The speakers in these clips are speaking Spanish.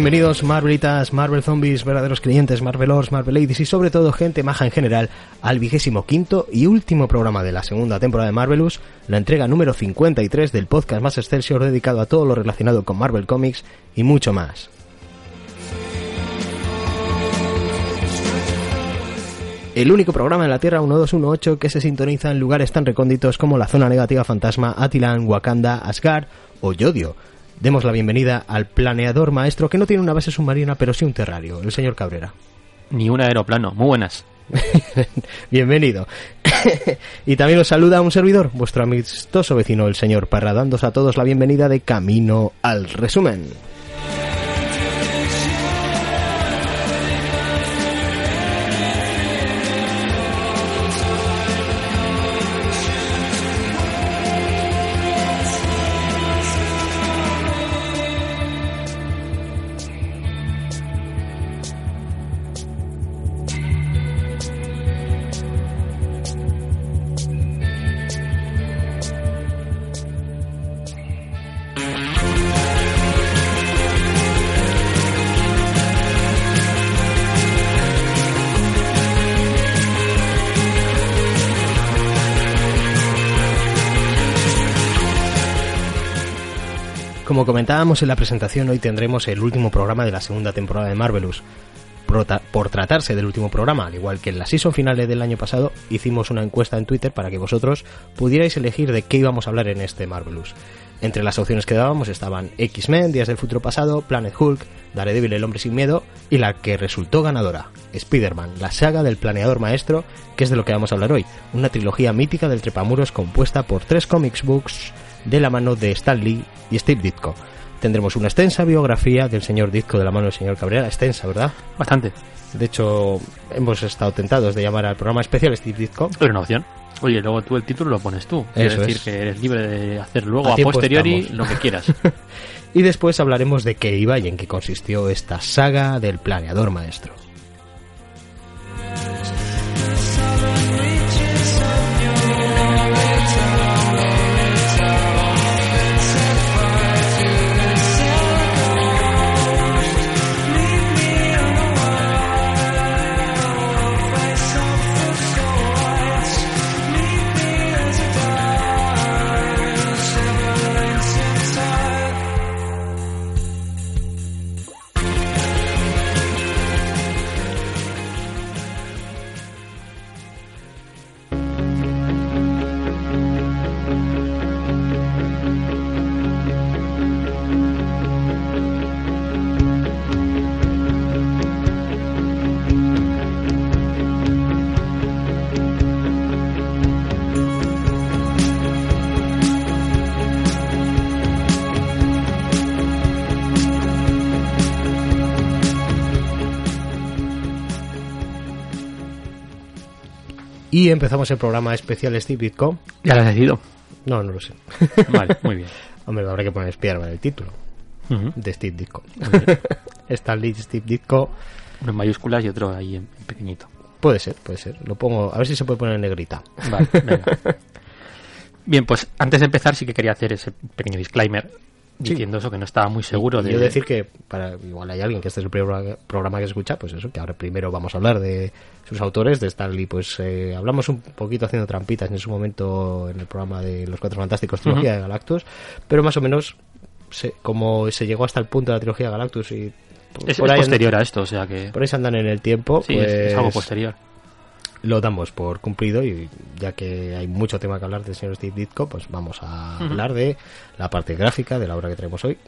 Bienvenidos Marvelitas, Marvel Zombies, verdaderos clientes, Marvelors, Marvel Ladies y sobre todo gente maja en general al vigésimo quinto y último programa de la segunda temporada de Marvelous, la entrega número 53 del podcast más excelsior dedicado a todo lo relacionado con Marvel Comics y mucho más. El único programa de la Tierra 1218 que se sintoniza en lugares tan recónditos como la zona negativa fantasma, Atilan, Wakanda, Asgard o Yodio demos la bienvenida al planeador maestro que no tiene una base submarina pero sí un terrario, el señor Cabrera. Ni un aeroplano, muy buenas. Bienvenido. y también os saluda un servidor, vuestro amistoso vecino, el señor Parra, dándos a todos la bienvenida de Camino al Resumen. Comentábamos en la presentación, hoy tendremos el último programa de la segunda temporada de Marvelous. Por, tratarse del último programa, al igual que en la season finales del año pasado, hicimos una encuesta en Twitter para que vosotros pudierais elegir de qué íbamos a hablar en este Marvelous. Entre las opciones que dábamos estaban X-Men, Días del Futuro Pasado, Planet Hulk, Daredevil, El Hombre Sin Miedo y la que resultó ganadora, Spider-Man, la saga del planeador maestro, que es de lo que vamos a hablar hoy, una trilogía mítica del trepamuros compuesta por tres comics books de la mano de Stan Lee y Steve Ditko. Tendremos una extensa biografía del señor Ditko de la mano del señor Cabrera, extensa, ¿verdad? Bastante. De hecho, hemos estado tentados de llamar al programa especial Steve Ditko. Pero una opción. Oye, luego tú el título lo pones tú. Es decir, que eres libre de hacer luego a, posteriori lo que quieras. y después hablaremos de qué iba y en qué consistió esta saga del planeador maestro. Y empezamos el programa especial Steve Ditko. ¿Ya lo has decidido? No, no lo sé. Vale, muy bien. Hombre, habrá que poner spider en el título de Steve Ditko. Lee Steve Ditko. Uno en mayúsculas y otro ahí en, pequeñito. Puede ser, puede ser. Lo pongo, a ver si se puede poner en negrita. Vale, venga. Bien, pues antes de empezar sí que quería hacer ese pequeño disclaimer diciendo eso que no estaba muy seguro de yo decir que para igual hay alguien que este es el primer programa que escucha pues eso que ahora primero vamos a hablar de sus autores de Stanley pues eh, hablamos un poquito haciendo trampitas en su momento en el programa de los cuatro fantásticos trilogía de Galactus pero más o menos como se llegó hasta el punto de la trilogía de Galactus y es, posterior a esto o sea que por ahí se andan en el tiempo sí, es algo pues posterior lo damos por cumplido y ya que hay mucho tema que hablar del señor Steve Ditko, pues vamos a hablar de la parte gráfica de la obra que tenemos hoy,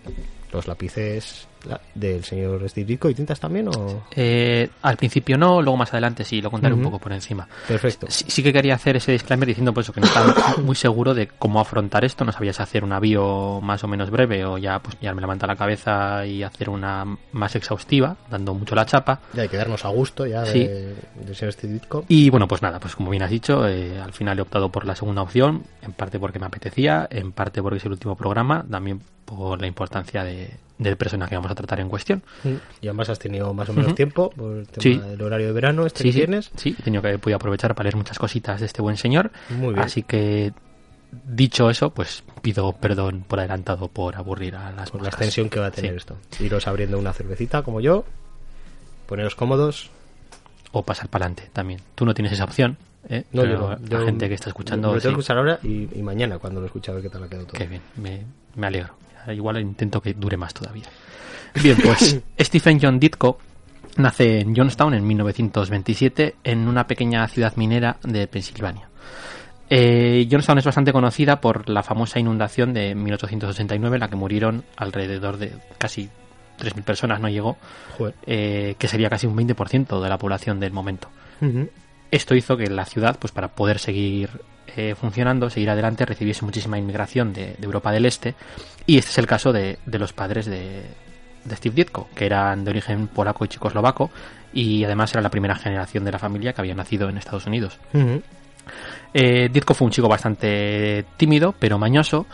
los lápices del señor Steve Ditko. Y tintas también o eh, al principio no luego más adelante sí lo contaré un poco por encima. Perfecto. Sí, que quería hacer ese disclaimer diciendo pues que no estaba muy seguro de cómo afrontar esto. No sabía si hacer una bio más o menos breve o ya pues ya me levanta la cabeza y hacer una más exhaustiva dando mucho la chapa. Ya hay que darnos a gusto ya de, del señor Steve Ditko. Y bueno pues nada pues como bien has dicho eh, al final he optado por la segunda opción en parte porque me apetecía en parte porque es el último programa. También por la importancia de, del personaje que vamos a tratar en cuestión. Y además has tenido más o menos tiempo por el tema del horario de verano este sí, que tienes. Sí, he tenido que aprovechar para leer muchas cositas de este buen señor. Muy bien. Así que dicho eso, pues pido perdón por adelantado por aburrir a las Por la extensión que va a tener Sí. esto. Iros abriendo una cervecita como yo, poneros cómodos. O pasar para adelante también. Tú no tienes esa opción, ¿eh? No, Pero yo no. la gente que está escuchando... Lo tengo sí. que escuchar ahora y, y mañana cuando lo a ver qué tal ha quedado todo. Qué bien, me, me alegro. Igual intento que dure más todavía. Bien, pues Stephen John Ditko nace en Johnstown en 1927 en una pequeña ciudad minera de Pensilvania. Eh, Johnstown es bastante conocida por la famosa inundación de 1889 en la que murieron alrededor de casi 3.000 personas, no llegó, eh, que sería casi un 20% de la población del momento. Esto hizo que la ciudad, pues para poder seguir eh, funcionando, seguir adelante, recibiese muchísima inmigración de, de Europa del Este. Y este es el caso de, de los padres de, de Steve Ditko, que eran de origen polaco y checoslovaco, y además era la primera generación de la familia que había nacido en Estados Unidos. Eh, Ditko fue un chico bastante tímido, pero mañoso.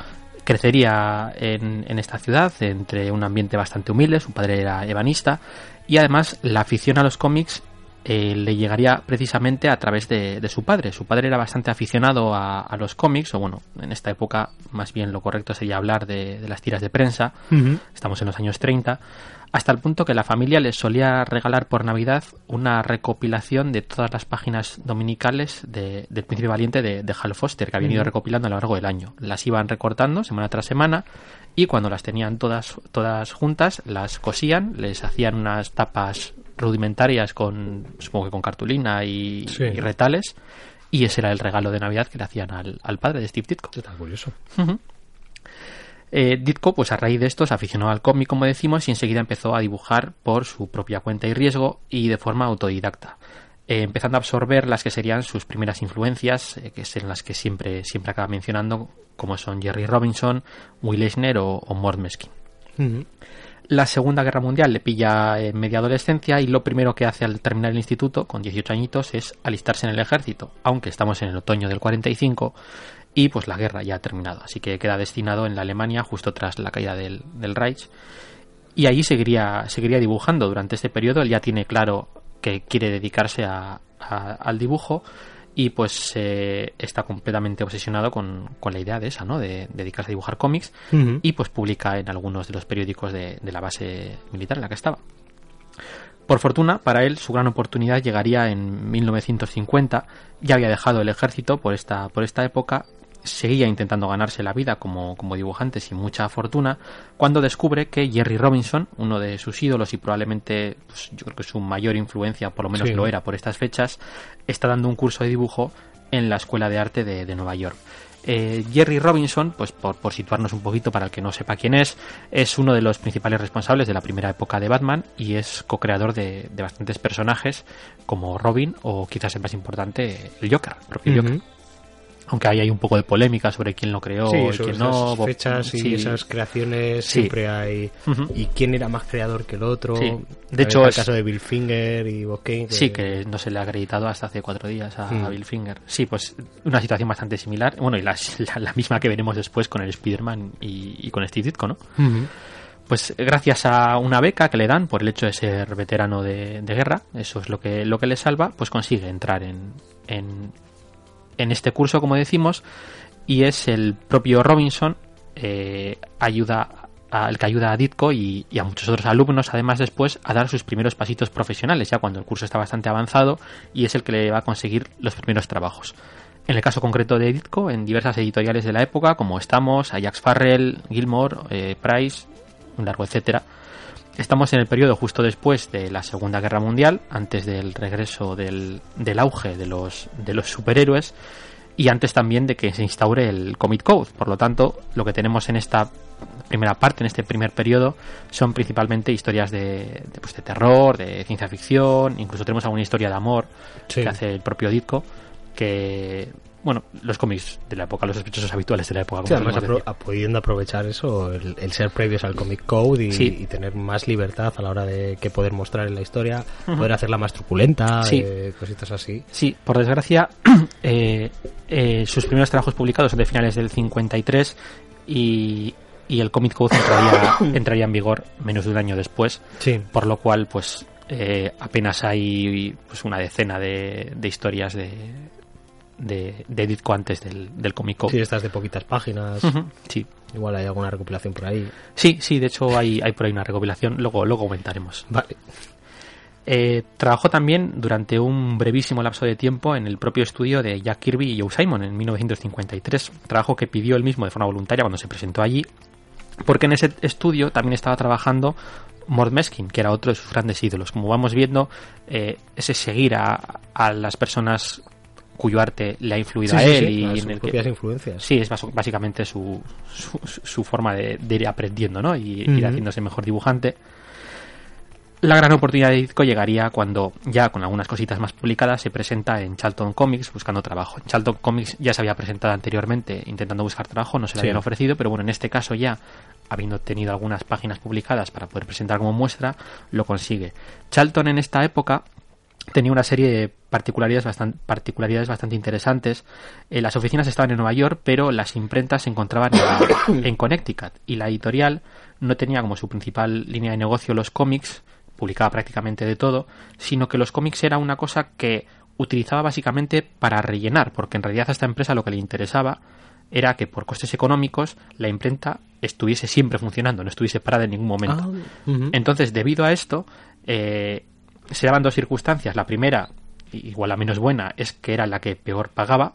Crecería en, en esta ciudad entre un ambiente bastante humilde, su padre era ebanista, y además la afición a los cómics eh, le llegaría precisamente a través de, de su padre. Su padre era bastante aficionado a, a los cómics, o bueno, en esta época más bien lo correcto sería hablar de, de las tiras de prensa, estamos en los años 30, hasta el punto que la familia les solía regalar por Navidad una recopilación de todas las páginas dominicales de- del Príncipe Valiente de, de Hal Foster, que habían ido recopilando a lo largo del año. Las iban recortando semana tras semana y cuando las tenían todas, todas juntas, las cosían, les hacían unas tapas rudimentarias con, supongo que con cartulina y, Sí. y retales, y ese era el regalo de Navidad que le hacían al, al padre de Steve Ditko. Está curioso. Ujú. Eh, Ditko, pues a raíz de esto, se aficionó al cómic, como decimos, y enseguida empezó a dibujar por su propia cuenta y riesgo y de forma autodidacta, eh, empezando a absorber las que serían sus primeras influencias, eh, que son las que siempre, siempre acaba mencionando, como son Jerry Robinson, Will Eisner o, o Mort Meskin. Ujú. La Segunda Guerra Mundial le pilla en media adolescencia y lo primero que hace al terminar el instituto, con 18 añitos, es alistarse en el ejército, aunque estamos en el otoño del 45 y pues la guerra ya ha terminado, así que queda destinado en la Alemania justo tras la caída del, del Reich y allí seguiría, seguiría dibujando durante este periodo, él ya tiene claro que quiere dedicarse a- a- al dibujo y pues eh, está completamente obsesionado con, con la idea de esa, ¿no? De, dedicarse a dibujar cómics y pues publica en algunos de los periódicos de, de la base militar en la que estaba. Por fortuna, para él su gran oportunidad llegaría en 1950. Ya había dejado el ejército por esta, por esta época, seguía intentando ganarse la vida como, como dibujante sin mucha fortuna, cuando descubre que Jerry Robinson, uno de sus ídolos y probablemente pues, yo creo que su mayor influencia, por lo menos Sí. lo era por estas fechas, está dando un curso de dibujo en la Escuela de Arte de, de Nueva York. Eh, Jerry Robinson, pues por, por situarnos un poquito para el que no sepa quién es, es uno de los principales responsables de la primera época de Batman y es co-creador de, de bastantes personajes como Robin o quizás el más importante, el Joker, el propio. Joker. Aunque ahí hay un poco de polémica sobre quién lo creó Sí, y quién no. esas fechas y Sí. esas creaciones Sí. siempre hay. ¿Y quién era más creador que el otro? También De hecho, el es- caso de Bill Finger y Bob Kane. Sí, que no se le ha acreditado hasta hace cuatro días a, Mm. a Bill Finger. Sí, pues una situación bastante similar. Bueno, y la, la- la misma que veremos después con el Spider-Man y, y con Steve Ditko, ¿no? Pues gracias a una beca que le dan por el hecho de ser veterano de, de guerra, eso es lo que, lo que le salva, pues consigue entrar en, en, en este curso, como decimos, y es el propio Robinson eh, ayuda a- el que ayuda a Ditko y, a muchos otros alumnos, además después, a dar sus primeros pasitos profesionales, ya cuando el curso está bastante avanzado, y es el que le va a conseguir los primeros trabajos. En el caso concreto de Ditko, en diversas editoriales de la época, como Estamos, Ajax Farrell, Gilmore, eh, Price, un largo etcétera. Estamos en el periodo justo después de la Segunda Guerra Mundial, antes del regreso del, del auge de los, de los superhéroes y antes también de que se instaure el Comic Code. Por lo tanto, lo que tenemos en esta primera parte, en este primer periodo, son principalmente historias de, de, pues, de terror, de ciencia ficción, incluso tenemos alguna historia de amor Sí. que hace el propio Ditko, que, bueno, los cómics de la época, los sospechosos habituales de la época. Sí, como además apro- a- pudiendo aprovechar eso, el, el ser previos al Comic Code y, Sí. y tener más libertad a la hora de que poder mostrar en la historia, poder hacerla más truculenta, Sí. eh, cositas así. Sí, por desgracia, eh, eh, sus primeros trabajos publicados son de finales del 53 y, y el Comic Code entraría, entraría en vigor menos de un año después, Sí. por lo cual, pues, eh, apenas hay pues una decena de, de historias de, de, de Ditko antes del, del Comic Sí, estas de poquitas páginas. Sí. Igual hay alguna recopilación por ahí. Sí, sí, de hecho hay, hay por ahí una recopilación, luego, luego comentaremos. Vale. Eh, trabajó también durante un brevísimo lapso de tiempo en el propio estudio de Jack Kirby y Joe Simon en 1953, trabajo que pidió él mismo de forma voluntaria cuando se presentó allí, porque en ese estudio también estaba trabajando Mort Meskin, que era otro de sus grandes ídolos. Como vamos viendo, eh, ese seguir a, a, las personas cuyo arte le ha influido sí, a él sí, y en el propias que, influencias. Sí, es básicamente su, su, su forma de, de ir aprendiendo ¿no? y ir haciéndose mejor dibujante. La gran oportunidad de Ditko llegaría cuando, ya con algunas cositas más publicadas, se presenta en Charlton Comics buscando trabajo. En Charlton Comics ya se había presentado anteriormente intentando buscar trabajo, no se le habían ofrecido, pero bueno, en este caso ya, habiendo tenido algunas páginas publicadas para poder presentar como muestra, lo consigue. Charlton en esta época tenía una serie de particularidades bastante, particularidades bastante interesantes. Eh, las oficinas estaban en Nueva York, pero las imprentas se encontraban en, en Connecticut y la editorial no tenía como su principal línea de negocio los cómics, publicaba prácticamente de todo, sino que los cómics era una cosa que utilizaba básicamente para rellenar, porque en realidad a esta empresa lo que le interesaba era que por costes económicos la imprenta estuviese siempre funcionando, no estuviese parada en ningún momento. Ah. Entonces, debido a esto, eh, se daban dos circunstancias. La primera, igual la menos buena, es que era la que peor pagaba.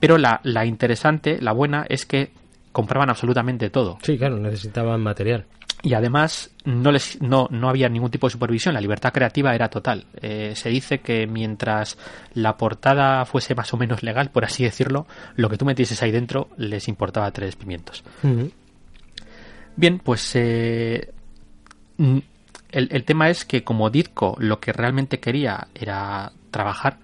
Pero la, la interesante, la buena, es que compraban absolutamente todo. Sí, claro, necesitaban material. Y además no, les, no, no había ningún tipo de supervisión, la libertad creativa era total. Eh, se dice que mientras la portada fuese más o menos legal, por así decirlo, lo que tú metieses ahí dentro les importaba tres pimientos. Bien, pues eh, el, el tema es que como Ditko lo que realmente quería era trabajar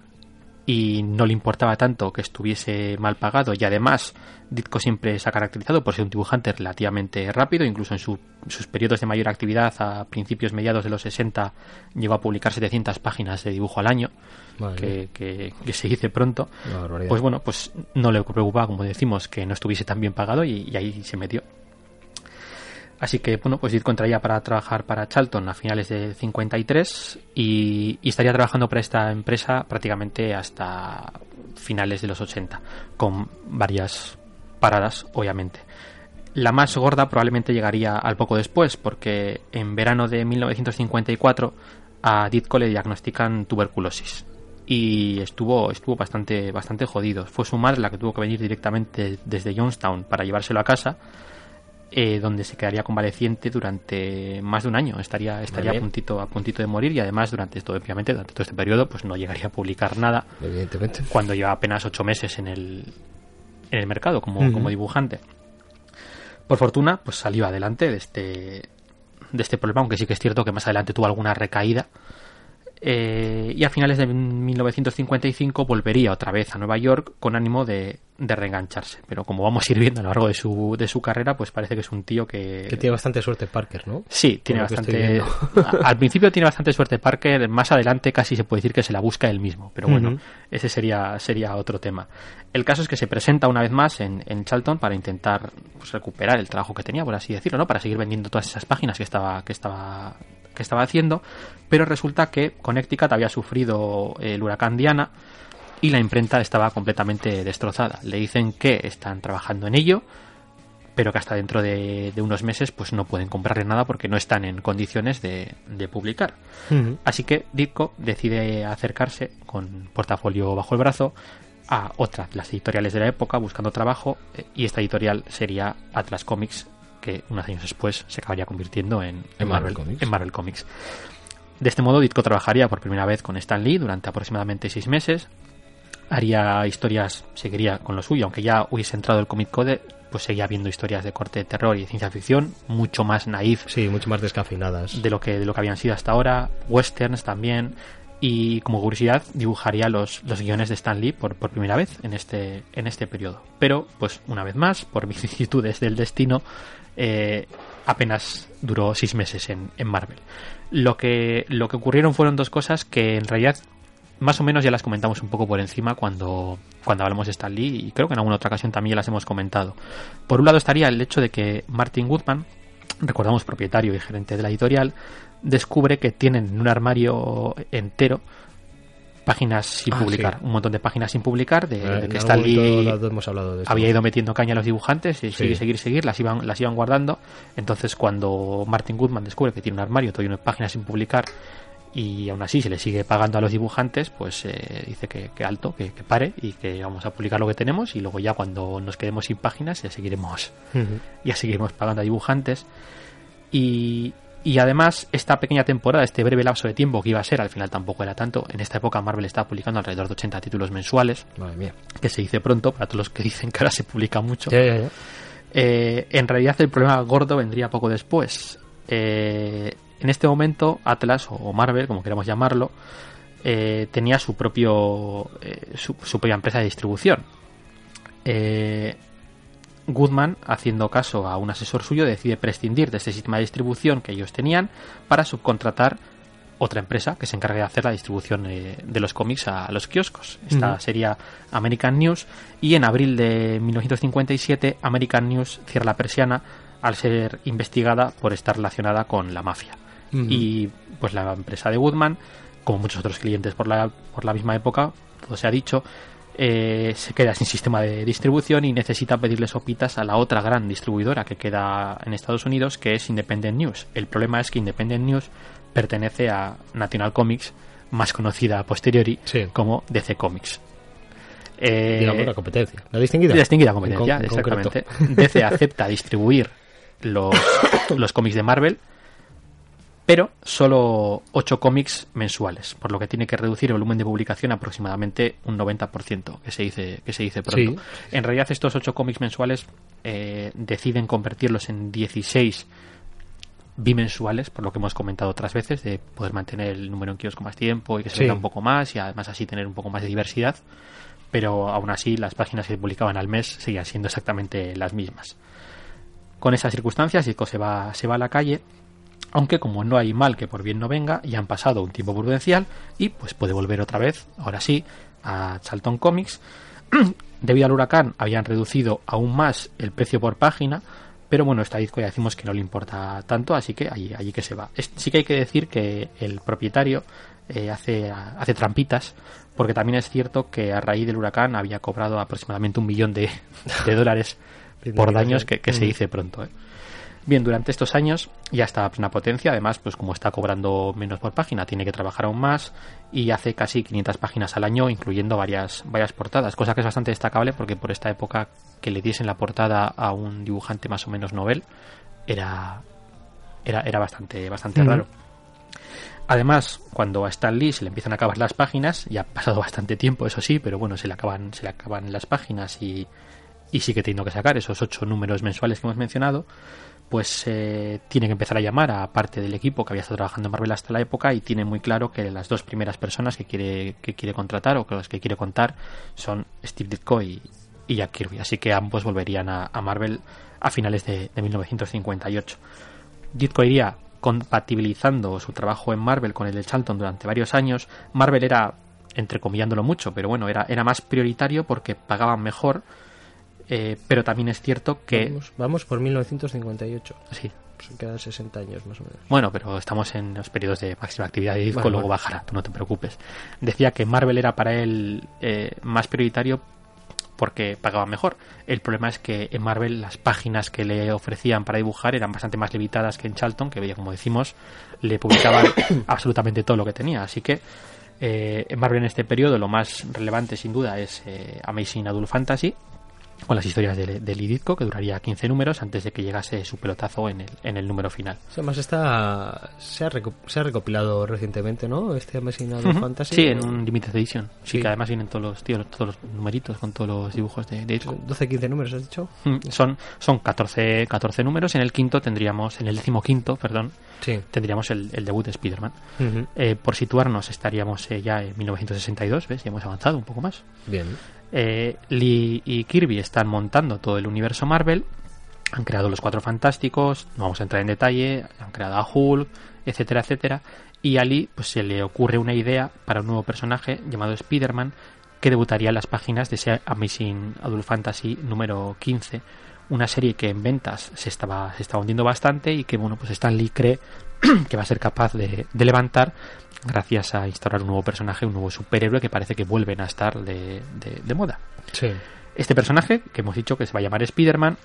y no le importaba tanto que estuviese mal pagado y además Ditko siempre se ha caracterizado por ser un dibujante relativamente rápido, incluso en su- sus periodos de mayor actividad a principios mediados de los 60 llegó a publicar 700 páginas de dibujo al año, que, que- que se dice pronto. Pues bueno, pues no le preocupaba, como decimos, que no estuviese tan bien pagado y, y ahí se metió. Así que, bueno, pues Ditko entraría para trabajar para Charlton a finales del 53 y, y estaría trabajando para esta empresa prácticamente hasta finales de los 80, con varias paradas, obviamente. La más gorda probablemente llegaría al poco después, porque en verano de 1954 a Ditko le diagnostican tuberculosis y estuvo estuvo bastante bastante jodido. Fue su madre la que tuvo que venir directamente desde Johnstown para llevárselo a casa, eh, donde se quedaría convaleciente durante más de un año. Estaría estaría Vale. a puntito a puntito de morir y además durante esto obviamente durante todo este periodo pues no llegaría a publicar nada Evidentemente. cuando lleva apenas ocho meses en el, en el mercado como, como dibujante. Por fortuna, pues salió adelante de este, de este problema, aunque sí que es cierto que más adelante tuvo alguna recaída. Eh, y a finales de 1955 volvería otra vez a Nueva York con ánimo de, de reengancharse. Pero como vamos a ir viendo a lo largo de su, de su carrera, pues parece que es un tío que... Que tiene bastante suerte Parker, ¿no? Sí, tiene bastante. Al principio tiene bastante suerte Parker, más adelante casi se puede decir que se la busca él mismo, pero bueno, ese sería, sería otro tema. El caso es que se presenta una vez más en, en Charlton para intentar pues, recuperar el trabajo que tenía, por así decirlo, ¿no? Para seguir vendiendo todas esas páginas que estaba, que estaba, que estaba haciendo, pero resulta que Connecticut había sufrido el huracán Diana y la imprenta estaba completamente destrozada. Le dicen que están trabajando en ello, pero que hasta dentro de, de unos meses pues no pueden comprarle nada porque no están en condiciones de, de publicar. Así que Ditko decide acercarse con portafolio bajo el brazo a otra de las editoriales de la época buscando trabajo eh, y esta editorial sería Atlas Comics que unos años después se acabaría convirtiendo en, En Marvel Comics. en Marvel Comics. De este modo Ditko trabajaría por primera vez con Stan Lee durante aproximadamente seis meses haría historias, seguiría con lo suyo, aunque ya hubiese entrado el Comic Code, pues seguía viendo historias de corte de terror y de ciencia ficción, mucho más naif Sí, mucho más descafeinadas. de lo que de lo que habían sido hasta ahora, westerns también y como curiosidad dibujaría los, los guiones de Stan Lee por, por primera vez en este en este periodo. Pero pues una vez más, por vicisitudes del destino, eh, apenas duró seis meses en, en Marvel. Lo que lo que ocurrieron fueron dos cosas que en realidad más o menos ya las comentamos un poco por encima cuando, cuando hablamos de Stan Lee y creo que en alguna otra ocasión también ya las hemos comentado. Por un lado estaría el hecho de que Martin Woodman, recordamos propietario y gerente de la editorial, descubre que tienen en un armario entero páginas sin Ah, publicar, sí. un montón de páginas sin publicar, de, Eh, de que Stan Lee hemos hablado de esto. había ido metiendo caña a los dibujantes y Sí. seguir, seguir, seguir, las iban, las iban guardando. Entonces, cuando Martin Goodman descubre que tiene un armario todavía de páginas sin publicar y aún así se le sigue pagando a los dibujantes, pues eh, dice que, que alto, que, que pare y que vamos a publicar lo que tenemos y luego ya cuando nos quedemos sin páginas ya seguiremos, ya seguiremos pagando a dibujantes. Y, y además, esta pequeña temporada, este breve lapso de tiempo que iba a ser, al final tampoco era tanto, en esta época Marvel estaba publicando alrededor de 80 títulos mensuales, Madre mía. que se dice pronto, para todos los que dicen que ahora se publica mucho. Ya, ya, ya. Eh, en realidad el problema gordo vendría poco después. Eh, en este momento Atlas o Marvel, como queramos llamarlo, eh, tenía su propio su, su propia empresa de distribución. Goodman, haciendo caso a un asesor suyo, decide prescindir de este sistema de distribución que ellos tenían para subcontratar otra empresa que se encargue de hacer la distribución eh, de los cómics a los kioscos. Esta sería American News y en abril de 1957 American News cierra la persiana al ser investigada por estar relacionada con la mafia. Y pues la empresa de Woodman, como muchos otros clientes por la, por la misma época, todo se ha dicho, eh, se queda sin sistema de distribución y necesita pedirle sopitas a la otra gran distribuidora que queda en Estados Unidos, que es Independent News. El problema es que Independent News pertenece a National Comics, más conocida a posteriori Sí. como DC Comics. Eh, Digamos la competencia. La distinguida. Distinguida competencia, con- exactamente. concreto. DC acepta distribuir los, los cómics de Marvel, pero solo 8 cómics mensuales, por lo que tiene que reducir el volumen de publicación aproximadamente un 90%, que se dice, que se dice pronto. Sí. En realidad estos 8 cómics mensuales eh, deciden convertirlos en 16 bimensuales, por lo que hemos comentado otras veces, de poder mantener el número en kiosco más tiempo y que se Sí. venda un poco más y además así tener un poco más de diversidad pero aún así las páginas que se publicaban al mes seguían siendo exactamente las mismas. Con esas circunstancias, Disco se va, se va a la calle, aunque como no hay mal que por bien no venga, ya han pasado un tiempo prudencial y pues puede volver otra vez, ahora sí, a Charlton Comics. Debido al huracán habían reducido aún más el precio por página, pero bueno, esta disco ya decimos que no le importa tanto, así que allí, allí que se va. Sí que hay que decir que el propietario eh, hace, hace trampitas, porque también es cierto que a raíz del huracán había cobrado aproximadamente un millón de, de dólares por daños que, que se Mm. dice pronto. ¿eh? Bien, durante estos años ya está a plena potencia, además, pues como está cobrando menos por página, tiene que trabajar aún más y hace casi 500 páginas al año, incluyendo varias, varias portadas, cosa que es bastante destacable porque por esta época que le diesen la portada a un dibujante más o menos novel era, era, era bastante, bastante raro. Además, cuando a Stan Lee se le empiezan a acabar las páginas, ya ha pasado bastante tiempo, eso sí, pero bueno, se le acaban, se le acaban las páginas y, y sigue teniendo que sacar esos ocho números mensuales que hemos mencionado, pues eh, tiene que empezar a llamar a parte del equipo que había estado trabajando en Marvel hasta la época y tiene muy claro que las dos primeras personas que quiere, que quiere contratar o con las que quiere contar son Steve Ditko y, Jack Kirby. Así que ambos volverían a, a Marvel a finales de, de 1958. Ditko iría compatibilizando su trabajo en Marvel con el de Charlton durante varios años. Marvel era, entrecomillándolo mucho, pero bueno, era, era más prioritario porque pagaban mejor. Eh, pero también es cierto que. Vamos, vamos por 1958. Sí. Pues quedan 60 años más o menos. Bueno, pero estamos en los periodos de máxima actividad de disco, Vale, luego bajará, tú no te preocupes. Decía que Marvel era para él eh, más prioritario porque pagaba mejor. El problema es que en Marvel las páginas que le ofrecían para dibujar eran bastante más limitadas que en Charlton, que como decimos, le publicaban absolutamente todo lo que tenía. Así que eh, en Marvel en este periodo lo más relevante sin duda es eh, Amazing Adult Fantasy, con las historias de, de Lee Ditko, que duraría 15 números antes de que llegase su pelotazo en el, en el número final. Además está se ha, se ha recopilado recientemente, ¿no? Este Ujú. Fantasy. Sí, en un Limited Edition. Sí, Sí. que además vienen todos los, tío, todos los numeritos con todos los dibujos de, de Ditko. 12, 15 números, has dicho. Mm, Son, son 14, 14 números. En el quinto tendríamos, en el décimo quinto, perdón, Sí. tendríamos el, el debut de Spider-Man. Eh, por situarnos, estaríamos eh, ya en 1962, ¿ves? Ya hemos avanzado un poco más. Bien. Eh, Lee y Kirby están montando todo el universo Marvel. Han creado los Cuatro Fantásticos, no vamos a entrar en detalle, han creado a Hulk, etcétera, etcétera. Y a Lee pues, se le ocurre una idea para un nuevo personaje llamado Spider-Man que debutaría en las páginas de ese Amazing Adult Fantasy número 15. Una serie que en ventas se estaba, se estaba hundiendo bastante y que bueno, pues Stan Lee cree que va a ser capaz de, de levantar gracias a instaurar un nuevo personaje, un nuevo superhéroe que parece que vuelven a estar de, de- de moda. Sí. Este personaje, que hemos dicho que se va a llamar Spider-Man,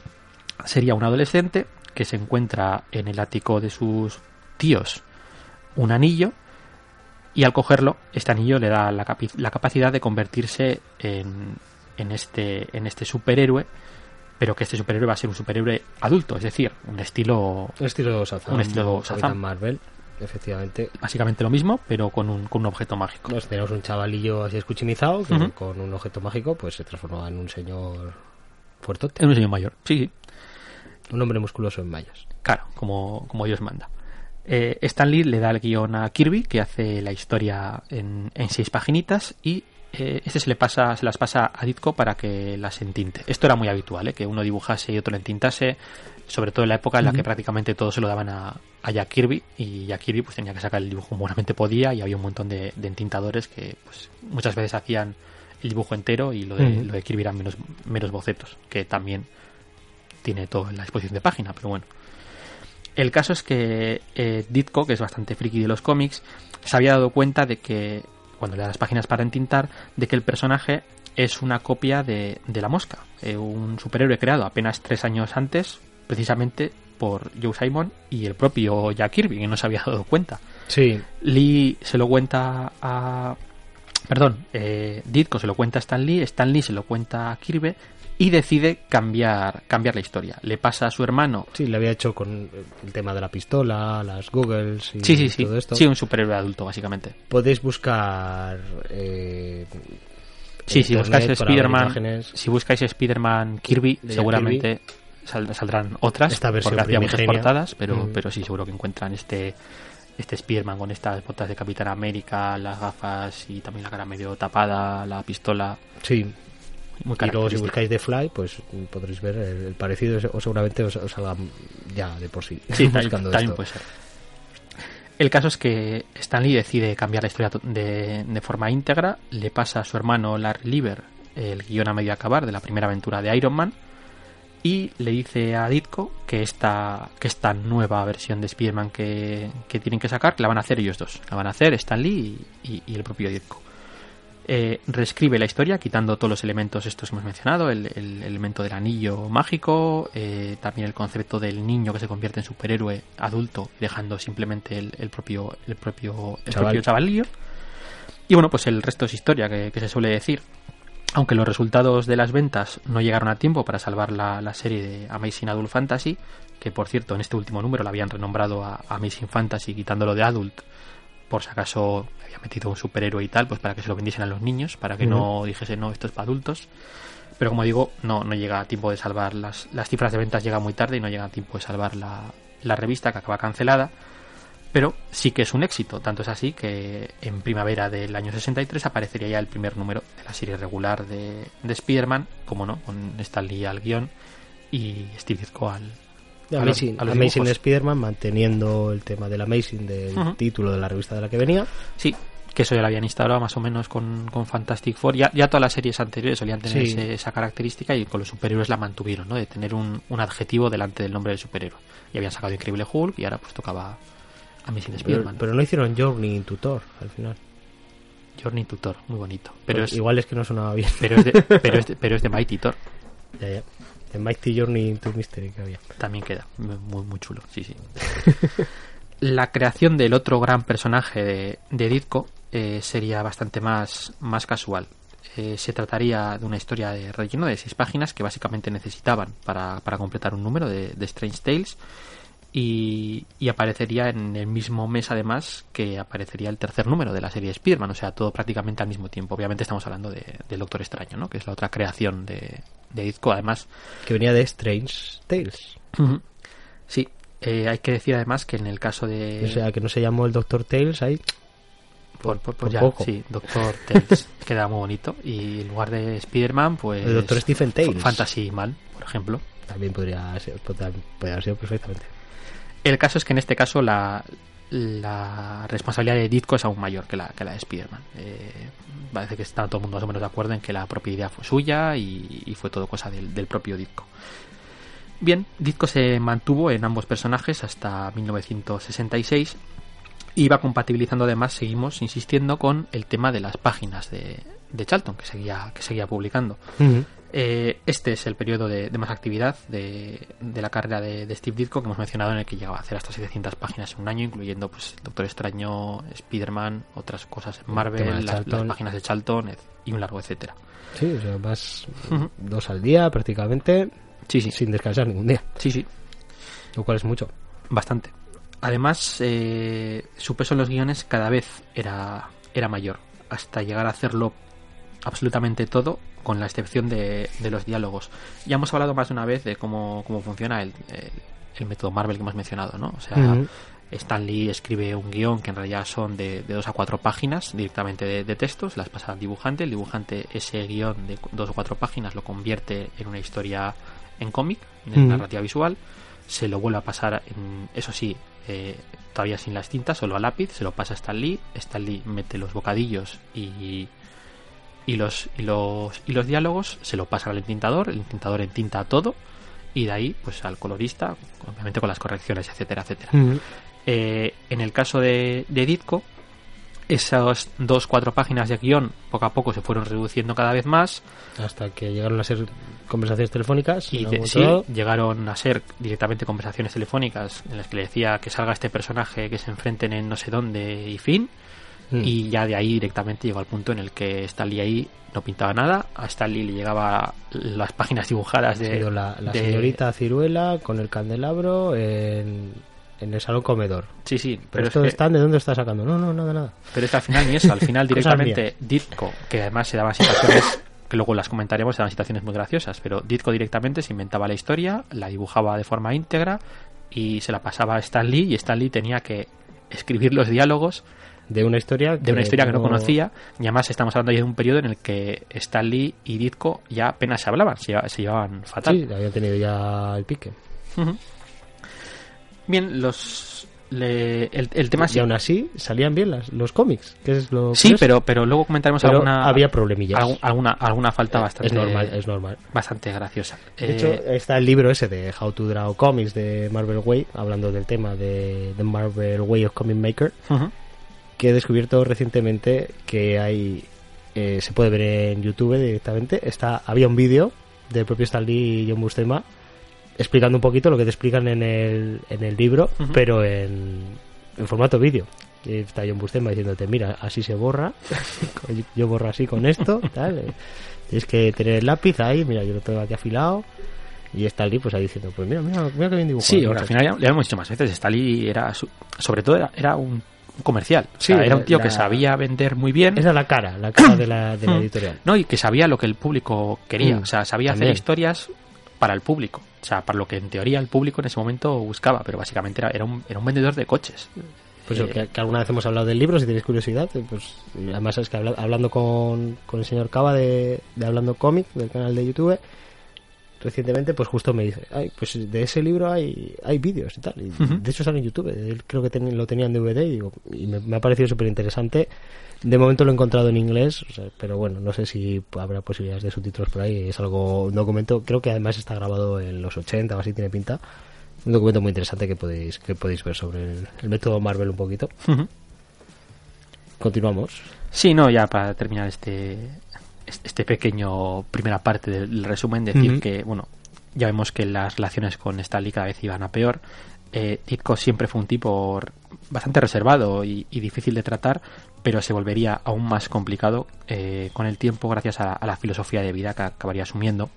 sería un adolescente que se encuentra en el ático de sus tíos un anillo y al cogerlo, este anillo le da la, la capacidad de convertirse en, en, este, en este superhéroe, pero que este superhéroe va a ser un superhéroe adulto, es decir, un estilo Un estilo Shazam. Un estilo Capitán Shazam. Marvel, efectivamente. básicamente lo mismo, pero con un, con un objeto mágico. Pues tenemos un chavalillo así escuchimizado que con un objeto mágico pues se transforma en un señor fuertote. Es un señor mayor, sí, sí. Un hombre musculoso en mayas. Claro, como, como Dios manda. Eh, Stan Lee le da el guion a Kirby, que hace la historia en, en seis paginitas, y eh, este se le pasa, se las pasa a Ditko para que las entinte. Esto era muy habitual, ¿eh? que uno dibujase y otro lo entintase, sobre todo en la época en la que prácticamente todo se lo daban a, a Jack Kirby, y Jack Kirby pues tenía que sacar el dibujo como buenamente podía, y había un montón de, de entintadores que pues muchas veces hacían el dibujo entero y lo de, lo de Kirby eran menos, menos bocetos, que también tiene todo en la exposición de página, pero bueno. El caso es que eh, Ditko, que es bastante friki de los cómics, se había dado cuenta de que, cuando le da las páginas para entintar, de que el personaje es una copia de, de la mosca, eh, un superhéroe creado apenas tres años antes, precisamente por Joe Simon y el propio Jack Kirby, que no se había dado cuenta. Sí, Lee se lo cuenta a. Perdón, eh, Ditko se lo cuenta a Stan Lee, Stan Lee se lo cuenta a Kirby y decide cambiar, cambiar la historia. Le pasa a su hermano. sí, le había hecho con el tema de la pistola, las googles y Sí, sí, sí. todo esto. Sí, un superhéroe adulto, básicamente. Podéis buscar eh, Sí, si buscáis Spider-Man, si buscáis Spider-Man Kirby, De seguramente sal- saldrán otras, Esta versión porque hacía muchas portadas, pero, Mm. pero sí, seguro que encuentran este este Spider-Man con estas botas de Capitán América, las gafas y también la cara medio tapada, la pistola, Sí, y luego si buscáis The Fly, pues podréis ver el, el parecido o seguramente os, os salga ya de por sí. Sí, también, buscando también esto. puede ser. El caso es que Stanley decide cambiar la historia to- de, de forma íntegra, le pasa a su hermano Larry Lieber el guion a medio acabar de la primera aventura de Iron Man y le dice a Ditko que esta, que esta nueva versión de Spider-Man que, que tienen que sacar, que la van a hacer ellos dos. La van a hacer Stan Lee y, y- y el propio Ditko. Eh, reescribe la historia quitando todos los elementos estos que hemos mencionado, el, el elemento del anillo mágico, eh, también el concepto del niño que se convierte en superhéroe adulto, dejando simplemente el, el propio el propio el Chaval. propio chavalillo. Y bueno, pues el resto es historia, que, que se suele decir. Aunque los resultados de las ventas no llegaron a tiempo para salvar la, la serie de Amazing Adult Fantasy, que por cierto en este último número la habían renombrado a Amazing Fantasy quitándolo de Adult, por si acaso había metido un superhéroe y tal, pues para que se lo vendiesen a los niños, para que no dijese no, esto es para adultos. Pero como digo, no, no llega a tiempo de salvar las, las cifras de ventas, llega muy tarde y no llega a tiempo de salvar la, la revista que acaba cancelada. Pero sí que es un éxito, tanto es así que en primavera del año 63 aparecería ya el primer número de la serie regular de, de Spider-Man, como no, con Stan Lee al guion y Steve Ditko al, a los- Amazing, a los Amazing dibujos. Spider-Man manteniendo el tema del Amazing del título de la revista de la que venía. Sí, que eso ya lo habían instaurado más o menos con, con Fantastic Four. Ya, ya todas las series anteriores solían tener Sí. ese- esa característica y con los superhéroes la mantuvieron, ¿no? De tener un, un adjetivo delante del nombre del superhéroe. Y habían sacado Increíble Hulk y ahora pues tocaba Amazing Spider-Man. pero no hicieron Journey Tutor al final. Journey Tutor, muy bonito. Pero es, Igual es que no sonaba bien. pero es de, pero es de, pero es de Mighty Thor. ya, ya. El Mighty Journey into Mystery que había. También queda muy, muy chulo, sí, sí. La creación del otro gran personaje de, de Ditko eh, sería bastante más, más casual. Eh, se trataría de una historia de relleno de seis páginas que básicamente necesitaban para, para completar un número de, de Strange Tales y, y aparecería en el mismo mes además que aparecería el tercer número de la serie Spearman, o sea, todo prácticamente al mismo tiempo. Obviamente estamos hablando de, Doctor Extraño, ¿no? que es la otra creación de, de Ditko. Además, Que venía de Strange Tales. Sí, eh, hay que decir además que en el caso de... O sea, que no se llamó el Doctor Tales ahí. por, por- por ya, poco. sí, Doctor Tales, queda muy bonito. Y en lugar de Spider-Man, pues... El Doctor Stephen Tales. Fantasy Man, por ejemplo. También podría ser, podría haber sido perfectamente. El caso es que en este caso la, la responsabilidad de Ditko es aún mayor que la, que la de Spider-Man. Eh, parece que está todo el mundo más o menos de acuerdo en que la propia idea fue suya y, fue todo cosa del, propio Ditko. Bien, Ditko se mantuvo en ambos personajes hasta 1966 y iba compatibilizando además, seguimos insistiendo con el tema de las páginas de, de Charlton que seguía publicando. Eh, este es el periodo de, más actividad de, de la carrera de, Steve Ditko que hemos mencionado en el que llegaba a hacer hasta 700 páginas en un año, incluyendo pues Doctor Extraño, Spider-Man, otras cosas en Marvel, las, páginas de Charlton y un largo etcétera. Sí, o sea, vas dos al día prácticamente, sí, sí. sin descansar ningún día. Sí, sí. Lo cual es mucho. Bastante. Además, eh, su peso en los guiones cada vez era, era mayor, hasta llegar a hacerlo absolutamente todo, con la excepción de, los diálogos. Ya hemos hablado más de una vez de cómo, cómo funciona el, el, método Marvel que hemos mencionado, ¿no? O sea, Stan Lee escribe un guion que en realidad son de, dos a cuatro páginas directamente de, textos, las pasa al dibujante, el dibujante ese guion de dos o cuatro páginas lo convierte en una historia en cómic, en narrativa visual, se lo vuelve a pasar, en, eso sí, eh, todavía sin las tintas, solo a lápiz, se lo pasa a Stan Lee, Stan Lee mete los bocadillos y, y los, y los, y los diálogos, se lo pasa al entintador, el entintador entinta todo y de ahí pues al colorista, obviamente con las correcciones, etcétera, etcétera. Eh, en el caso de, de Ditko, esas dos, cuatro páginas de guion poco a poco se fueron reduciendo cada vez más. Hasta que llegaron a ser conversaciones telefónicas. Y sí, llegaron a ser directamente conversaciones telefónicas en las que le decía que salga este personaje, que se enfrenten en no sé dónde y fin. Mm. Y ya de ahí directamente llegó al punto en el que Stanley ahí no pintaba nada. A Stanley le llegaba las páginas dibujadas de. la, señorita Ciruela con el candelabro en en el salón comedor. Sí, sí. Pero, esto están, ¿de dónde está sacando? No, no, nada, nada. Pero es que al final ni eso, al final directamente Ditko, que además se daban situaciones, que luego las comentaremos, daban situaciones muy graciosas, pero Ditko directamente se inventaba la historia, la dibujaba de forma íntegra y se la pasaba a Stan Lee y Stan Lee tenía que escribir los diálogos de una historia que de una historia que no conocía y además estamos hablando ya de un periodo en el que Stan Lee y Ditko ya apenas se hablaban, se, llevaban fatal. Sí, habían tenido ya el pique. Bien, los el, tema y aún así salían bien las, los cómics que es lo sí pero pero luego comentaremos alguna había problemillas. alguna alguna falta bastante es normal es normal. bastante graciosa. De hecho eh, está el libro ese de How to Draw Comics de Marvel Way hablando del tema de, de Marvel Way of Comic Maker que he descubierto recientemente que hay eh, se puede ver en YouTube directamente está había un vídeo del propio Stan Lee y John Buscema explicando un poquito lo que te explican en el, en el libro, pero en, en formato vídeo. Está John Bustema diciéndote, mira, así se borra, yo borro así con esto, tal. Eh, tienes que tener el lápiz ahí, mira, yo lo tengo aquí afilado. Y Stalin pues ahí diciendo, pues mira, mira, mira que bien dibujado. Sí, al final ya, lo hemos dicho más veces, Stalin era, sobre todo era, un comercial. Sí, era un tío que sabía vender muy bien. Era la cara, la cara de la, de la editorial. No, y que sabía lo que el público quería. Mm, o sea, sabía hacer historias para el público. O sea, para lo que en teoría el público en ese momento buscaba, pero básicamente era, era, un, era un vendedor de coches. Pues eh, que, alguna vez hemos hablado del libro, si tienes curiosidad, eh, pues además es que hablando con, con, el señor Cava de, de Hablando Cómic, del canal de YouTube, recientemente, pues justo me dice, Ay, pues de ese libro hay, hay vídeos y tal. Y De hecho sale en YouTube, él creo que lo tenía en DVD y, digo, y me, me ha parecido súper interesante de momento lo he encontrado en inglés, pero bueno, no sé si habrá posibilidades de subtítulos por ahí. Es algo, un documento, creo que además está grabado en los 80 o así, tiene pinta. Un documento muy interesante que podéis, que podéis ver sobre el, método Marvel un poquito. Continuamos. Sí, no, ya para terminar este, este pequeño primera parte del resumen, decir que, bueno, ya vemos que las relaciones con Stanley cada vez iban a peor. Eh, siempre fue un tipo bastante reservado y, difícil de tratar, pero se volvería aún más complicado eh, con el tiempo gracias a, la filosofía de vida que acabaría asumiendo.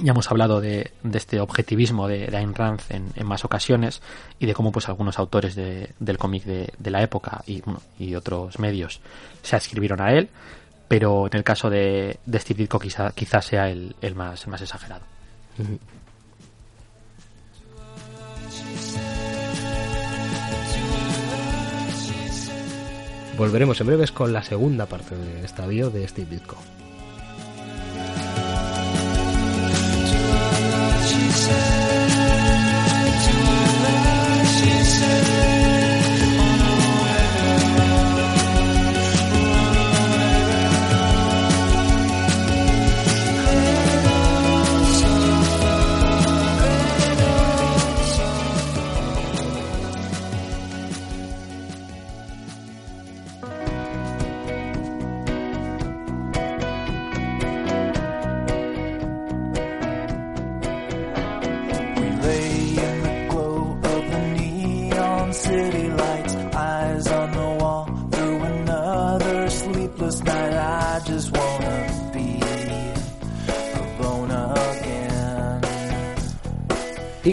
Ya hemos hablado de, este objetivismo de, Ayn Rand en, más ocasiones y de cómo pues algunos autores del cómic de, la época y, y otros medios se adscribieron a él, pero en el caso de, Steve Ditko quizás quizá sea el, más, exagerado. Volveremos en breves con la segunda parte del estadio de Steve Ditko.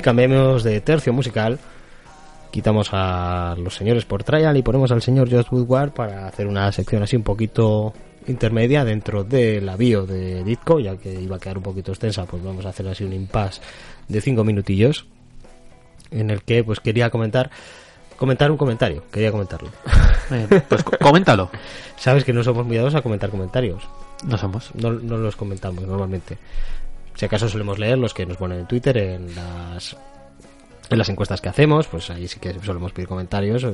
Y cambiemos de tercio musical. Quitamos a los señores por trial y ponemos al señor Josh Woodward para hacer una sección así un poquito intermedia dentro de la bio de Ditko, ya que iba a quedar un poquito extensa, pues vamos a hacer así un impasse de cinco minutillos en el que pues quería comentar comentar un comentario, quería comentarlo. Eh, pues co- coméntalo. Sabes que no somos muy dados a comentar comentarios. No somos. no, no los comentamos normalmente. Si acaso solemos leer los que nos ponen en Twitter, en las en las encuestas que hacemos, pues ahí sí que solemos pedir comentarios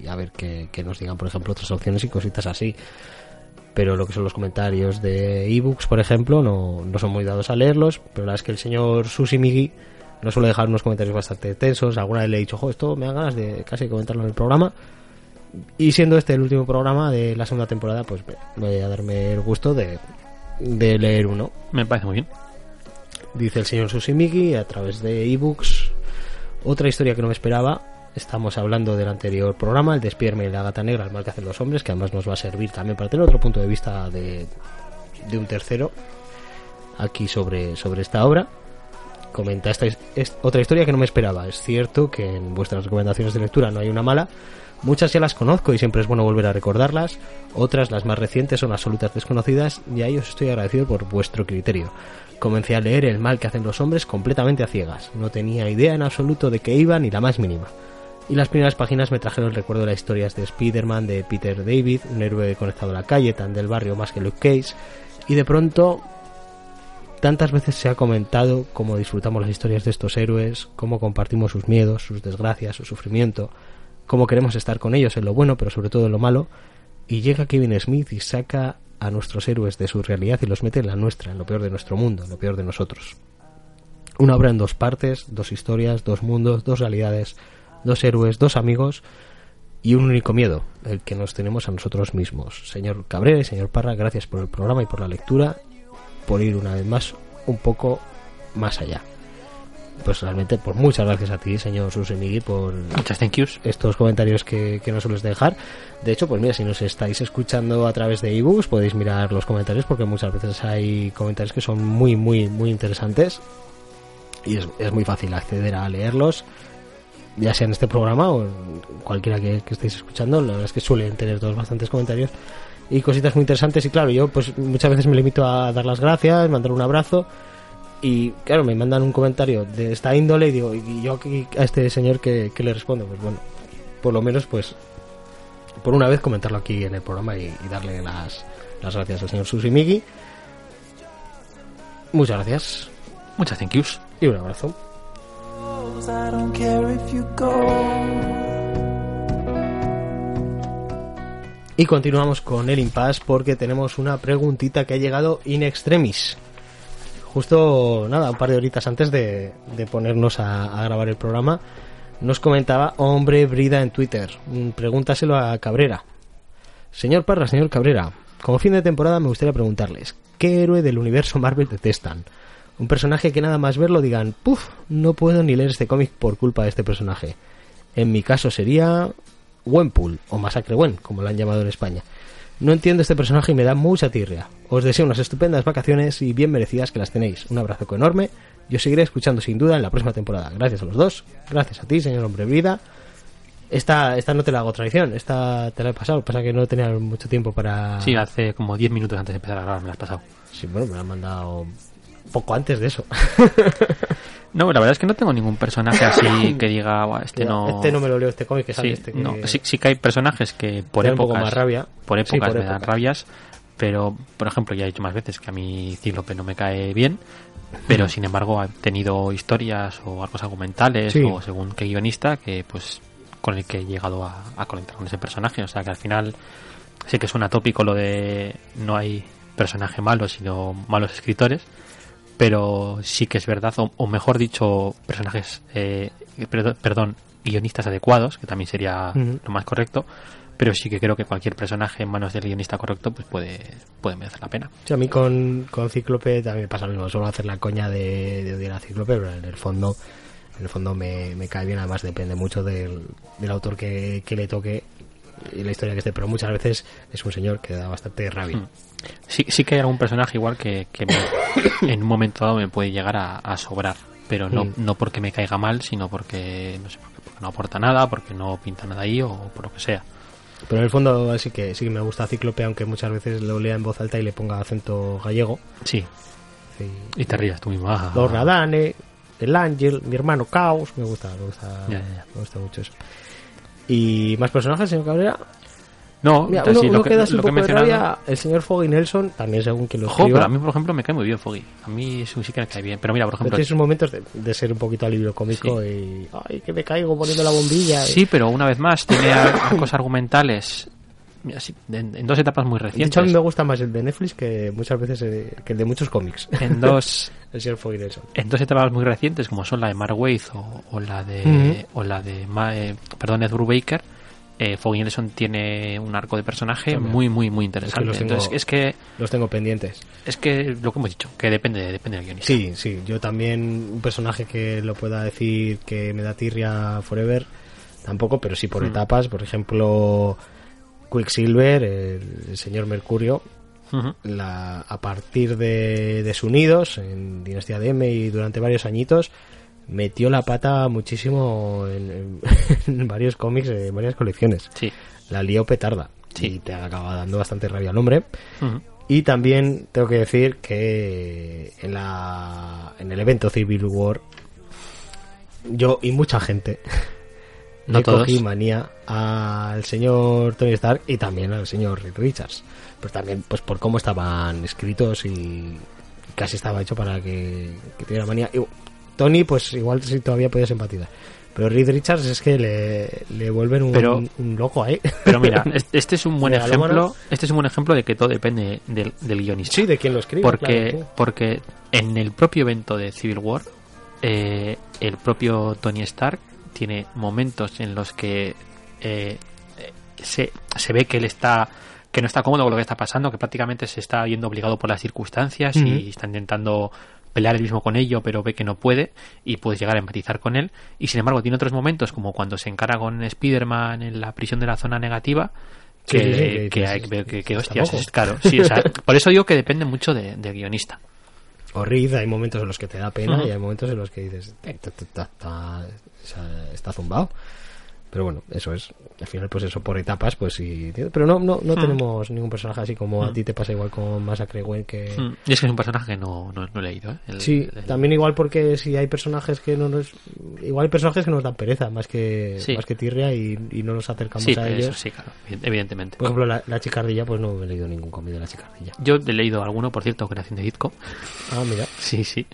y, a ver que, nos digan, por ejemplo, otras opciones y cositas así. Pero lo que son los comentarios de ebooks, por ejemplo, no, no son muy dados a leerlos. Pero la verdad es que el señor Susi Migi nos suele dejar unos comentarios bastante tensos. Alguna vez le he dicho, jo, esto me da ganas de casi comentarlo en el programa. Y siendo este el último programa de la segunda temporada, pues voy a darme el gusto de, de leer uno. Me parece muy bien. Dice el señor Susimigi a través de ebooks. Otra historia que no me esperaba. Estamos hablando del anterior programa, el de Spiderman y la gata negra, el mal que hacen los hombres, que además nos va a servir también para tener otro punto de vista de, de un tercero aquí sobre, sobre esta obra. Comenta esta es, otra historia que no me esperaba. Es cierto que en vuestras recomendaciones de lectura no hay una mala. Muchas ya las conozco y siempre es bueno volver a recordarlas. Otras, las más recientes, son absolutas desconocidas y a ellos estoy agradecido por vuestro criterio. Comencé a leer El mal que hacen los hombres completamente a ciegas. No tenía idea en absoluto de qué iba ni la más mínima. Y las primeras páginas me trajeron el recuerdo de las historias de Spider-Man, de Peter David, un héroe conectado a la calle, tan del barrio más que Luke Cage. Y de pronto, tantas veces se ha comentado cómo disfrutamos las historias de estos héroes, cómo compartimos sus miedos, sus desgracias, su sufrimiento, cómo queremos estar con ellos en lo bueno, pero sobre todo en lo malo. Y llega Kevin Smith y saca a nuestros héroes de su realidad y los mete en la nuestra, en lo peor de nuestro mundo, en lo peor de nosotros. Una obra en dos partes, dos historias, dos mundos, dos realidades, dos héroes, dos amigos y un único miedo, el que nos tenemos a nosotros mismos. Señor Cabrera y señor Parra, gracias por el programa y por la lectura, por ir una vez más un poco más allá. Personalmente, pues muchas gracias a ti, señor Susemigui, por Muchas thank yous. estos comentarios que, que nos sueles dejar. De hecho, pues mira, si nos estáis escuchando a través de ebooks, podéis mirar los comentarios porque muchas veces hay comentarios que son muy, muy, muy interesantes y es, es muy fácil acceder a leerlos, ya sea en este programa o en cualquiera que, que estéis escuchando. La verdad es que suelen tener todos bastantes comentarios y cositas muy interesantes. Y claro, yo pues muchas veces me limito a dar las gracias, mandar un abrazo. Y claro, me mandan un comentario de esta índole y digo, y yo aquí a este señor que, que le respondo, pues bueno, por lo menos pues por una vez comentarlo aquí en el programa y, y darle las, las gracias al señor Susimigi. Muchas gracias Muchas thank yous. y un abrazo. I don't care if you go. Y continuamos con el impasse porque tenemos una preguntita que ha llegado in extremis. Justo, nada, un par de horitas antes de, ponernos a, a grabar el programa, nos comentaba Hombre Brida en Twitter. Mm, Pregúntaselo a Cabrera. Señor Parra, señor Cabrera, como fin de temporada me gustaría preguntarles, ¿qué héroe del universo Marvel detestan? Un personaje que nada más verlo digan, puf, no puedo ni leer este cómic por culpa de este personaje. En mi caso sería Wenpool, o Masacre Wen, como lo han llamado en España. No entiendo este personaje y me da mucha tirria. Os deseo unas estupendas vacaciones y bien merecidas que las tenéis. Un abrazo enorme y os seguiré escuchando sin duda en la próxima temporada. Gracias a los dos, gracias a ti, señor hombre vida. Esta, esta no te la hago tradición, esta te la he pasado, pasa que no tenía mucho tiempo para... Sí, hace como 10 minutos antes de empezar a grabar me la has pasado. Sí, bueno, me la han mandado poco antes de eso. No, la verdad es que no tengo ningún personaje así que diga, "Buah, este no... Este no me lo leo, este cómic que sale Sí, este que... no, sí, sí que hay personajes que por un épocas, poco más rabia. por Sí, épocas por me dan rabias, pero por ejemplo ya he dicho más veces que a mí Cíclope no me cae bien, pero sin embargo ha tenido historias o arcos argumentales Sí. o según qué guionista que pues con el que he llegado a, a conectar con ese personaje, o sea que al final sé que suena tópico lo de no hay personaje malo sino malos escritores, pero sí que es verdad, o, o mejor dicho, personajes, eh, perdón, guionistas adecuados, que también sería lo más correcto, pero sí que creo que cualquier personaje en manos del guionista correcto pues puede, puede merecer la pena. Sí, a mí con, con Cíclope también me pasa lo mismo. Suelo hacer la coña de, de odiar a Cíclope, pero en el fondo, en el fondo me, me cae bien. Además, depende mucho del, del autor que, que le toque y la historia que esté, pero muchas veces es un señor que da bastante rabia. Mm. Sí, sí que hay algún personaje igual que, que me- en un momento dado me puede llegar a, a sobrar, pero no, Mm. no porque me caiga mal, sino porque no sé, porque, porque no aporta nada, porque no pinta nada ahí o por lo que sea. Pero en el fondo sí que sí que me gusta Cíclope, aunque muchas veces lo lea en voz alta y le ponga acento gallego. Sí, Sí. y te rías tú mismo. ah. Los Radane, el Ángel, mi hermano Caos, me gusta, me gusta, Ya, ya, ya. me gusta mucho eso. ¿Y más personajes, señor Cabrera? No, Mira, uno, sí, uno lo que, que da así lo un que poco de rabia, el señor Foggy Nelson, también según quien lo escriba. pero a mí, por ejemplo, me cae muy bien Foggy. A mí sí que me cae bien. Pero mira, por ejemplo, tiene sus momentos de, de ser un poquito alivio cómico y... ¡Ay, que me caigo poniendo la bombilla! Sí, pero una vez más, tiene arcos argumentales mira, sí, en, en dos etapas muy De hecho, a mí recientes. me gusta más el de Netflix que muchas veces eh, que el de muchos cómics. En dos, el señor Foggy Nelson. en dos etapas muy recientes, como son la de Mark Waid o, o la de, o la de Ma- eh, perdón, Ed Brubaker, eh, Foggy Nelson tiene un arco de personaje También. muy, muy, muy interesante. los tengo- Entonces, es que, Los tengo pendientes. es que lo que hemos dicho, que depende, depende del guionista. Sí, sí, yo también un personaje que lo pueda decir que me da tirria forever, tampoco, pero sí por Mm. etapas, por ejemplo, Quicksilver, el, señor Mercurio, la, a partir de, de su nidos en Dinastía de M y durante varios añitos, metió la pata muchísimo en, varios cómics, en varias colecciones. Sí. La lió petarda. Sí. Y te acaba dando bastante rabia al hombre. Y también tengo que decir que en la en el evento Civil War yo y mucha gente No le todos. cogí manía al señor Tony Stark y también al señor Reed Richards. Pues también pues por cómo estaban escritos y casi estaba hecho para que, que tuviera manía. Y, Tony pues igual sí todavía podías empatizar. Pero Reed Richards es que le, le vuelven un, Pero- un loco ahí. Pero mira, es- este es un buen ejemplo, este es un buen ejemplo de que todo depende del, del guionista. sí, de quién lo escribe. porque, claro, sí. porque en el propio evento de Civil War, eh, el propio Tony Stark tiene momentos en los que eh, eh, se, se ve que él está que no está cómodo con lo que está pasando, que prácticamente se está viendo obligado por las circunstancias y está intentando pelear él mismo con ello, pero ve que no puede y puedes llegar a empatizar con él. Y sin embargo, tiene otros momentos, como cuando se encara con Spider-Man en la prisión de la zona negativa, que, Sí, sí, sí, que hay- que, que, hostias, es claro. Sí, o sea, por eso digo que depende mucho de- del guionista. o Reed, hay momentos en los que te da pena y hay momentos en los que dices, "Eh, ta, ta, ta, ta, está, está zumbado. Pero bueno, eso es. Al final, pues eso por etapas, pues sí. Pero no, no, no Hmm. tenemos ningún personaje así como a Hmm. ti te pasa igual con Massacre Gwen que. Mm, Y es que es un personaje que no, no, no he leído. ¿eh? El- Sí, el- también igual porque si hay personajes que no nos. Igual hay personajes que nos dan pereza más que, Sí. más que tirria y, y no nos acercamos Sí, a eso ellos. sí, claro, evidentemente. Por ejemplo, la, la chicardilla, pues no he leído ningún cómic de la chicardilla. Yo he leído alguno, por cierto, creación de Ditko. Ah, mira. Sí, sí.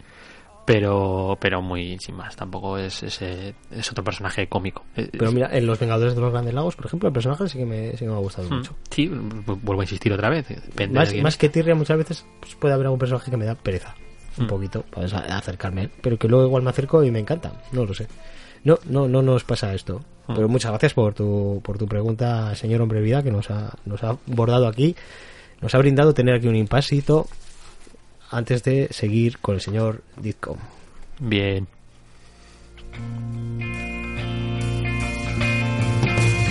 Pero, pero muy sin más. Tampoco es, es, eh, es otro personaje cómico. Pero mira, en Los Vengadores de los Grandes Lagos, por ejemplo, el personaje sí que me, sí que me ha gustado mm, mucho. Sí, vu- vuelvo a insistir otra vez. Depende Más, del más que tirria muchas veces pues, puede haber algún personaje que me da pereza un Mm. poquito para sa- acercarme a él, pero que luego igual me acerco y me encanta no lo sé no no no nos pasa esto Mm. pero muchas gracias por tu por tu pregunta señor hombre vida que nos ha nos ha bordado aquí nos ha brindado tener aquí un impasito antes de seguir con el señor Ditko Bien.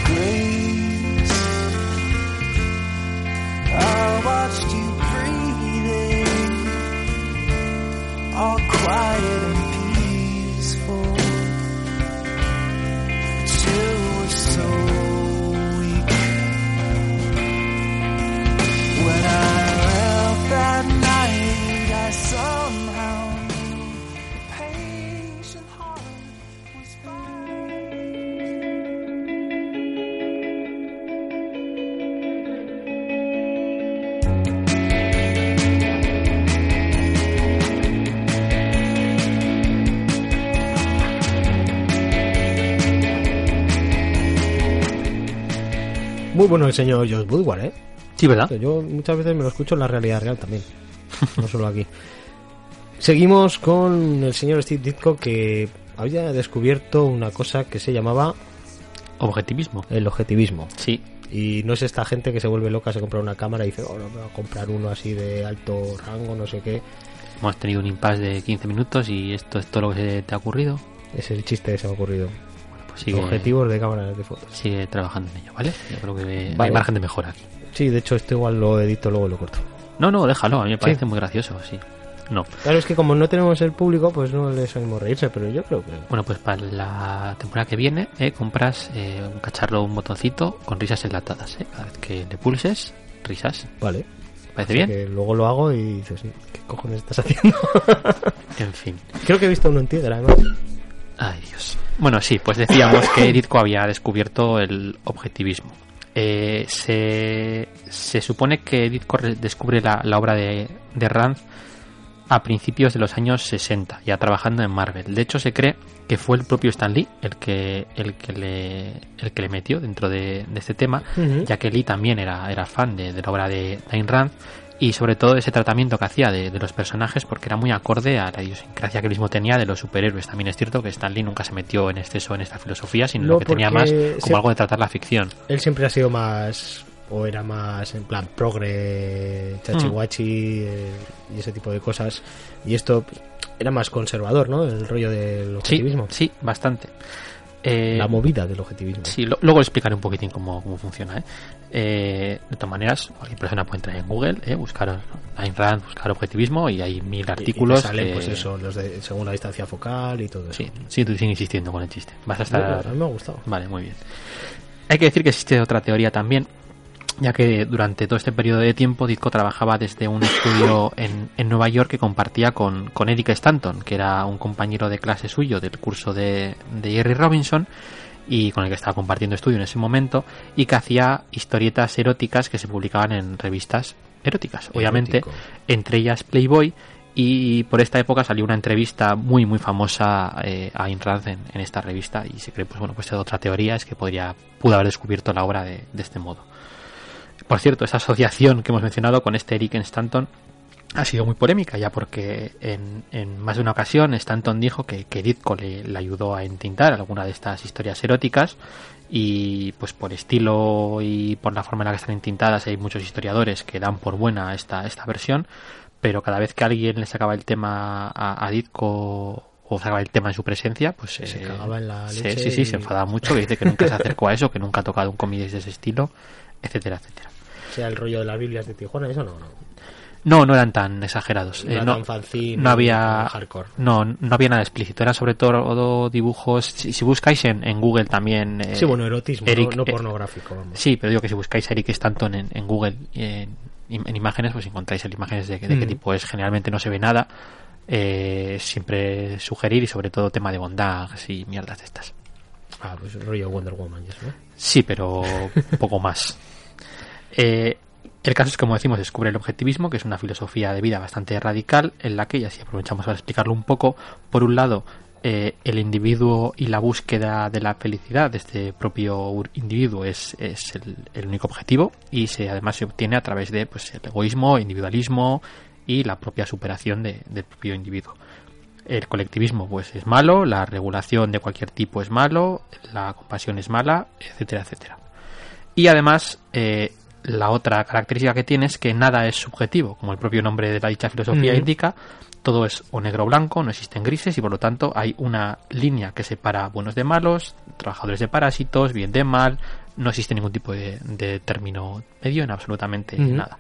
grace. I watched you breathing, all quiet and peaceful. But you were so muy bueno el señor Josh Woodward eh Sí, ¿verdad? Yo muchas veces me lo escucho en la realidad real también, no solo aquí. Seguimos con el señor Steve Ditko que había descubierto una cosa que se llamaba Objetivismo. el objetivismo. Sí. Y no es esta gente que se vuelve loca, se compra una cámara y dice, oh, no, me voy a comprar uno así de alto rango, no sé qué. Hemos tenido un impasse de 15 minutos y esto es todo lo que se te ha ocurrido. Es el chiste que se me ha ocurrido. Pues sigue, Objetivos de cámaras de fotos. sigue trabajando en ello, ¿vale? Yo creo que hay margen de mejora aquí. Sí, de hecho, esto igual lo edito, luego lo corto. No, no, déjalo, a mí me parece Sí. muy gracioso, sí. No. Claro, es que como no tenemos el público, pues no les oímos reírse, pero yo creo que... Bueno, pues para la temporada que viene eh, compras eh, un cacharro, un botoncito con risas enlatadas. Eh. Cada vez que le pulses, risas. Vale. ¿Parece bien? Que luego lo hago y dices, ¿qué cojones estás haciendo? En fin. creo que he visto uno en Tinder, además. Ay, Dios. Bueno, sí, pues decíamos que Ditko había descubierto el objetivismo. Eh, se, se supone que Ditko re- descubre la, la obra de, de Rand a principios de los años 60, ya trabajando en Marvel. De hecho, se cree que fue el propio Stan Lee el que, el que, le, el que le metió dentro de, de este tema, ya que Lee también era, era fan de, de la obra de Ayn Rand y sobre todo ese tratamiento que hacía de, de los personajes porque era muy acorde a la idiosincrasia que él mismo tenía de los superhéroes. También es cierto que Stan Lee nunca se metió en exceso en esta filosofía, sino No, lo que tenía más como algo de tratar la ficción. Él siempre ha sido más... O era más en plan progre, chachihuachi eh, y ese tipo de cosas. Y esto era más conservador, ¿no? El rollo del Sí, objetivismo. sí, bastante. Eh, La movida del objetivismo. Sí, lo- luego explicaré un poquitín cómo, cómo funciona. ¿eh? Eh, de todas maneras, cualquier persona puede entrar en Google, ¿eh? buscar Ayn Rand, buscar objetivismo y hay mil Y- y artículos. salen, pues eso, los de según la distancia focal y todo eso. Sí, sí, tú sigue insistiendo con el chiste. Vas a estar. me ha gustado. Vale, muy bien. Hay que decir que existe otra teoría también, ya que durante todo este periodo de tiempo Ditko trabajaba desde un estudio en, en Nueva York que compartía con, con Eric Stanton, que era un compañero de clase suyo del curso de, de Jerry Robinson y con el que estaba compartiendo estudio en ese momento y que hacía historietas eróticas que se publicaban en revistas eróticas, obviamente Erótico. entre ellas Playboy y por esta época salió una entrevista muy muy famosa eh, a Ayn Rand en, en esta revista y se cree pues bueno pues otra teoría es que podría pudo haber descubierto la obra de, de este modo por cierto esa asociación que hemos mencionado con este Eric Stanton ha sido muy polémica ya porque en, en más de una ocasión Stanton dijo que, que Ditko le, le ayudó a entintar alguna de estas historias eróticas y pues por estilo y por la forma en la que están entintadas hay muchos historiadores que dan por buena esta, esta versión pero cada vez que alguien le sacaba el tema a, a Ditko o sacaba el tema en su presencia pues Se eh, cagaba en la leche sí, sí, y- se enfadaba mucho que dice que nunca se acercó a eso que nunca ha tocado un cómic de ese estilo etcétera etcétera sea, el rollo de las Biblias de Tijuana, eso no, no. no, no eran tan exagerados. No Eh, no, tan fanzine, no había hardcore. No, no había nada explícito. Era sobre todo dibujos. Si, si buscáis en, en Google también. eh, Sí, bueno, erotismo, Eric, no, eh, pornográfico, vamos. Sí, pero digo que si buscáis Eric Stanton en, en Google en, en imágenes, pues encontráis el imágenes de, de qué Mm. tipo es. Generalmente no se ve nada. Siempre sugerir y sobre todo tema de bondajes y mierdas de estas. Ah, pues rollo Wonder Woman, ¿no? Sí, pero un poco más. Eh, el caso es como decimos, descubre el objetivismo, que es una filosofía de vida bastante radical, en la que, y así aprovechamos para explicarlo un poco, por un lado, eh, el individuo y la búsqueda de la felicidad de este propio individuo es, es el, único objetivo y se, además se obtiene a través de pues, el egoísmo, individualismo y la propia superación de- del propio individuo. El colectivismo pues es malo, la regulación de cualquier tipo es malo, la compasión es mala, etcétera, etcétera. Y además, eh, la otra característica que tiene es que nada es subjetivo, como el propio nombre de la dicha filosofía indica, todo es o negro o blanco, no existen grises y por lo tanto hay una línea que separa buenos de malos, trabajadores de parásitos, bien de mal, no existe ningún tipo de, de término medio en absolutamente nada.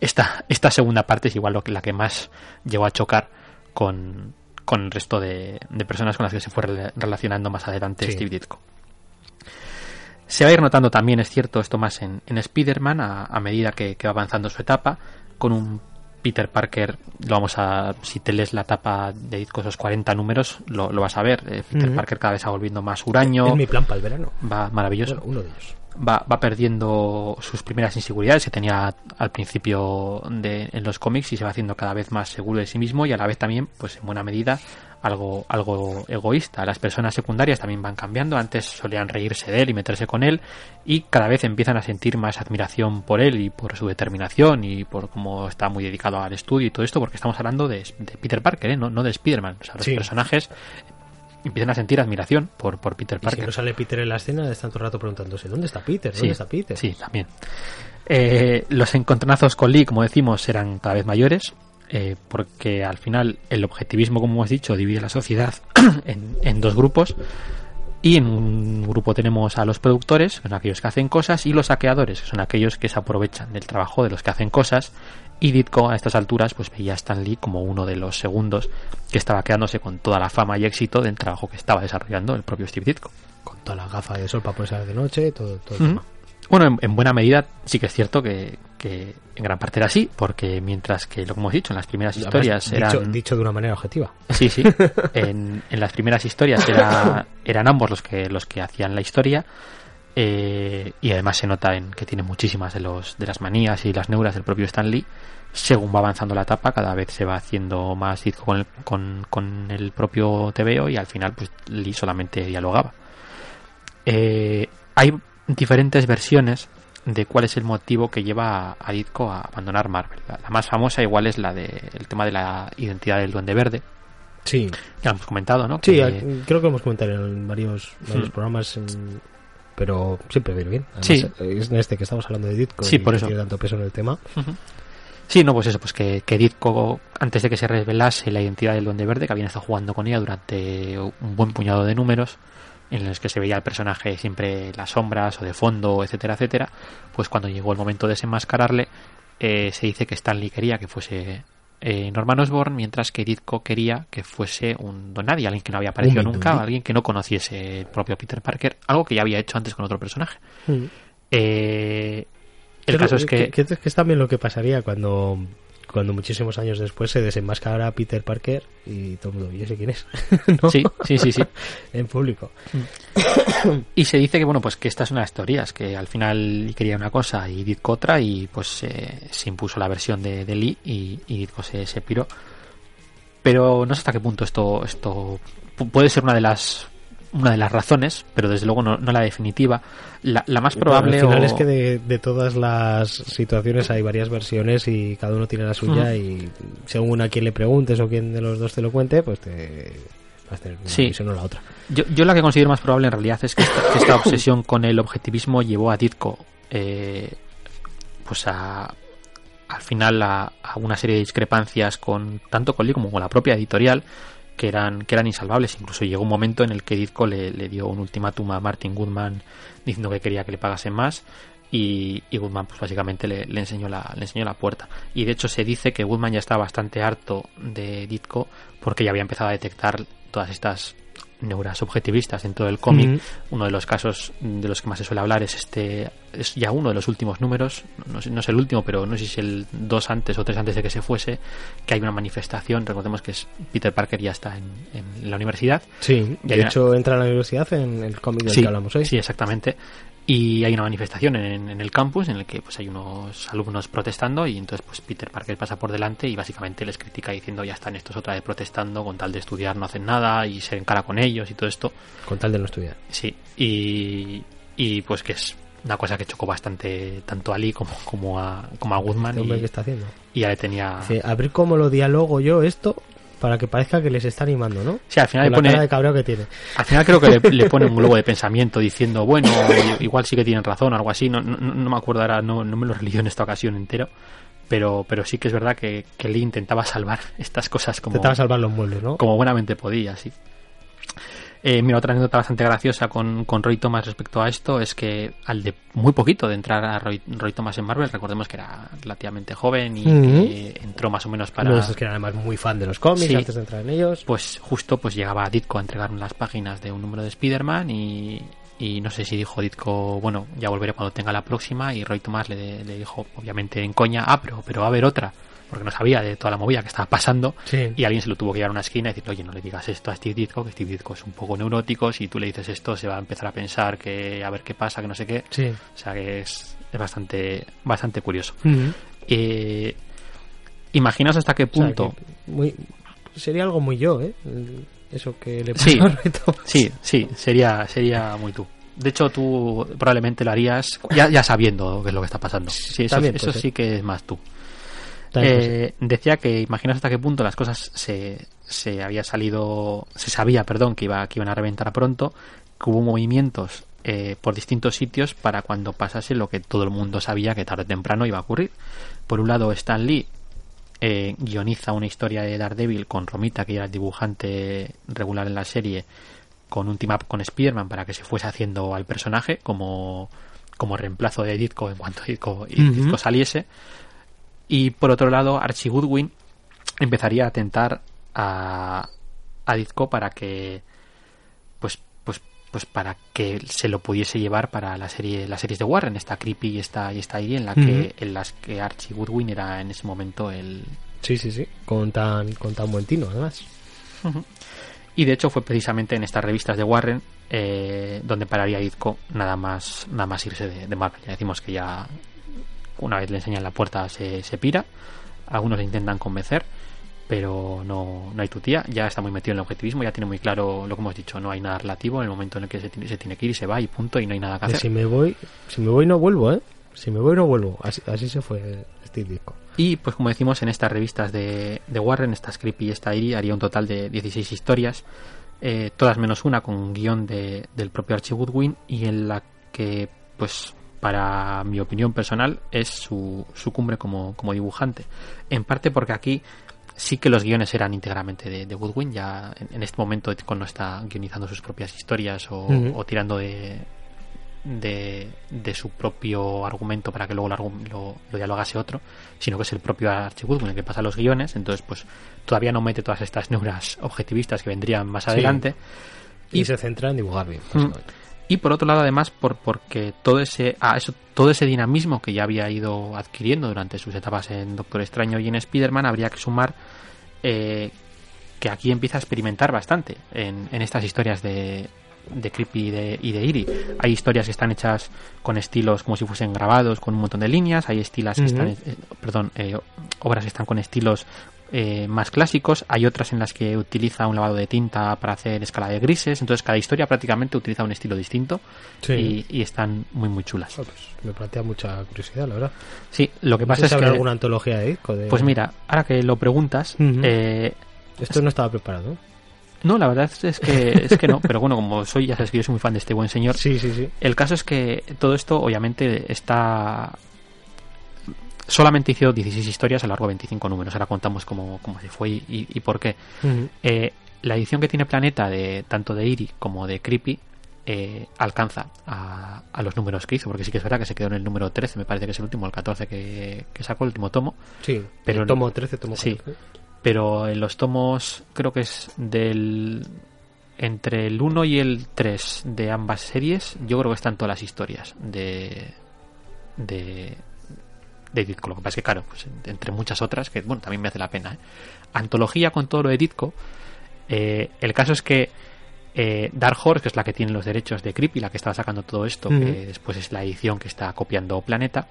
Esta, esta segunda parte es igual lo que, la que más llegó a chocar con, con el resto de, de personas con las que se fue rela- relacionando más adelante Sí. Steve Ditko. Se va a ir notando también, es cierto, esto más en, en Spider-Man a, a medida que, que va avanzando su etapa, con un Peter Parker, lo vamos a, si te lees la etapa de esos 40 números, lo, lo vas a ver. eh, Peter. Parker cada vez va volviendo más huraño, Es mi plan para el verano. va maravilloso Bueno, uno de ellos. va, va perdiendo sus primeras inseguridades que tenía al principio de, en los cómics y se va haciendo cada vez más seguro de sí mismo y a la vez también, pues en buena medida, algo, algo egoísta. Las personas secundarias también van cambiando. Antes solían reírse de él y meterse con él y cada vez empiezan a sentir más admiración por él y por su determinación y por cómo está muy dedicado al estudio y todo esto porque estamos hablando de, de Peter Parker, ¿eh? no, no de Spider-Man. O sea, los Sí. personajes empiezan a sentir admiración por, por Peter Y si Parker. no sale Peter en la escena, está todo el rato preguntándose, ¿dónde está Peter? ¿Dónde Sí, está Peter? Sí, también. Eh, los encontronazos con Lee, como decimos, eran cada vez mayores, eh, porque al final el objetivismo, como hemos dicho, divide la sociedad en, en dos grupos. Y en un grupo tenemos a los productores, que son aquellos que hacen cosas, y los saqueadores, que son aquellos que se aprovechan del trabajo de los que hacen cosas. Y Ditko a estas alturas pues veía a Stan Lee como uno de los segundos que estaba quedándose con toda la fama y éxito del trabajo que estaba desarrollando el propio Steve Ditko. Con toda la gafa de sol para poder salir de noche, todo, todo el tema. Bueno, en, en buena medida sí que es cierto que, que en gran parte era así, porque mientras que, lo que hemos dicho, en las primeras historias eran... dicho, dicho de una manera objetiva. Sí, sí. En, en las primeras historias era- eran ambos los que los que hacían la historia. eh, y además se nota en que tiene muchísimas de los de las manías y las neuras del propio Stan Lee. Según va avanzando la etapa, cada vez se va haciendo más Ditko con el, con, con el propio TVO y al final pues Lee solamente dialogaba. Eh, hay diferentes versiones de cuál es el motivo que lleva a, Ditko a abandonar Marvel. La, más famosa igual es la del tema de la identidad del Duende Verde, Sí, ya hemos comentado, ¿no? sí, Que- creo que hemos comentado en varios, varios Hmm. programas, en- pero siempre viene bien. Además, Sí. Es en este que estamos hablando de Ditko Sí, y por eso. tiene tanto peso en el tema. Sí, no, pues eso, pues que, que Ditko, antes de que se revelase la identidad del Duende Verde, que habían estado jugando con ella durante un buen puñado de números, en los que se veía el personaje siempre las sombras o de fondo, etcétera, etcétera, pues cuando llegó el momento de desenmascararle, eh, se dice que Stanley quería que fuese eh, Norman Osborn, mientras que Ditko quería que fuese un don nadie, alguien que no había aparecido Un nunca, alguien que no conociese el propio Peter Parker, algo que ya había hecho antes con otro personaje. Eh, el caso es que... que, que es también lo que pasaría cuando, cuando muchísimos años después se desenmascara Peter Parker y todo el mundo, ¿y ese quién es? ¿No? Sí, sí, sí, sí. En público. Y se dice que, bueno, pues que esta es una de las teorías, que al final quería una cosa y Ditko otra y pues eh, se impuso la versión de, de Lee y, y Ditko se, se piró. Pero no sé hasta qué punto esto, esto pu- puede ser una de las una de las razones, pero desde luego no, no la definitiva. La, la más probable Al final o- es que de, de todas las situaciones hay varias versiones y cada uno tiene la suya y según a quien le preguntes o quien de los dos te lo cuente, pues te vas a tener una Sí. visión o la otra. Yo, yo la que considero más probable en realidad es que esta, que esta obsesión con el objetivismo llevó a Ditko eh, pues a al final a, a una serie de discrepancias con tanto con Lee como con la propia editorial que eran que eran insalvables. Incluso llegó un momento en el que Ditko le, dio un ultimátum a Martin Goodman diciendo que quería que le pagasen más y, y Goodman pues básicamente le, le enseñó la le enseñó la puerta. Y de hecho se dice que Goodman ya estaba bastante harto de Ditko porque ya había empezado a detectar todas estas neuras objetivistas dentro del cómic Ujú. uno de los casos de los que más se suele hablar es este es ya uno de los últimos números no, no es el último pero no sé si es el dos antes o tres antes de que se fuese que hay una manifestación recordemos que es Peter Parker ya está en, en la universidad Sí, Y de una- hecho entra a la universidad en el cómic del sí, que hablamos hoy. sí exactamente y hay una manifestación en, en el campus en el que pues hay unos alumnos protestando y entonces pues Peter Parker pasa por delante y básicamente les critica diciendo ya están estos otra vez protestando con tal de estudiar no hacen nada y se encara con ellos y todo esto Con tal de no estudiar. Sí, y, y pues que es una cosa que chocó bastante tanto a Lee como, como, a, como a Goodman Este y, que está haciendo. y ya le tenía... Dice, a ver cómo lo dialogo yo esto para que parezca que les está animando, ¿no? Sí, al final Con le la cara pone... de cabreo que tiene. Al final creo que le, le pone un globo de pensamiento diciendo, bueno, igual sí que tienen razón, algo así. No, no, no me acuerdo ahora, no, no me lo leído en esta ocasión entero. Pero, pero sí que es verdad que, que Lee intentaba salvar estas cosas como, Intentaba salvar los muebles, ¿no? como buenamente podía, sí. Eh, mira, otra anécdota bastante graciosa con, con Roy Thomas respecto a esto es que al de muy poquito de entrar a Roy, Roy Thomas en Marvel, recordemos que era relativamente joven y que entró más o menos para... No, es que era además muy fan de los cómics Sí. antes de entrar en ellos. Pues justo pues llegaba a Ditko a entregar las páginas de un número de Spider-Man y, y no sé si dijo Ditko, bueno, ya volveré cuando tenga la próxima y Roy Thomas le, le dijo, obviamente en coña, ah, pero, pero va a haber otra, porque no sabía de toda la movida que estaba pasando Sí. y alguien se lo tuvo que llevar a una esquina y decir, oye, no le digas esto a Steve Ditko, que Steve Ditko es un poco neurótico, si tú le dices esto se va a empezar a pensar que a ver qué pasa, que no sé qué, Sí. o sea que es, es bastante, bastante curioso. Ujú. Eh, imaginaos hasta qué O sea, punto... que muy, sería algo muy yo, ¿eh? Eso que le Sí. pasó a. Sí, sí, sería, sería muy tú. De hecho, tú probablemente lo harías ya, ya sabiendo qué es lo que está pasando. Sí, eso, eso puede ser. sí que es más tú. Eh, decía que imaginaos hasta qué punto las cosas se, se había salido, se sabía, perdón, que iba, que iban a reventar pronto, que hubo movimientos eh, por distintos sitios para cuando pasase lo que todo el mundo sabía que tarde o temprano iba a ocurrir. Por un lado, Stan Lee eh, guioniza una historia de Daredevil con Romita, que era el dibujante regular en la serie, con un team up con Spider-Man para que se fuese haciendo al personaje como, como reemplazo de Ditko en cuanto Ditko, Ujú. Ditko saliese. Y por otro lado, Archie Goodwin empezaría a atentar a, a Ditko para que pues pues pues para que se lo pudiese llevar para la serie las series de Warren esta creepy y esta y esta idea en la que en las que Archie Goodwin era en ese momento el Sí, sí, sí. Con tan, con tan buen tino, además. y de hecho fue precisamente en estas revistas de Warren eh, donde pararía Ditko nada más nada más irse de, de Marvel ya decimos que ya una vez le enseñan la puerta se, se pira algunos le intentan convencer pero no, no hay tu tía, ya está muy metido en el objetivismo, ya tiene muy claro lo que hemos dicho, no hay nada relativo en el momento en el que se tiene, se tiene que ir y se va y punto y no hay nada que hacer. si me voy, si me voy no vuelvo, ¿eh? Si me voy no vuelvo. Así, así se fue Steve Ditko. Y pues como decimos en estas revistas de, de Warren, esta Creepy y esta Iri haría un total de 16 historias, eh, todas menos una con guion de, del propio Archie Goodwin y en la que pues para mi opinión personal es su, su cumbre como, como dibujante. En parte porque aquí sí que los guiones eran íntegramente de, de Goodwin, ya en, en este momento Ditko no está guionizando sus propias historias o, tirando de, de, de su propio argumento para que luego lo, lo, lo dialogase otro, sino que es el propio Archie Goodwin el que pasa los guiones, entonces pues todavía no mete todas estas neuras objetivistas que vendrían más Sí. adelante. Y, Y- se centra en dibujar bien. Mm. Y por otro lado, además, por, porque todo ese, ah, eso, todo ese dinamismo que ya había ido adquiriendo durante sus etapas en Doctor Extraño y en Spider-Man, habría que sumar eh, que aquí empieza a experimentar bastante en, en estas historias de, de Creepy y de, y de Iri. Hay historias que están hechas con estilos como si fuesen grabados, con un montón de líneas. Hay estilas que están, eh, perdón, eh, obras que están con estilos eh, más clásicos. Hay otras en las que utiliza un lavado de tinta para hacer escala de grises. Entonces cada historia prácticamente utiliza un estilo distinto Sí. y, y están muy muy chulas. Ah, pues, me plantea mucha curiosidad, la verdad. Sí, lo que No pasa es que alguna antología de disco de... pues mira, ahora que lo preguntas, eh, Esto no estaba preparado. no, la verdad es que es que no, pero bueno, como soy, ya sabes que yo soy muy fan de este buen señor. Sí, sí, sí. El caso es que todo esto obviamente está solamente hizo 16 historias a lo largo de 25 números. Ahora contamos cómo, cómo se fue y, y- y por qué. Eh, la edición que tiene Planeta de tanto de Iri como de Creepy eh, alcanza a, a los números que hizo, porque sí que es verdad que se quedó en el número 13, me parece que es el último, el 14 que, que sacó, el último tomo, Sí, Pero el tomo 13, tomo sí. 14. pero en los tomos creo que es del entre el 1 y el 3 de ambas series, yo creo que están todas las historias de de de Ditko. Lo que pasa es que, claro, pues en- entre muchas otras, que bueno, también me hace la pena. ¿eh? Antología con todo lo de Ditko. eh, el caso es que eh, Dark Horse, que es la que tiene los derechos de Creepy, la que estaba sacando todo esto, que después es la edición que está copiando Planeta,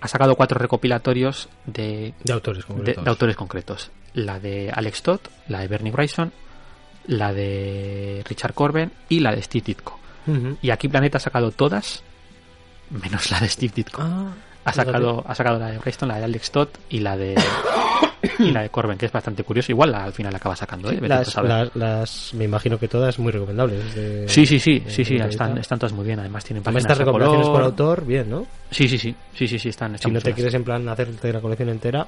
ha sacado cuatro recopilatorios de De autores concretos. de autores concretos. La de Alex Todd, la de Bernie Bryson, la de Richard Corben y la de Steve Ditko. Y aquí Planeta ha sacado todas, menos la de Steve Ditko. Ah, ha sacado, ha sacado la de Bryson, la de Alex Todd y la de y la de Corben, que es bastante curioso. Igual la- al final acaba sacando, ¿eh? Las, las, las- me imagino que todas muy recomendables. de- Sí, sí, sí, de- sí, sí, están, están todas muy bien. Además tienen páginas estas color. por autor, bien, ¿no? Sí, sí, sí, sí, sí, sí, están, Si no te quieres en plan hacerte la colección entera,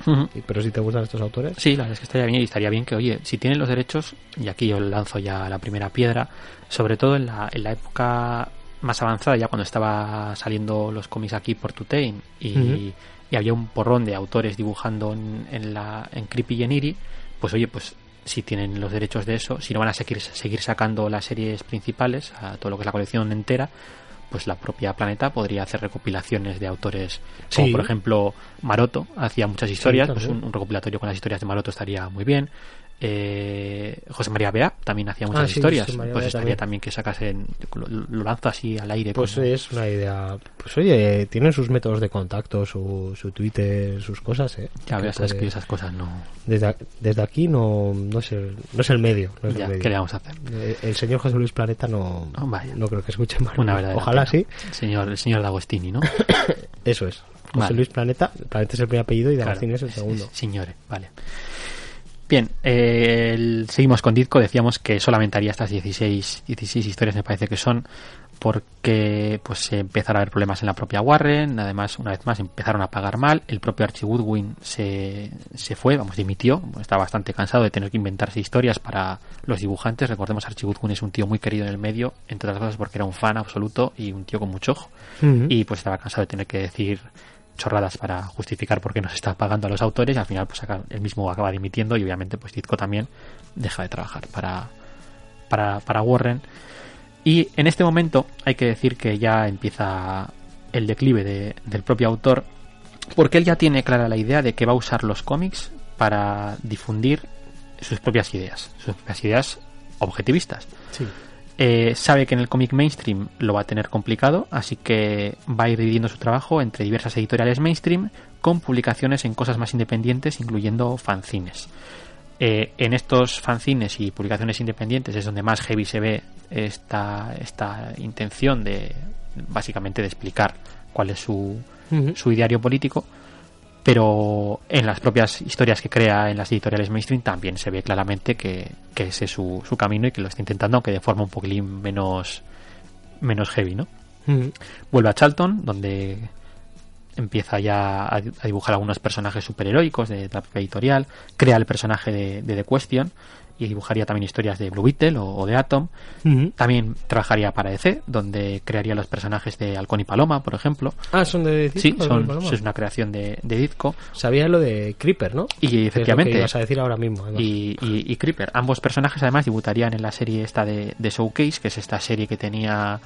pero si te gustan estos autores. Sí, la verdad es que estaría bien y estaría bien que, oye, si tienen los derechos, y aquí yo lanzo ya la primera piedra, sobre todo en la, en la época más avanzada, ya cuando estaba saliendo los cómics aquí por Tutein y, había un porrón de autores dibujando en, en la, en Creepy y en Iri, pues oye, pues si tienen los derechos de eso, si no van a seguir, seguir sacando las series principales, a todo lo que es la colección entera, pues la propia Planeta podría hacer recopilaciones de autores como Sí. por ejemplo Maroto hacía muchas historias pues un recopilatorio con las historias de Maroto estaría muy bien eh, José María Bea también hacía muchas Ah, sí, historias pues estaría también. también que sacasen lo, lo lanzo así al aire Pues como- es una idea. Pues oye, tienen sus métodos de contacto, su, su Twitter, sus cosas, ¿eh? ya puede- que esas cosas no desde, desde aquí no, no, es el, no es el medio. No es el ya, medio. ¿qué le vamos a hacer? Eh, El señor José Luis Planeta no, Oh, no creo que escuche mal. una Ojalá pena. sí. el señor, el señor D'Agostini ¿no? Eso es. José Vale. Luis Planeta. Planeta es el primer apellido y Claro. D'Agostini es el segundo. Señores, vale. Bien, eh, el- seguimos con Ditko. Decíamos que solamente haría estas 16, 16 historias, me parece que son, porque pues se empezaron a haber problemas en la propia Warren. Además, una vez más, empezaron a pagar mal. El propio Archie Goodwin se, se fue, vamos, dimitió. Estaba bastante cansado de tener que inventarse historias para los dibujantes. Recordemos, Archie Goodwin es un tío muy querido en el medio, entre otras cosas porque era un fan absoluto y un tío con mucho ojo. Y pues estaba cansado de tener que decir chorradas para justificar por qué no se está pagando a los autores y al final pues acá- él mismo acaba dimitiendo y obviamente pues Ditko también deja de trabajar para, para, para Warren y en este momento hay que decir que ya empieza el declive de- del propio autor porque él ya tiene clara la idea de que va a usar los cómics para difundir sus propias ideas, sus propias ideas objetivistas. Sí. Eh, sabe que en el cómic mainstream lo va a tener complicado, así que va a ir dividiendo su trabajo entre diversas editoriales mainstream con publicaciones en cosas más independientes, incluyendo fanzines. Eh, en estos fanzines y publicaciones independientes es donde más heavy se ve esta, esta intención de básicamente de explicar cuál es su, su ideario político, pero en las propias historias que crea en las editoriales mainstream también se ve claramente que, que ese es su, su camino y que lo está intentando, aunque de forma un poquitín menos, menos heavy, ¿no? Ujú. Vuelve a Charlton, donde empieza ya a, a dibujar algunos personajes superheroicos de la propia editorial, crea el personaje de, de The Question y dibujaría también historias de Blue Beetle o, o de Atom. También trabajaría para DC, donde crearía los personajes de Halcón y Paloma, por ejemplo. Ah, son de Sí, Ditko, son, Paloma. es una creación de, de Ditko. Sabía lo de Creeper, ¿no? Y Que es lo efectivamente, que ibas a decir ahora mismo. y, y- y Creeper. Ambos personajes además debutarían en la serie esta de, de Showcase, que es esta serie que tenía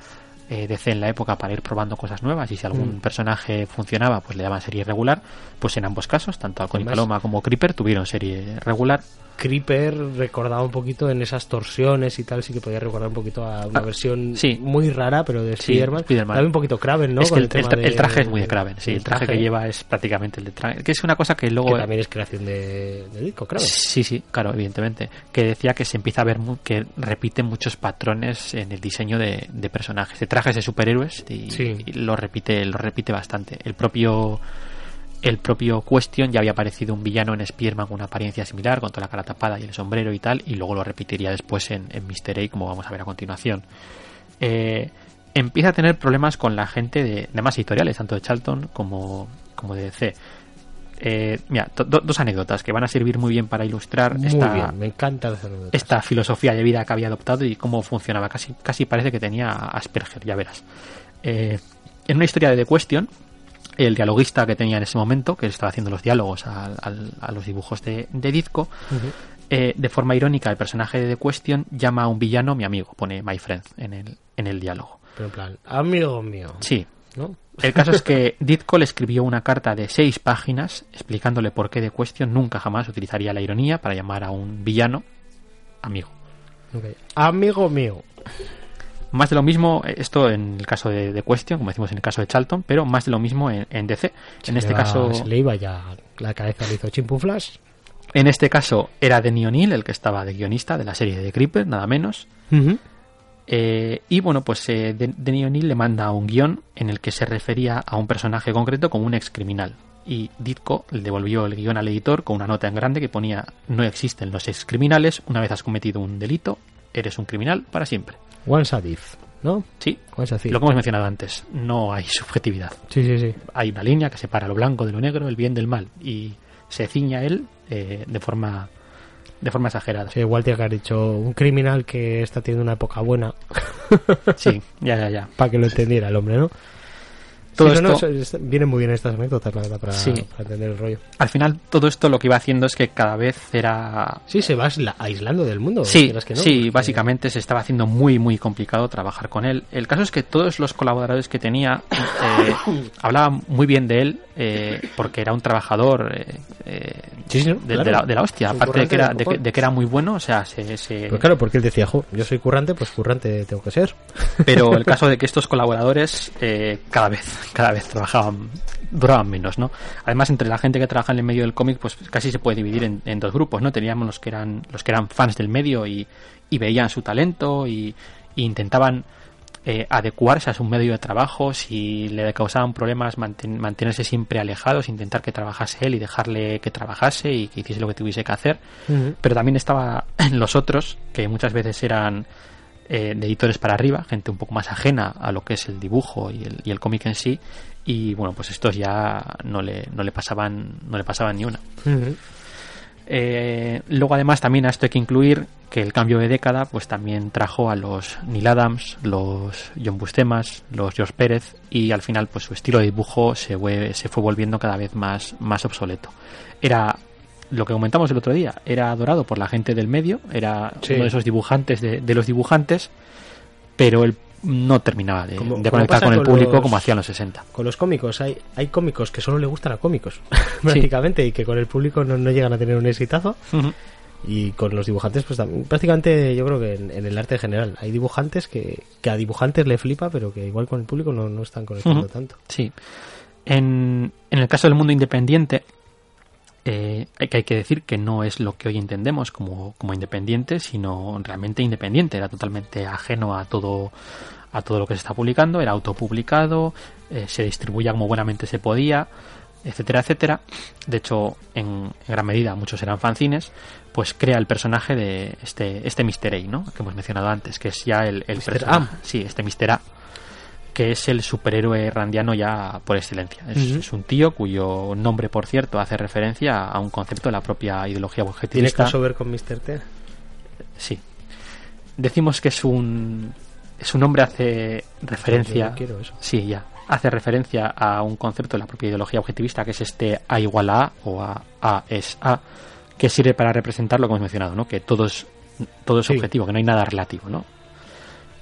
eh, DC en la época para ir probando cosas nuevas y si algún Mm. personaje funcionaba pues le daban serie regular. Pues en ambos casos, tanto Halcón y Paloma como Creeper tuvieron serie regular. Creeper recordaba un poquito en esas torsiones y tal, sí que podía recordar un poquito a una Ah, versión sí. muy rara, pero de Sí, Spider-Man. También un poquito Kraven, ¿no? es que Con el, tema el tra- de- el traje es muy de Kraven, sí, el traje, que lleva es prácticamente el de Tra- que es una cosa que luego Que también es creación de, de Ditko, Kraven. Sí, sí, claro, evidentemente. Que decía que se empieza a ver mu- que repite muchos patrones en el diseño de, de personajes, de trajes de superhéroes y, Sí. y lo repite, lo repite bastante. El propio el propio Question ya había aparecido un villano en Spider-Man con una apariencia similar, con toda la cara tapada y el sombrero y tal, y luego lo repetiría después en, en Mr. A, como vamos a ver a continuación. Eh, empieza a tener problemas con la gente de, de más editoriales, tanto de Charlton como, como de DC. Eh, mira, do- dos anécdotas que van a servir muy bien para ilustrar Muy esta, bien, me encanta las anécdotas. esta filosofía de vida que había adoptado y cómo funcionaba. Casi, casi parece que tenía Asperger, ya verás. Eh, en una historia de The Question, el dialoguista que tenía en ese momento, que estaba haciendo los diálogos al- a, los dibujos de, de eh, de forma irónica, el personaje de The Question llama a un villano mi amigo, pone my friend en el, en el diálogo. Pero en plan, amigo mío. Sí, ¿no? el caso es que Ditko le escribió una carta de seis páginas explicándole por qué The Question nunca jamás utilizaría la ironía para llamar a un villano amigo. Amigo mío. Más de lo mismo, eh, esto en el caso de The Question, como decimos en el caso de Charlton, pero más de lo mismo en, en DC. En este va- caso, Se le iba ya la cabeza, le hizo chimpu flash. en este caso era Denny O'Neill el que estaba de guionista de la serie de Creeper, nada menos. Eh, y bueno, pues eh, Den- Denny O'Neill le manda un guion en el que se refería a un personaje concreto como un ex criminal. Y Ditko le devolvió el guion al editor con una nota en grande que ponía no existen los ex criminales, una vez has cometido un delito, eres un criminal para siempre. Once a diff, ¿no? Sí, Once a thief. lo que hemos mencionado antes, no hay subjetividad. Sí, sí, sí. Hay una línea que separa lo blanco de lo negro, el bien del mal, y se ciña él eh, de forma de forma exagerada. Sí, igual haber dicho un criminal que está teniendo una época buena Sí, ya, ya, ya. para que lo entendiera el hombre, ¿no? Todo Sí, no, no, esto- es- es- vienen muy bien estas anécdotas, la verdad, para, Sí. para entender el rollo. Al final todo esto lo que iba haciendo es que cada vez era Sí, se va aisla- aislando del mundo. Sí, quieras que no, sí, porque- básicamente se estaba haciendo muy, muy complicado trabajar con él. El caso es que todos los colaboradores que tenía eh, hablaban muy bien de él eh, porque era un trabajador eh, eh, Sí, de, claro. de la, de la hostia. Aparte de que, era, de, que, de que era muy bueno, o sea, se, se- Pues claro, porque él decía, jo, yo soy currante, pues currante tengo que ser. pero el caso de que estos colaboradores eh, cada vez cada vez trabajaban duraban menos no además entre la gente que trabaja en el medio del cómic pues casi se puede dividir en, en dos grupos no teníamos los que eran los que eran fans del medio y, y veían su talento y, y intentaban eh, adecuarse a su medio de trabajo, si le causaban problemas manten- mantenerse siempre alejados, intentar que trabajase él y dejarle que trabajase y que hiciese lo que tuviese que hacer. Pero también estaba en los otros, que muchas veces eran eh, de editores para arriba, gente un poco más ajena a lo que es el dibujo y el, y el cómic en sí. Y bueno, pues estos ya no le, no le pasaban, no le pasaban ni una. Eh, luego además también a esto hay que incluir que el cambio de década pues también trajo a los Neil Adams, los John Bustemas, los George Pérez y al final pues su estilo de dibujo se fue, se fue volviendo cada vez más, más obsoleto. Era lo que comentamos el otro día, era adorado por la gente del medio, era Sí. uno de esos dibujantes de, de los dibujantes, pero él no terminaba de, conectar con el público los- como hacía en los 60. Con los cómicos, hay, hay cómicos que solo le gustan a cómicos, prácticamente, y que con el público no, no llegan a tener un exitazo. Y con los dibujantes, pues también, prácticamente yo creo que en, en el arte en general, hay dibujantes que, que a dibujantes le flipa, pero que igual con el público no, no están conectando tanto. Sí. En, en el caso del mundo independiente, eh, que, hay que decir que no es lo que hoy entendemos como, como independiente, sino realmente independiente. Era totalmente ajeno a todo, a todo lo que se está publicando, era autopublicado, eh, se distribuía como buenamente se podía, etcétera, etcétera. De hecho, en, gran medida muchos eran fanzines, pues crea el personaje de este, este Mr. A, ¿no? Que hemos mencionado antes, que es ya el, el personaje- A. Sí, este Mr. A que es el superhéroe randiano ya por excelencia. Es, un tío cuyo nombre, por cierto, hace referencia a un concepto de la propia ideología ¿Tiene objetivista. caso ver con Mr. T? Sí. Decimos que es un su nombre hace referencia. Quiero eso. Sí, ya. Hace referencia a un concepto de la propia ideología objetivista que es este A igual a A o A, a es A, que sirve para representar lo que hemos mencionado, ¿no? Que todo es, todo es Sí. objetivo, que no hay nada relativo, ¿no?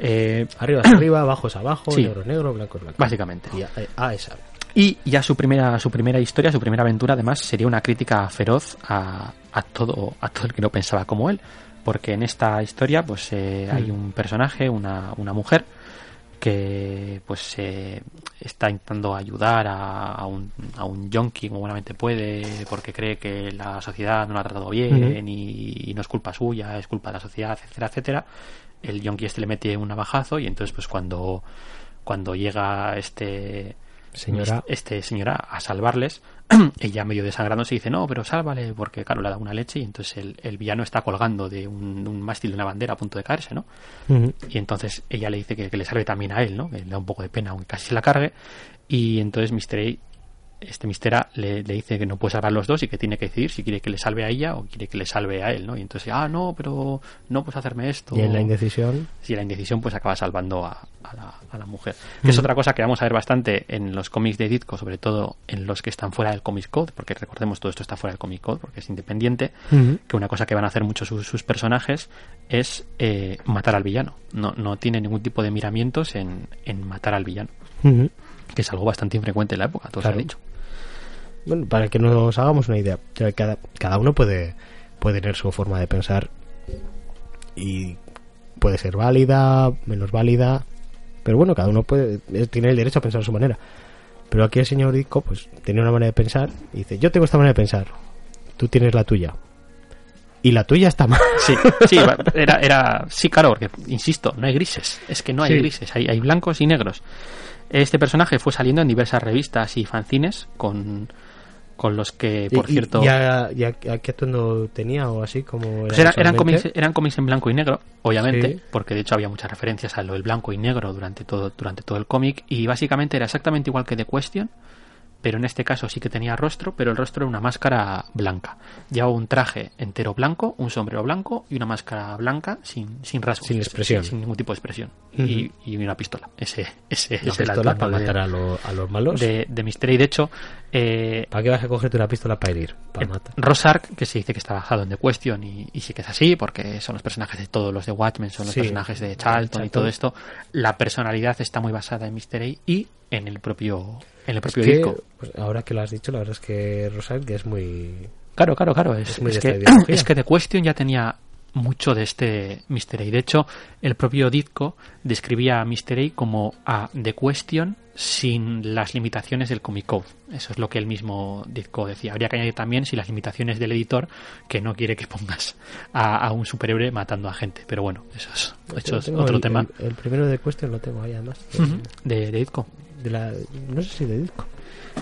Eh, Arriba es arriba, abajo es abajo, Sí. negro es negro, blanco es blanco. básicamente. Y A, A es A. Y ya su primera, su primera historia, su primera aventura, además, sería una crítica feroz a, a todo, a todo el que no pensaba como él. Porque en esta historia, pues eh, hay un personaje, una, una mujer, que pues eh, está intentando ayudar a, a un, a un yonki como buenamente puede, porque cree que la sociedad no lo ha tratado bien y, y no es culpa suya, es culpa de la sociedad, etcétera, etcétera. El yonki este le mete un navajazo y entonces pues cuando, cuando llega este Señora. este señora a salvarles, ella medio desangrándose dice, no, pero sálvale, porque claro, le ha dado una leche y entonces el, el villano está colgando de un, un mástil de una bandera a punto de caerse, ¿no? Y entonces ella le dice que, que le salve también a él, ¿no? Que le da un poco de pena, aunque casi se la cargue. Y entonces Mr. Este Mr. A le, le dice que no puede salvar a los dos y que tiene que decidir si quiere que le salve a ella o quiere que le salve a él, ¿no? Y entonces, ah, no, pero no puedes hacerme esto. Y en la indecisión, Si la indecisión pues acaba salvando a, a la, a la mujer. Que es otra cosa que vamos a ver bastante en los cómics de Ditko, sobre todo en los que están fuera del Comics Code, porque recordemos todo esto está fuera del Comic Code porque es independiente, que una cosa que van a hacer muchos sus, sus personajes es eh, matar al villano. No, no tiene ningún tipo de miramientos en, en matar al villano, que es algo bastante infrecuente en la época, todos Claro. han dicho. Bueno, para que nos hagamos una idea, cada, cada uno puede, puede tener su forma de pensar y puede ser válida, menos válida, pero bueno, cada uno puede, tiene el derecho a pensar a su manera. Pero aquí el señor Ditko pues tenía una manera de pensar y dice, yo tengo esta manera de pensar, tú tienes la tuya. Y la tuya está mal. Sí, sí, era, era, sí, claro, porque, insisto, no hay grises, es que no hay Sí. grises, hay, hay blancos y negros. Este personaje fue saliendo en diversas revistas y fanzines con, con los que, por Y- cierto, ya, ya, ya qué atuendo tenía o así como pues era- eran, cómics, eran cómics en blanco y negro, obviamente, Sí. porque de hecho había muchas referencias a lo del blanco y negro durante todo, durante todo el cómic, y básicamente era exactamente igual que The Question, pero en este caso sí que tenía rostro, pero el rostro era una máscara blanca. Llevaba un traje entero blanco, un sombrero blanco y una máscara blanca sin, sin rasgos. Sin expresión. Sin, ningún tipo de expresión. Y, y una pistola. Ese, ese, ese era el pistola para de- matar a, lo- a los malos. de, de Mystery. De hecho, eh, ¿Para qué vas a cogerte una pistola para herir? Para el matar. Rosark, que se dice que está basado en The Question y, y sí que es así, porque son los personajes de todos los de Watchmen, son los Sí. personajes de Charlton y todo esto. La personalidad está muy basada en Mystery y en el propio, en el Es propio que, disco. pues, ahora que lo has dicho, la verdad es que Rosario que es muy... Claro, claro, claro. Es, Es muy es que, es que The Question ya tenía mucho de este Mr. A. De hecho, el propio Ditko describía a Mr. A como a The Question sin las limitaciones del Comic Code. Eso es lo que el mismo Ditko decía. Habría que añadir también si las limitaciones del editor que no quiere que pongas a, a un superhéroe matando a gente. Pero bueno, eso es, eso es otro el- tema El, el primero de Question lo tengo ahí además. De, de Ditko. De la, no sé si de disco.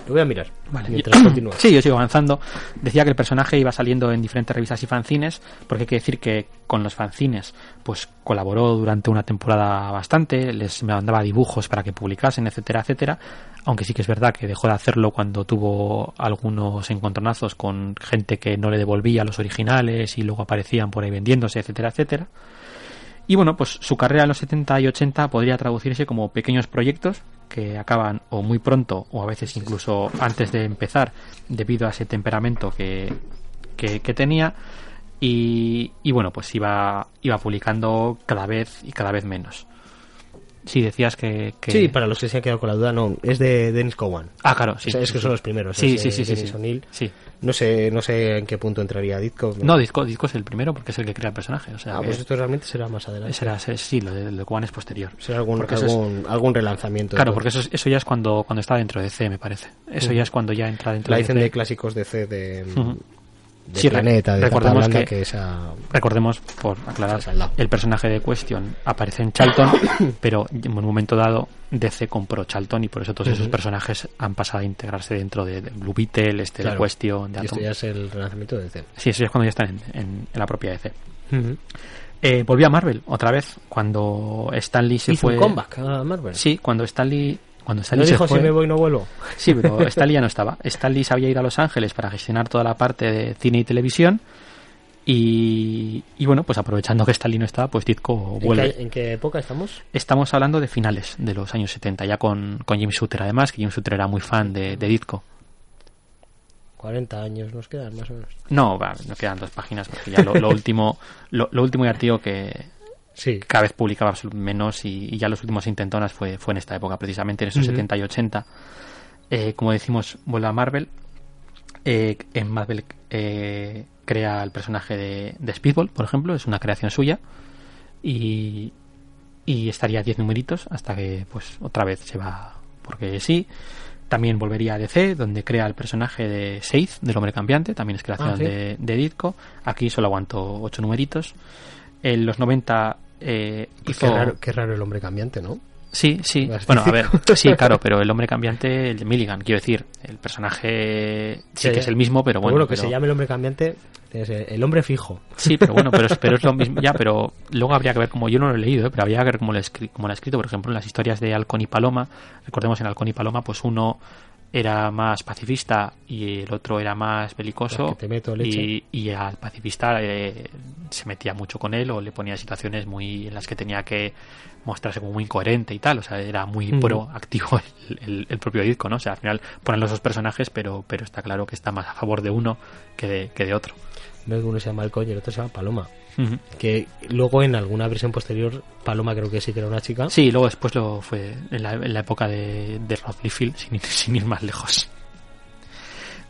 Lo voy a mirar. Vale. Mientras continúa. Sí, yo sigo avanzando. Decía que el personaje iba saliendo en diferentes revistas y fanzines, porque hay que decir que con los fanzines, pues colaboró durante una temporada bastante, les mandaba dibujos para que publicasen, etcétera, etcétera. Aunque sí que es verdad que dejó de hacerlo cuando tuvo algunos encontronazos con gente que no le devolvía los originales y luego aparecían por ahí vendiéndose, etcétera, etcétera. Y bueno, pues su carrera en los 70 y 80 podría traducirse como pequeños proyectos que acaban o muy pronto o a veces incluso antes de empezar debido a ese temperamento que, que, que tenía y, y bueno, pues iba, iba publicando cada vez y cada vez menos. Sí, decías que... que- Sí, para los que se han quedado con la duda, no. Es de Dennis Cowan. Ah, claro, sí. O sea, es que son los primeros. Sí, es, sí, sí, sí, sí. No sé, no sé en qué punto entraría Ditko. No, Disco, Disco es el primero porque es el que crea el personaje. O sea, Ah, pues esto realmente será más adelante. será, sí, lo de, lo de Cowan es posterior. Será algún, es- algún, algún relanzamiento. Claro, porque eso, es- eso ya es cuando, cuando está dentro de C, me parece. Eso ya es cuando ya entra dentro La de C. de clásicos de C de. De Sí, Planeta, de recordemos Tapa Blanda, que- que esa... Recordemos, por aclarar, el personaje de Question aparece en Charlton, pero en un momento dado DC compró Charlton y por eso todos esos personajes han pasado a integrarse dentro de, de Blue Beetle, este de Claro. Question, de Y esto Atom. ya es el relanzamiento de C. Sí, eso ya es cuando ya están en, en- en la propia DC. Eh, volvió a Marvel otra vez cuando Stan Lee se Hizo fue. un comeback a Marvel. Sí, cuando Stan Lee cuando Stan ¿No se dijo fue- si me voy no vuelvo? Sí, pero Stan Lee ya no estaba. Stan Lee sabía ir a Los Ángeles para gestionar toda la parte de cine y televisión. Y, y bueno, pues aprovechando que Stan Lee no estaba, pues Ditko ¿En vuelve. qué, en qué época estamos? Estamos hablando de finales de los años 70, ya con, con Jim Shooter además, que Jim Shooter era muy fan de, de Ditko. 40 años nos quedan más o menos. No, va, no quedan dos páginas, porque ya lo, lo último, lo, lo último ya tío que Sí. cada vez publicaba menos y, y ya los últimos intentonas fue, fue en esta época, precisamente en esos Ujú. 70 y 80. Eh, como decimos, vuelve a Marvel. Eh, en Marvel eh, crea el personaje de, de Speedball, por ejemplo, es una creación suya. Y, y estaría 10 numeritos hasta que, pues, otra vez se va porque sí. También volvería a DC, donde crea el personaje de Seith, del hombre cambiante, también es creación Ah, ¿sí? de, de Ditko. Aquí solo aguantó 8 numeritos. En los 90 eh, Pues hizo... qué, raro, qué raro el hombre cambiante, ¿no? Sí, sí. Bueno, a ver, sí, claro, pero el hombre cambiante, el de Milligan, quiero decir, el personaje sí Sí, que es el mismo, pero bueno. que pero- se llame el hombre cambiante, es el hombre fijo. Sí, pero bueno, pero es, pero es lo mismo. Ya, pero luego habría que ver como yo no lo he leído, ¿eh? pero habría que ver cómo lo, cómo lo ha escrito. Por ejemplo, en las historias de Halcón y Paloma, recordemos en Halcón y Paloma, pues uno era más pacifista y el otro era más belicoso. Te meto y, y al pacifista eh, se metía mucho con él o le ponía situaciones muy en las que tenía que mostrarse como muy incoherente y tal. O sea, era muy Ujú. proactivo el, el- el propio disco, ¿no? O sea, al final ponen los dos personajes, pero, pero está claro que está más a favor de uno que de, que de otro. Veo que uno se llama Alcoy y el otro se llama Paloma. Que luego en alguna versión posterior, Paloma creo que sí que era una chica. Sí, luego después lo fue en la, en la época de, de Liefeld, sin, ir- sin ir más lejos.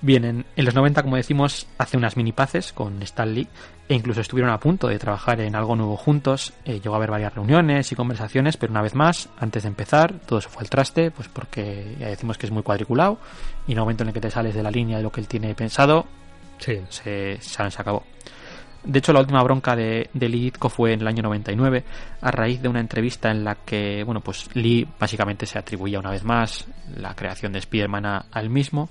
Bien, en, en los 90, como decimos, hace unas mini paces con Stan Lee e incluso estuvieron a punto de trabajar en algo nuevo juntos. Eh, llegó a haber varias reuniones y conversaciones, pero una vez más, antes de empezar, todo eso fue al traste, pues porque ya decimos que es muy cuadriculado y en el momento en el que te sales de la línea de lo que él tiene pensado, Sí. se, se, se acabó. De hecho, la última bronca de, de Lee Ditko fue en el año 99, a raíz de una entrevista en la que, bueno, pues Lee básicamente se atribuía una vez más la creación de Spider-Man a- al mismo.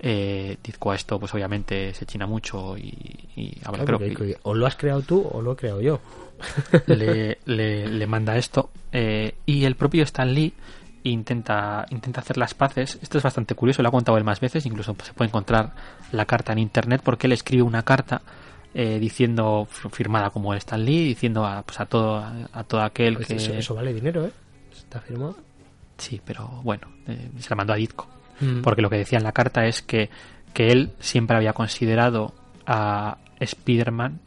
Eh, Ditko a esto, pues obviamente se china mucho y, y a ver, Claro, creo que o lo has creado tú o lo he creado yo. le, le- le manda esto. eh, y el propio Stan Lee intenta, intenta hacer las paces. Esto es bastante curioso, lo ha contado él más veces. Incluso se puede encontrar la carta en internet porque él escribe una carta eh, diciendo, firmada como Stan Lee, diciendo a, pues a, todo, a, todo aquel Pues que. eso, eso vale dinero, ¿eh? Está firmado. Sí, pero bueno, eh, se la mandó a Ditko. Mm. Porque lo que decía en la carta es que, que él siempre había considerado a Spider-Man,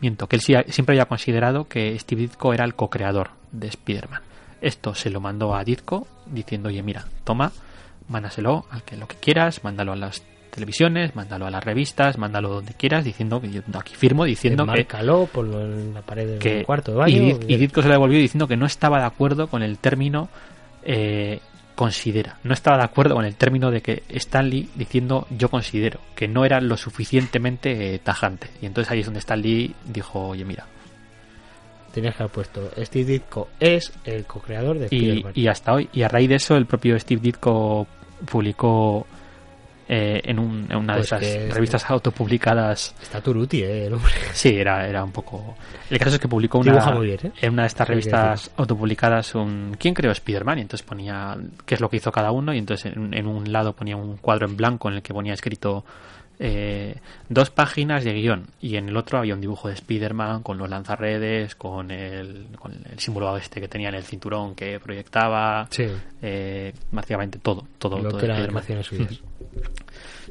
miento, que él siempre había considerado que Steve Ditko era el co-creador de Spider-Man. Esto se lo mandó a Ditko diciendo, oye, mira, toma, mándaselo al que lo que quieras, mándalo a las televisiones, mándalo a las revistas, mándalo donde quieras, diciendo que yo aquí firmo, diciendo que, Márcalo, ponlo en la pared del que cuarto de baño. y, Dit- y Ditko se le devolvió diciendo que no estaba de acuerdo con el término eh, considera. No estaba de acuerdo con el término de que Stanley diciendo yo considero, que no era lo suficientemente eh, tajante. Y entonces ahí es donde Stanley dijo, oye, mira. Tenías que haber puesto Steve Ditko es el co-creador de Y, Spider-Man. y hasta hoy, y a raíz de eso, el propio Steve Ditko publicó eh, en, un- en una Pues de que esas es- revistas autopublicadas. Está Turuti, eh, el hombre. Sí, era, era un poco. El caso es que publicó una, muy bien, ¿eh? en una de estas revistas autopublicadas un ¿Quién creó Spider-Man? Y entonces ponía qué es lo que hizo cada uno y entonces en, en un lado ponía un cuadro en blanco en el que ponía escrito eh, dos páginas de guion y en el otro había un dibujo de Spider-Man con los lanzarredes, con el, con el símbolo este que tenía en el cinturón que proyectaba, Sí, eh, básicamente todo, todo, lo todo que suyas.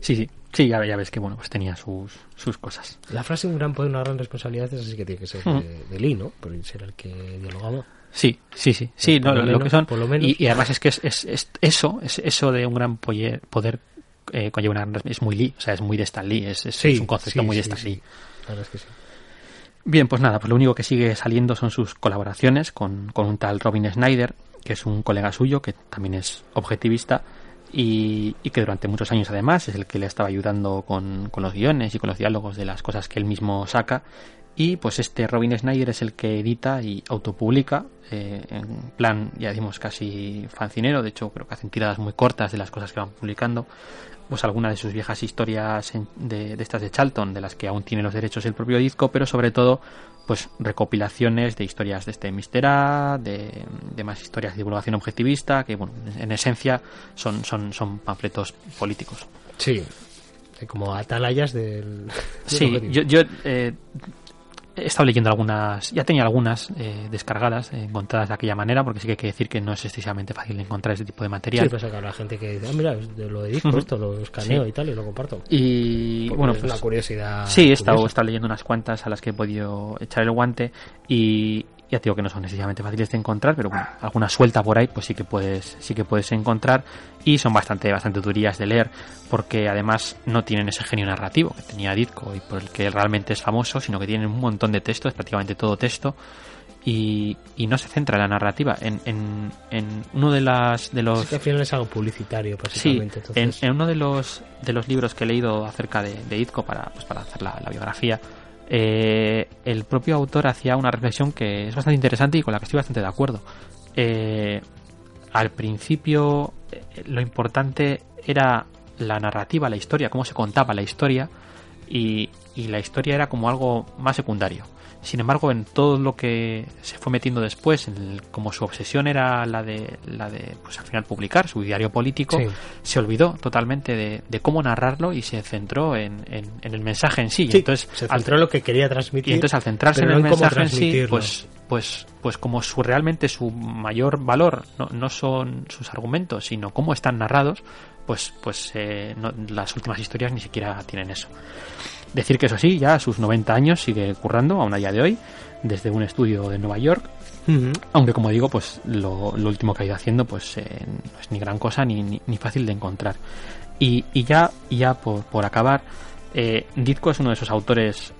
Sí, sí, sí, ya, ves que bueno, pues tenía sus, sus cosas. La frase un gran poder, una gran responsabilidad, es así que tiene que ser Mm. de, de Lee, ¿no? Por ser el que dialogaba. Sí, sí, sí, sí, no, lo que son. por lo menos. Y, y además es que es, es- es- eso, es eso de un gran poder eh, conlleva una gran- es muy Lee, o sea, es muy de Stan Lee, es, un concepto sí, muy de Stan sí. Lee. La verdad es que sí. Bien, pues nada, pues lo único que sigue saliendo son sus colaboraciones con, con un tal Robin Snyder, que es un colega suyo, que también es objetivista, y, que durante muchos años además es el que le estaba ayudando con, con los guiones y con los diálogos de las cosas que él mismo saca. Y pues este Robin Snyder es el que edita y autopublica, eh, en plan, ya decimos, casi fancinero, de hecho creo que hacen tiradas muy cortas de las cosas que van publicando, pues algunas de sus viejas historias de, de estas de Charlton, de las que aún tiene los derechos el propio disco, pero sobre todo pues recopilaciones de historias de este Mister A, de, de más historias de divulgación objetivista, que bueno, en esencia son, son, son panfletos políticos. Sí. Como atalayas del. Sí, yo eh, he estado leyendo algunas, ya tenía algunas eh, descargadas, eh, encontradas de aquella manera, porque sí que hay que decir que no es excesivamente fácil encontrar ese tipo de material. Sí, pasa que habrá gente que dice, ah, mira, lo de disco, Ujú. esto lo escaneo Sí. y tal, y lo comparto. y Porque bueno, es pues, una curiosidad. Sí, he estado, he estado leyendo unas cuantas a las que he podido echar el guante y ya te digo que no son necesariamente fáciles de encontrar, pero bueno, alguna suelta por ahí pues sí que puedes sí que puedes encontrar y son bastante bastante durías de leer porque además no tienen ese genio narrativo que tenía Ditko y por el que realmente es famoso, sino que tienen un montón de texto, es prácticamente todo texto y, y no se centra en la narrativa en, en, en uno de las de los Es que al final es algo publicitario, Sí, básicamente. en, entonces, en uno de los, de los libros que he leído acerca de, de Itko para, pues para hacer la, la biografía, eh, el propio autor hacía una reflexión que es bastante interesante y con la que estoy bastante de acuerdo. Eh, al principio eh, lo importante era la narrativa, la historia, cómo se contaba la historia y, y la historia era como algo más secundario. Sin embargo, en todo lo que se fue metiendo después, en el- como su obsesión era la de, la de pues al final publicar su diario político, Sí. se olvidó totalmente de, de cómo narrarlo y se centró en, en- en el mensaje en sí. Entonces, se al- centró en lo que quería transmitir. y entonces al centrarse en el no mensaje en sí, pues, pues, pues como su realmente su mayor valor no, no son sus argumentos, sino cómo están narrados, pues, pues eh, no- las últimas historias ni siquiera tienen eso. Decir que eso sí, ya a sus 90 años sigue currando, aún a día de hoy, desde un estudio de Nueva York, aunque como digo, pues lo, lo último que ha ido haciendo pues eh, no es ni gran cosa ni, ni, ni fácil de encontrar. Y, y ya, y ya por, por acabar, eh, Ditko es uno de esos autores,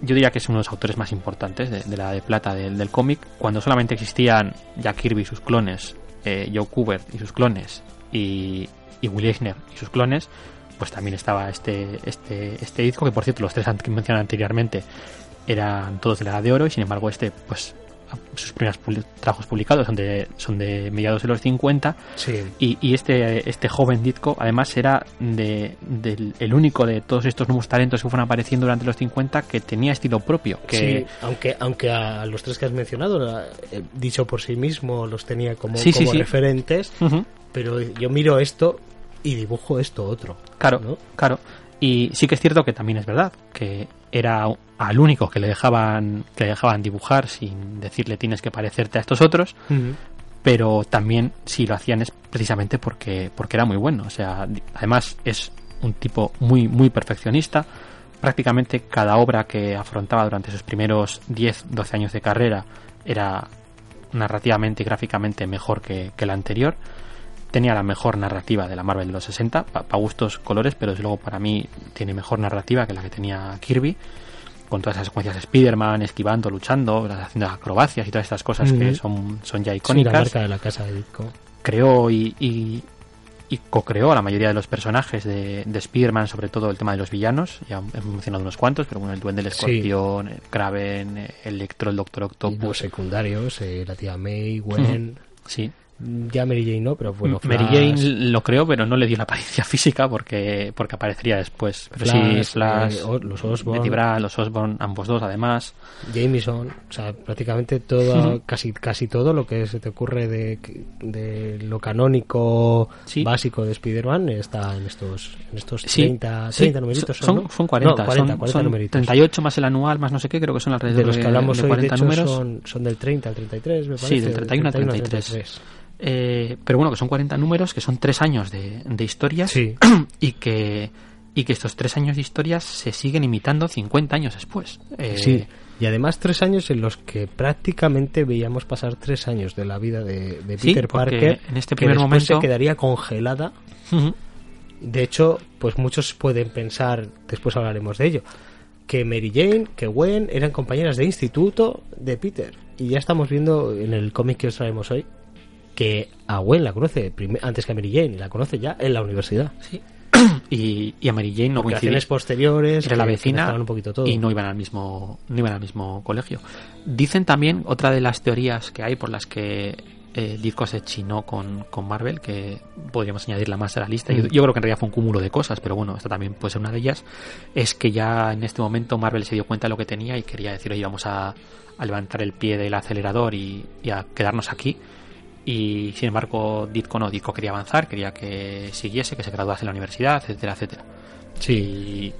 yo diría que es uno de los autores más importantes de, de la de plata del, del cómic, cuando solamente existían Jack Kirby y sus clones, eh, Joe Kubert y sus clones, y, y Will Eisner y sus clones, pues también estaba este, este, este Ditko, que por cierto los tres que mencioné anteriormente eran todos de la edad de oro y sin embargo este pues sus primeros trabajos publicados son de, son de mediados de los 50 Sí. y, y este, este joven Ditko además era de, el único de todos estos nuevos talentos que fueron apareciendo durante los 50 que tenía estilo propio que Sí, aunque, aunque a los tres que has mencionado, eh, dicho por sí mismo, los tenía como, Sí, como sí. referentes, pero yo miro esto y dibujo esto otro. claro ¿no? claro y sí que es cierto que también es verdad que era al único que le dejaban que le dejaban dibujar sin decirle tienes que parecerte a estos otros pero también si lo hacían es precisamente porque, porque era muy bueno. O sea, además es un tipo muy, muy perfeccionista. Prácticamente cada obra que afrontaba durante sus primeros 10, 12 años de carrera era narrativamente y gráficamente mejor que, que la anterior. Tenía la mejor narrativa de la Marvel de los 60, para gustos colores, pero desde luego para mí tiene mejor narrativa que la que tenía Kirby, con todas esas secuencias de Spider-Man, esquivando, luchando, haciendo acrobacias y todas estas cosas que son, son ya Sí, la icónicas. marca de la casa de Ditko. creó y, y, y co-creó la mayoría de los personajes de, de Spider-Man, sobre todo el tema de los villanos. Ya hemos mencionado unos cuantos, pero bueno, el Duende, el Sí. Escorpión, el Kraven, Electro, el Doctor Los Octopus. secundarios, eh, la tía May, Gwen. Sí. Ya Mary Jane no, pero bueno, Mary Flash, Jane lo creó, pero no le dio la apariencia física porque, porque aparecería después. Pero sí, Flash, Flash, eh, los Osborn, Betty Brant, los Osborn, ambos dos además. Jameson, o sea, prácticamente todo, casi casi todo lo que se te ocurre de, de lo canónico Sí. básico de Spider-Man está en estos en estos Sí, 30, sí, 30 numeritos. son, ¿no? son 40, No, 40, son, 40 son numeritos. 38 más el anual, más no sé qué, creo que son alrededor De los que hablamos de hoy, de 40 hecho, números. son, son del 30 al 33, me Sí, parece. del 31 al 33. Eh, pero bueno, que son 40 números, que son tres años de, de historias Sí. y que y que estos tres años de historias se siguen imitando 50 años después. Eh, Sí, y además tres años en los que prácticamente veíamos pasar tres años de la vida de, Peter Parker, en este primer momento- se quedaría congelada. De hecho, pues muchos pueden pensar, después hablaremos de ello, que Mary Jane, que Gwen eran compañeras de instituto de Peter. Y ya estamos viendo en el cómic que os traemos hoy que a Gwen la conoce antes que a Mary Jane, y la conoce ya en la universidad. sí. y, y a Mary Jane no coincidía. Generaciones posteriores, Era la vecina un poquito todo. y no iban al mismo no iban al mismo colegio. Dicen también otra de las teorías que hay por las que eh, Ditko se chinó con, con Marvel, que podríamos añadirla más a la lista. Yo, Mm. yo creo que en realidad fue un cúmulo de cosas, pero bueno, esta también puede ser una de ellas. Es que ya en este momento Marvel se dio cuenta de lo que tenía y quería decir, oye, vamos a, a levantar el pie del acelerador y, y a quedarnos aquí. Y sin embargo, Ditko no, Ditko quería avanzar, quería que siguiese, que se graduase en la universidad, etcétera, etcétera. Sí. Y,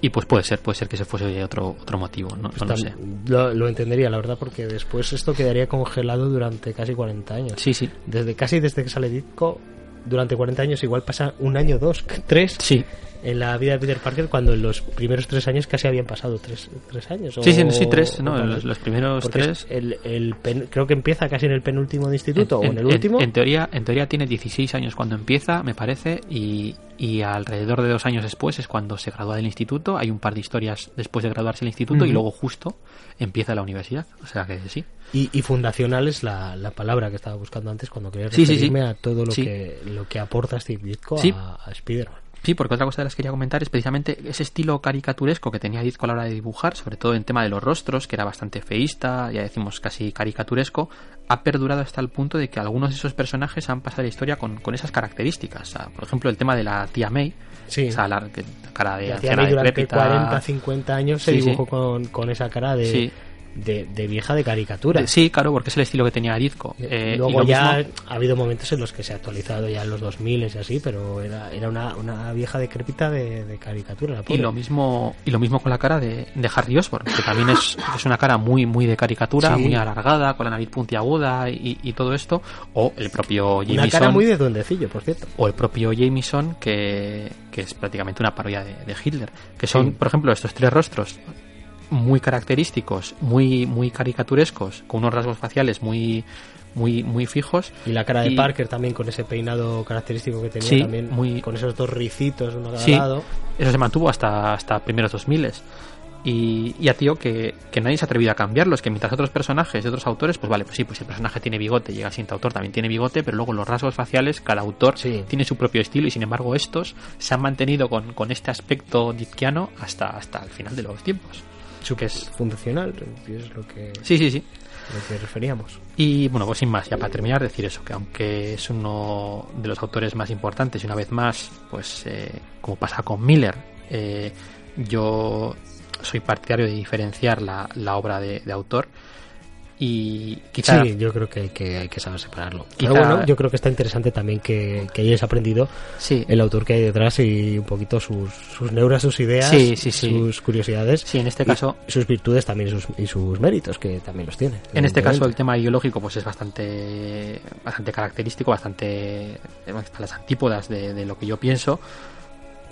y pues puede ser, puede ser que ese fuese otro, otro motivo, no, no lo sé. Lo, lo entendería, la verdad, porque después esto quedaría congelado durante casi 40 años. Sí, sí. Desde casi desde que sale Ditko, durante 40 años igual pasa un año, dos, tres Sí, en la vida de Peter Parker cuando en los primeros tres años casi habían pasado tres, tres años. o- sí, sí, sí, tres, ¿no? Los, primeros Porque tres. es El, el pen- creo que empieza casi en el penúltimo de instituto o en el último. En, teoría, en teoría tiene 16 años cuando empieza, me parece, y, y alrededor de dos años después es cuando se gradúa del instituto. Hay un par de historias después de graduarse del instituto y luego justo empieza la universidad. O sea que sí. Y, y fundacional es la, la palabra que estaba buscando antes cuando quería Sí, sí, sí. referirme a todo lo, que, lo que aporta Steve Ditko a, a Spider-Man. Sí, porque otra cosa de las que quería comentar es precisamente ese estilo caricaturesco que tenía Ditko a la hora de dibujar, sobre todo en tema de los rostros, que era bastante feísta, ya decimos casi caricaturesco, ha perdurado hasta el punto de que algunos de esos personajes han pasado la historia con, con esas características. O sea, por ejemplo, el tema de la tía May, Sí. esa la, que- cara de Y hacía anciana ahí durante decrépita. 40, 50 años se Sí, sí. dibujó con, con esa cara de. De, de vieja de caricatura. Eh, Sí, claro, porque es el estilo que tenía Ditko. Eh, y Luego ya mismo- ha habido momentos en los que se ha actualizado ya en los 2000 y así, pero era, era una, una vieja decrépita de, de caricatura. La Y lo mismo y lo mismo con la cara de, de Harry Osborn, que también es, es una cara muy muy de caricatura, Sí. muy alargada, con la nariz puntiaguda y, y todo esto. O el propio Una Jameson, cara muy de duendecillo, por cierto. o el propio Jameson, que, que es prácticamente una parodia de, de Hitler. Que son, Sí. por ejemplo, estos tres rostros muy característicos, muy muy caricaturescos, con unos rasgos faciales muy muy muy fijos. Y la cara de Y- Parker también con ese peinado característico que tenía Sí, también, muy- con esos dos ricitos uno Sí, lado. eso se mantuvo hasta, hasta primeros 2000 y, y a tío que, que nadie se ha atrevido a cambiarlos, que mientras otros personajes de otros autores, pues vale, pues sí, pues el personaje tiene bigote, llega el siguiente autor también tiene bigote, pero luego los rasgos faciales, cada autor Sí. tiene su propio estilo y sin embargo estos se han mantenido con, con este aspecto ditkiano hasta, hasta el final de los tiempos. Que es... Funcional, que es lo que, Sí, sí, sí. lo que referíamos. Y bueno, pues sin más, ya para terminar, decir eso, que aunque es uno de los autores más importantes y una vez más, pues eh, como pasa con Miller, eh, yo soy partidario de diferenciar la, la obra de, de autor y quizá Sí, yo creo que, que hay que saber separarlo. Quizá- Pero bueno, yo creo que está interesante también que, que hayáis aprendido sí, el autor que hay detrás y un poquito sus, sus neuras, sus ideas, Sí, sí, sí. sus curiosidades. sí, en este y caso sus virtudes también y sus, y sus méritos, que también los tiene. En este caso el tema ideológico pues es bastante bastante característico, bastante a las antípodas de, de lo que yo pienso,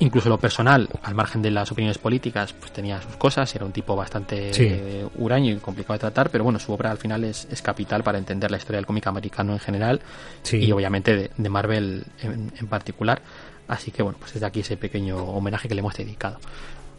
incluso lo personal, al margen de las opiniones políticas, pues tenía sus cosas, era un tipo bastante Sí. eh, huraño y complicado de tratar, pero bueno, su obra al final es, es capital para entender la historia del cómic americano en general Sí. y obviamente de, de Marvel en, en particular. Así que bueno, pues desde aquí ese pequeño homenaje que le hemos dedicado.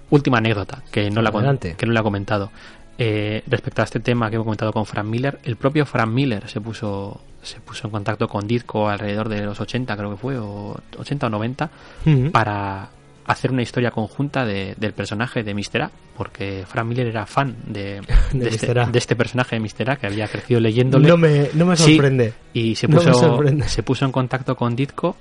Última anécdota, que no la, que no la ha comentado. Eh, respecto a este tema que hemos comentado con Frank Miller, el propio Frank Miller se puso se puso en contacto con Ditko alrededor de los 80, creo que fue, o 80 o 90, Ujú. para hacer una historia conjunta de- del personaje de Mr. A, porque Frank Miller era fan de, De de este, de este personaje de Mr. A, que había crecido leyéndole. No me, no me Sí, sorprende. y se No puso, sorprende. se puso en contacto con Ditko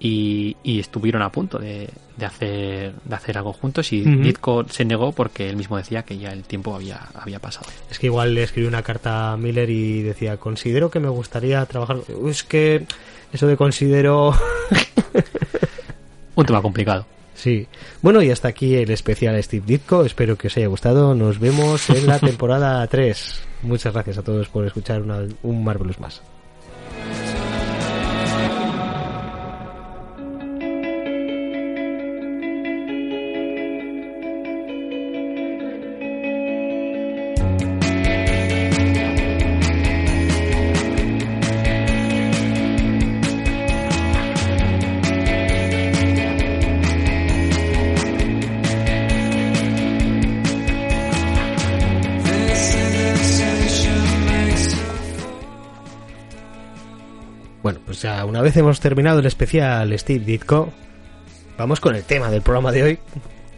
y, y estuvieron a punto de, de hacer, de hacer algo juntos y Ujú. Ditko se negó porque él mismo decía que ya el tiempo había, había pasado. Es que igual le escribí una carta a Miller y decía, considero que me gustaría trabajar... Es que eso de considero... Un tema complicado. Sí. Bueno, y hasta aquí el especial Steve Ditko. Espero que os haya gustado. Nos vemos en la temporada 3. Muchas gracias a todos por escuchar una- un Marvelous más. Pues ya una vez hemos terminado el especial Steve Ditko, vamos con el tema del programa de hoy,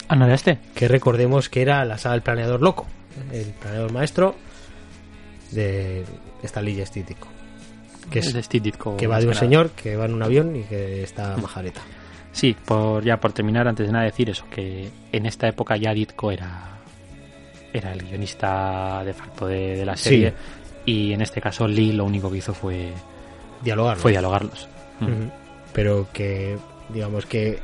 Ah, ¿no era este? que recordemos que era la saga del planeador loco, el planeador maestro de esta lilla Steve Ditko, que, Es de Steve Ditko, que va de un señor que va en un avión y que está majareta. Sí, por, ya por terminar, antes de nada decir eso, que en esta época ya Ditko era, era el guionista de facto de, de la Sí. serie y en este caso Lee lo único que hizo fue, Dialogar. fue dialogarlos. Mm. Pero que, digamos que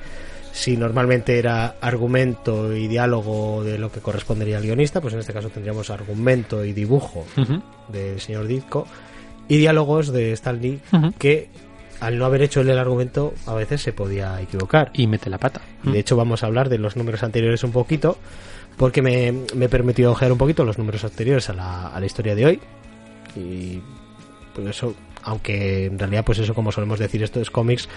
si normalmente era argumento y diálogo de lo que correspondería al guionista, pues en este caso tendríamos argumento y dibujo del señor Ditko y diálogos de Stan Lee ujú. que al no haber hecho él el argumento a veces se podía equivocar. Y mete la pata. Y de hecho vamos a hablar de los números anteriores un poquito porque me, me permitió ojear un poquito los números anteriores a la, a la historia de hoy y pues eso, aunque en realidad pues eso como solemos decir estos cómics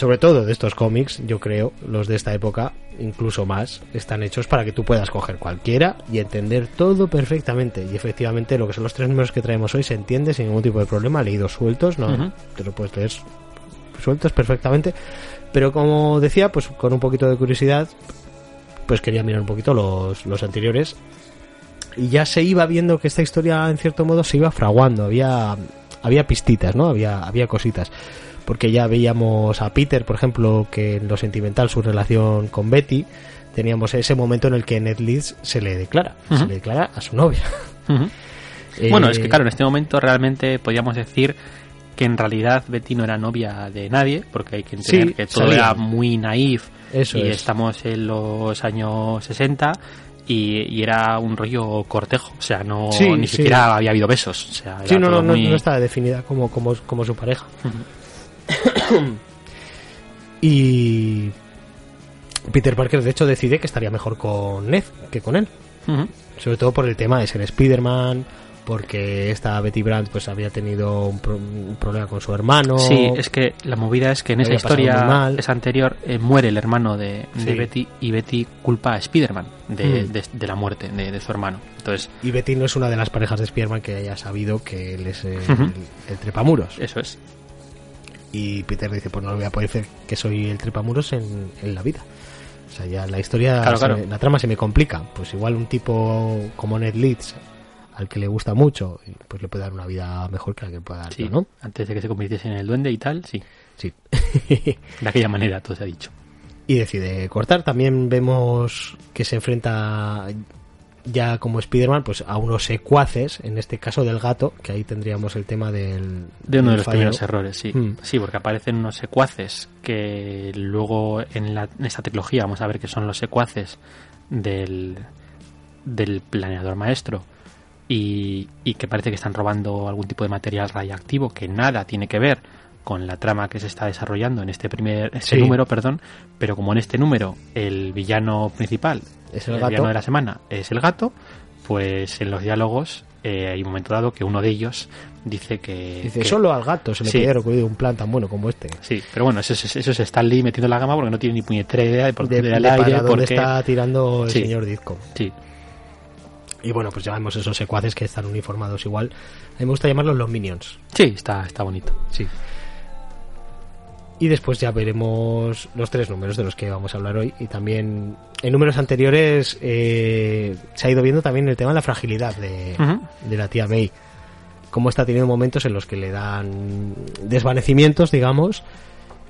sobre todo de estos cómics, yo creo, los de esta época, incluso más, están hechos para que tú puedas coger cualquiera y entender todo perfectamente. Y efectivamente lo que son los tres números que traemos hoy se entiende sin ningún tipo de problema, leídos sueltos, no te lo puedes leer sueltos perfectamente. Pero como decía, pues con un poquito de curiosidad, pues quería mirar un poquito los, los anteriores. Y ya se iba viendo que esta historia, en cierto modo, se iba fraguando. Había, había pistitas, ¿no? Había, había cositas. Porque ya veíamos a Peter, por ejemplo, que en lo sentimental su relación con Betty, teníamos ese momento en el que Ned Leeds se le declara, se le declara a su novia. Ujú. Bueno, Eh, es que claro, en este momento realmente podríamos decir que en realidad Betty no era novia de nadie, porque hay que entender Sí, que todo salía. era muy naif Eso y es. estamos en los años 60 y, y era un rollo cortejo, o sea, no Sí, ni sí. siquiera había habido besos, o sea, Sí, no, no, no, muy- no estaba definida como, como, como su pareja. Y Peter Parker, de hecho, decide que estaría mejor con Ned que con él. Sobre todo por el tema de ser Spider-Man, porque esta Betty Brandt pues había tenido un, pro- un problema con su hermano. Sí, es que la movida es que en esa historia esa anterior eh, muere el hermano de. Betty y Betty culpa a Spider-Man de, Mm. de- de la muerte de, su hermano. Entonces, Y Betty no es una de las parejas de Spider-Man que haya sabido que él es el, trepamuros. eso es. Y Peter dice, pues no le voy a poder decir que soy el trepamuros en, en la vida. O sea, ya la historia, Claro, se claro. me- la trama se me complica. Pues igual un tipo como Ned Leeds, al que le gusta mucho, pues le puede dar una vida mejor que la que pueda dar Sí, ¿no? antes de que se convirtiese en el duende y tal, sí. Sí. De aquella manera, todo se ha dicho. y decide cortar. También vemos que se enfrenta ya como Spider-Man pues a unos secuaces, en este caso del gato, que ahí tendríamos el tema del... De uno de los fallo. primeros errores, sí. Mm. Sí, porque aparecen unos secuaces que luego en, la, en esta trilogía vamos a ver que son los secuaces del, del planeador maestro y, y que parece que están robando algún tipo de material radiactivo que nada tiene que ver con la trama que se está desarrollando en este primer este Sí. número, perdón, pero como en este número el villano principal, Es el el gato. villano de la semana es el gato, pues en los diálogos eh, hay un momento dado que uno de ellos dice que Dice, que- solo al gato se le Sí. podía haber ocurrido un plan tan bueno como este. Sí, pero bueno, eso, es- eso es Stan Lee metiendo la gama porque no tiene ni puñetera idea de por De, de aire, para dónde porque... está tirando el Sí. señor Disco. Sí, Y bueno, pues llamamos esos secuaces que están uniformados igual. A mí me gusta llamarlos los minions. sí, está, está bonito. Sí. Y después ya veremos los tres números de los que vamos a hablar hoy. Y también en números anteriores eh, se ha ido viendo también el tema de la fragilidad de, de la tía May. Cómo está teniendo momentos en los que le dan desvanecimientos, digamos.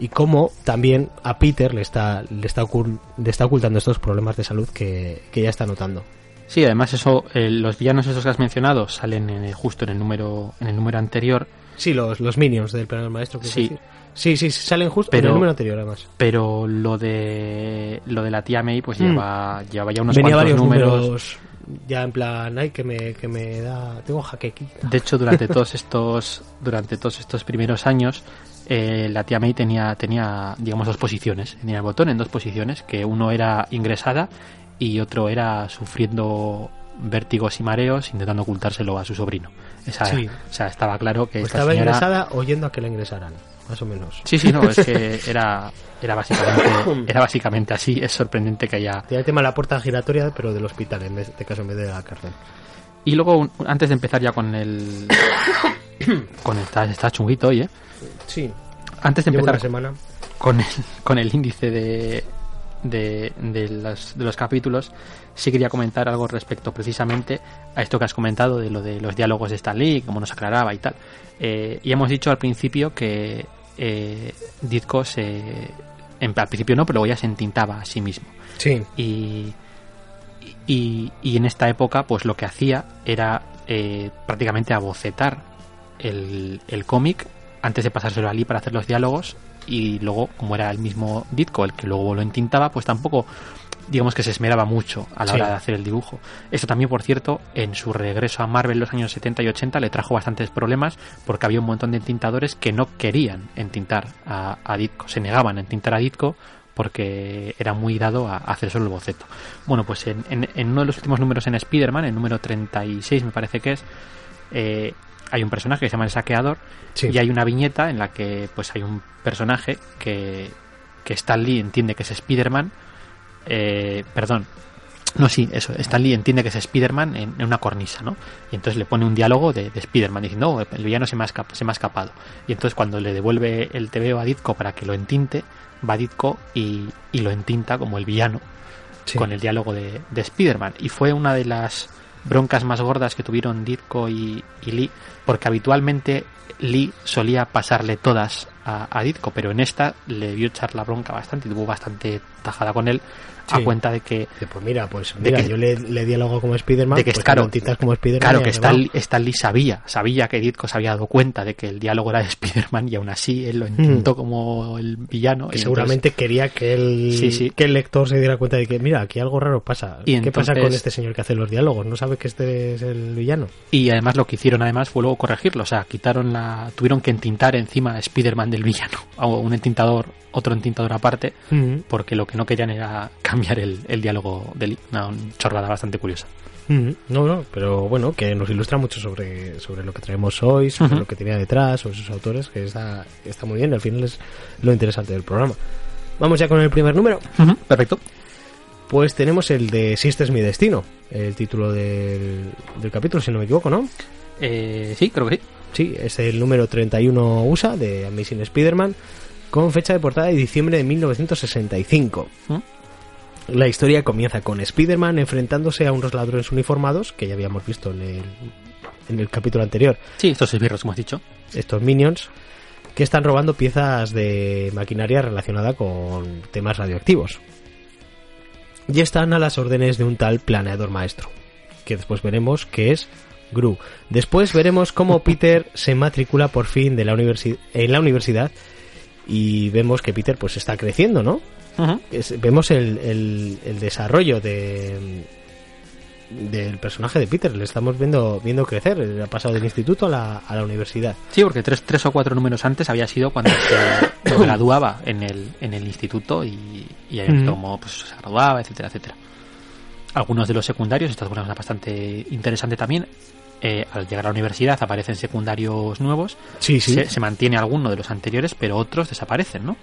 Y cómo también a Peter le está, le está, ocul- le está ocultando estos problemas de salud que, que ya está notando. Sí, además eso, eh, los villanos esos que has mencionado salen en el- justo en el número en el número anterior, Sí, los, los minions del plan del maestro. ¿quieres Sí. decir? sí, sí, salen justo en el número anterior, además. pero lo de lo de la tía May pues Mm. lleva, lleva ya unos Venía cuantos varios números. números. ya en plan, ay, que me, que me da. Tengo jaquequita. De hecho, durante todos estos durante todos estos primeros años eh, la tía May tenía tenía digamos dos posiciones, tenía el botón en dos posiciones, que uno era ingresada y otro era sufriendo vértigos y mareos intentando ocultárselo a su sobrino. Esa, Sí. O sea, estaba claro que O esta estaba señora ingresada oyendo a que la ingresaran, más o menos. Sí, sí, no, es que era, era básicamente era básicamente así. Es sorprendente que haya. Tiene el tema de la puerta giratoria, pero del hospital, en este caso en vez de la cárcel. Y luego, un- antes de empezar ya con el. con el. Está, está chunguito hoy, ¿eh? Sí, Antes de llevo una empezar semana. con el, con el índice de, de, de, las- de los capítulos, sí quería comentar algo respecto precisamente a esto que has comentado de lo de los diálogos de Stan Lee, cómo nos aclaraba y tal. Eh, y hemos dicho al principio que eh, Ditko se. En, al principio no, pero luego ya se entintaba a sí mismo. Sí, y, y, y en esta época pues lo que hacía era eh, prácticamente abocetar el, el cómic antes de pasárselo a Lee para hacer los diálogos y luego como era el mismo Ditko el que luego lo entintaba pues tampoco digamos que se esmeraba mucho a la Sí. hora de hacer el dibujo. Esto también, por cierto, en su regreso a Marvel en los años 70 y 80 le trajo bastantes problemas porque había un montón de entintadores que no querían entintar a, a Ditko, se negaban a entintar a Ditko porque era muy dado a, hacer solo el boceto. Bueno, pues en, en- en uno de los últimos números en Spider-Man, el número 36 me parece que es, eh, hay un personaje que se llama el saqueador sí. y hay una viñeta en la que pues hay un personaje que, que Stan Lee entiende que es Spider-Man, eh, perdón, no, sí, eso, Stan Lee entiende que es Spider-Man en, en una cornisa, ¿no? Y entonces le pone un diálogo de, de Spider-Man diciendo, el villano se me, ha escap- se me ha escapado. Y entonces cuando le devuelve el TVO a Ditko para que lo entinte, va Ditko y, y lo entinta como el villano Sí. con el diálogo de, de Spider-Man. Y fue una de las broncas más gordas que tuvieron Ditko y, y Lee, porque habitualmente Lee solía pasarle todas a, a Ditko, pero en esta le vio echar la bronca bastante y tuvo bastante tajada con él a cuenta de que Pues mira, pues De mira, que- yo le, le di algo como Spiderman, de que, pues claro, como Spiderman. Claro que Stan. Stan Lee sabía, sabía que Ditko se había dado cuenta de que el diálogo era de Spider-Man y aún así él lo intentó como el villano. Que y seguramente quería que el, Sí, sí. que el lector se diera cuenta de que, mira, aquí algo raro pasa. Y ¿Qué pasa con este señor que hace los diálogos? ¿No sabe que este es el villano? Y además lo que hicieron además fue luego corregirlo, o sea, quitaron la, tuvieron que entintar encima a Spider-Man del villano, a un entintador, otro entintador aparte, porque lo que no querían era cambiar el, el diálogo de Lee, una chorrada bastante curiosa. No, no, pero bueno, que nos ilustra mucho sobre, sobre lo que traemos hoy, sobre lo que tenía detrás, sobre sus autores, que está, está muy bien, al final es lo interesante del programa. Vamos ya con el primer número. Perfecto. Pues tenemos el de Si este es mi destino, el título del, del capítulo, si no me equivoco, ¿no? Eh, sí, creo que sí. Sí, es el número 31 USA de Amazing Spider-Man, con fecha de portada de diciembre de 1965. ¿Mm? La historia comienza con Spider-Man enfrentándose a unos ladrones uniformados, que ya habíamos visto en el, en el capítulo anterior, Sí, estos esbirros, como has dicho. estos minions, que están robando piezas de maquinaria relacionada con temas radioactivos. Y están a las órdenes de un tal planeador maestro, que después veremos que es Gru. Después veremos cómo Peter se matricula por fin de la universi- en la universidad y vemos que Peter pues está creciendo, ¿no? Es- vemos el, el- el desarrollo de, del personaje de Peter. Le estamos viendo viendo crecer. Ha pasado del instituto a la, a la universidad. Sí, porque tres, tres o cuatro números antes había sido cuando se graduaba en el, en el instituto y, y ahí Ujú. como pues, se graduaba, etcétera, etcétera. Algunos de los secundarios, esta es una bastante interesante también, eh, al llegar a la universidad aparecen secundarios nuevos, Sí, sí. se, se mantiene alguno de los anteriores, pero otros desaparecen, ¿no?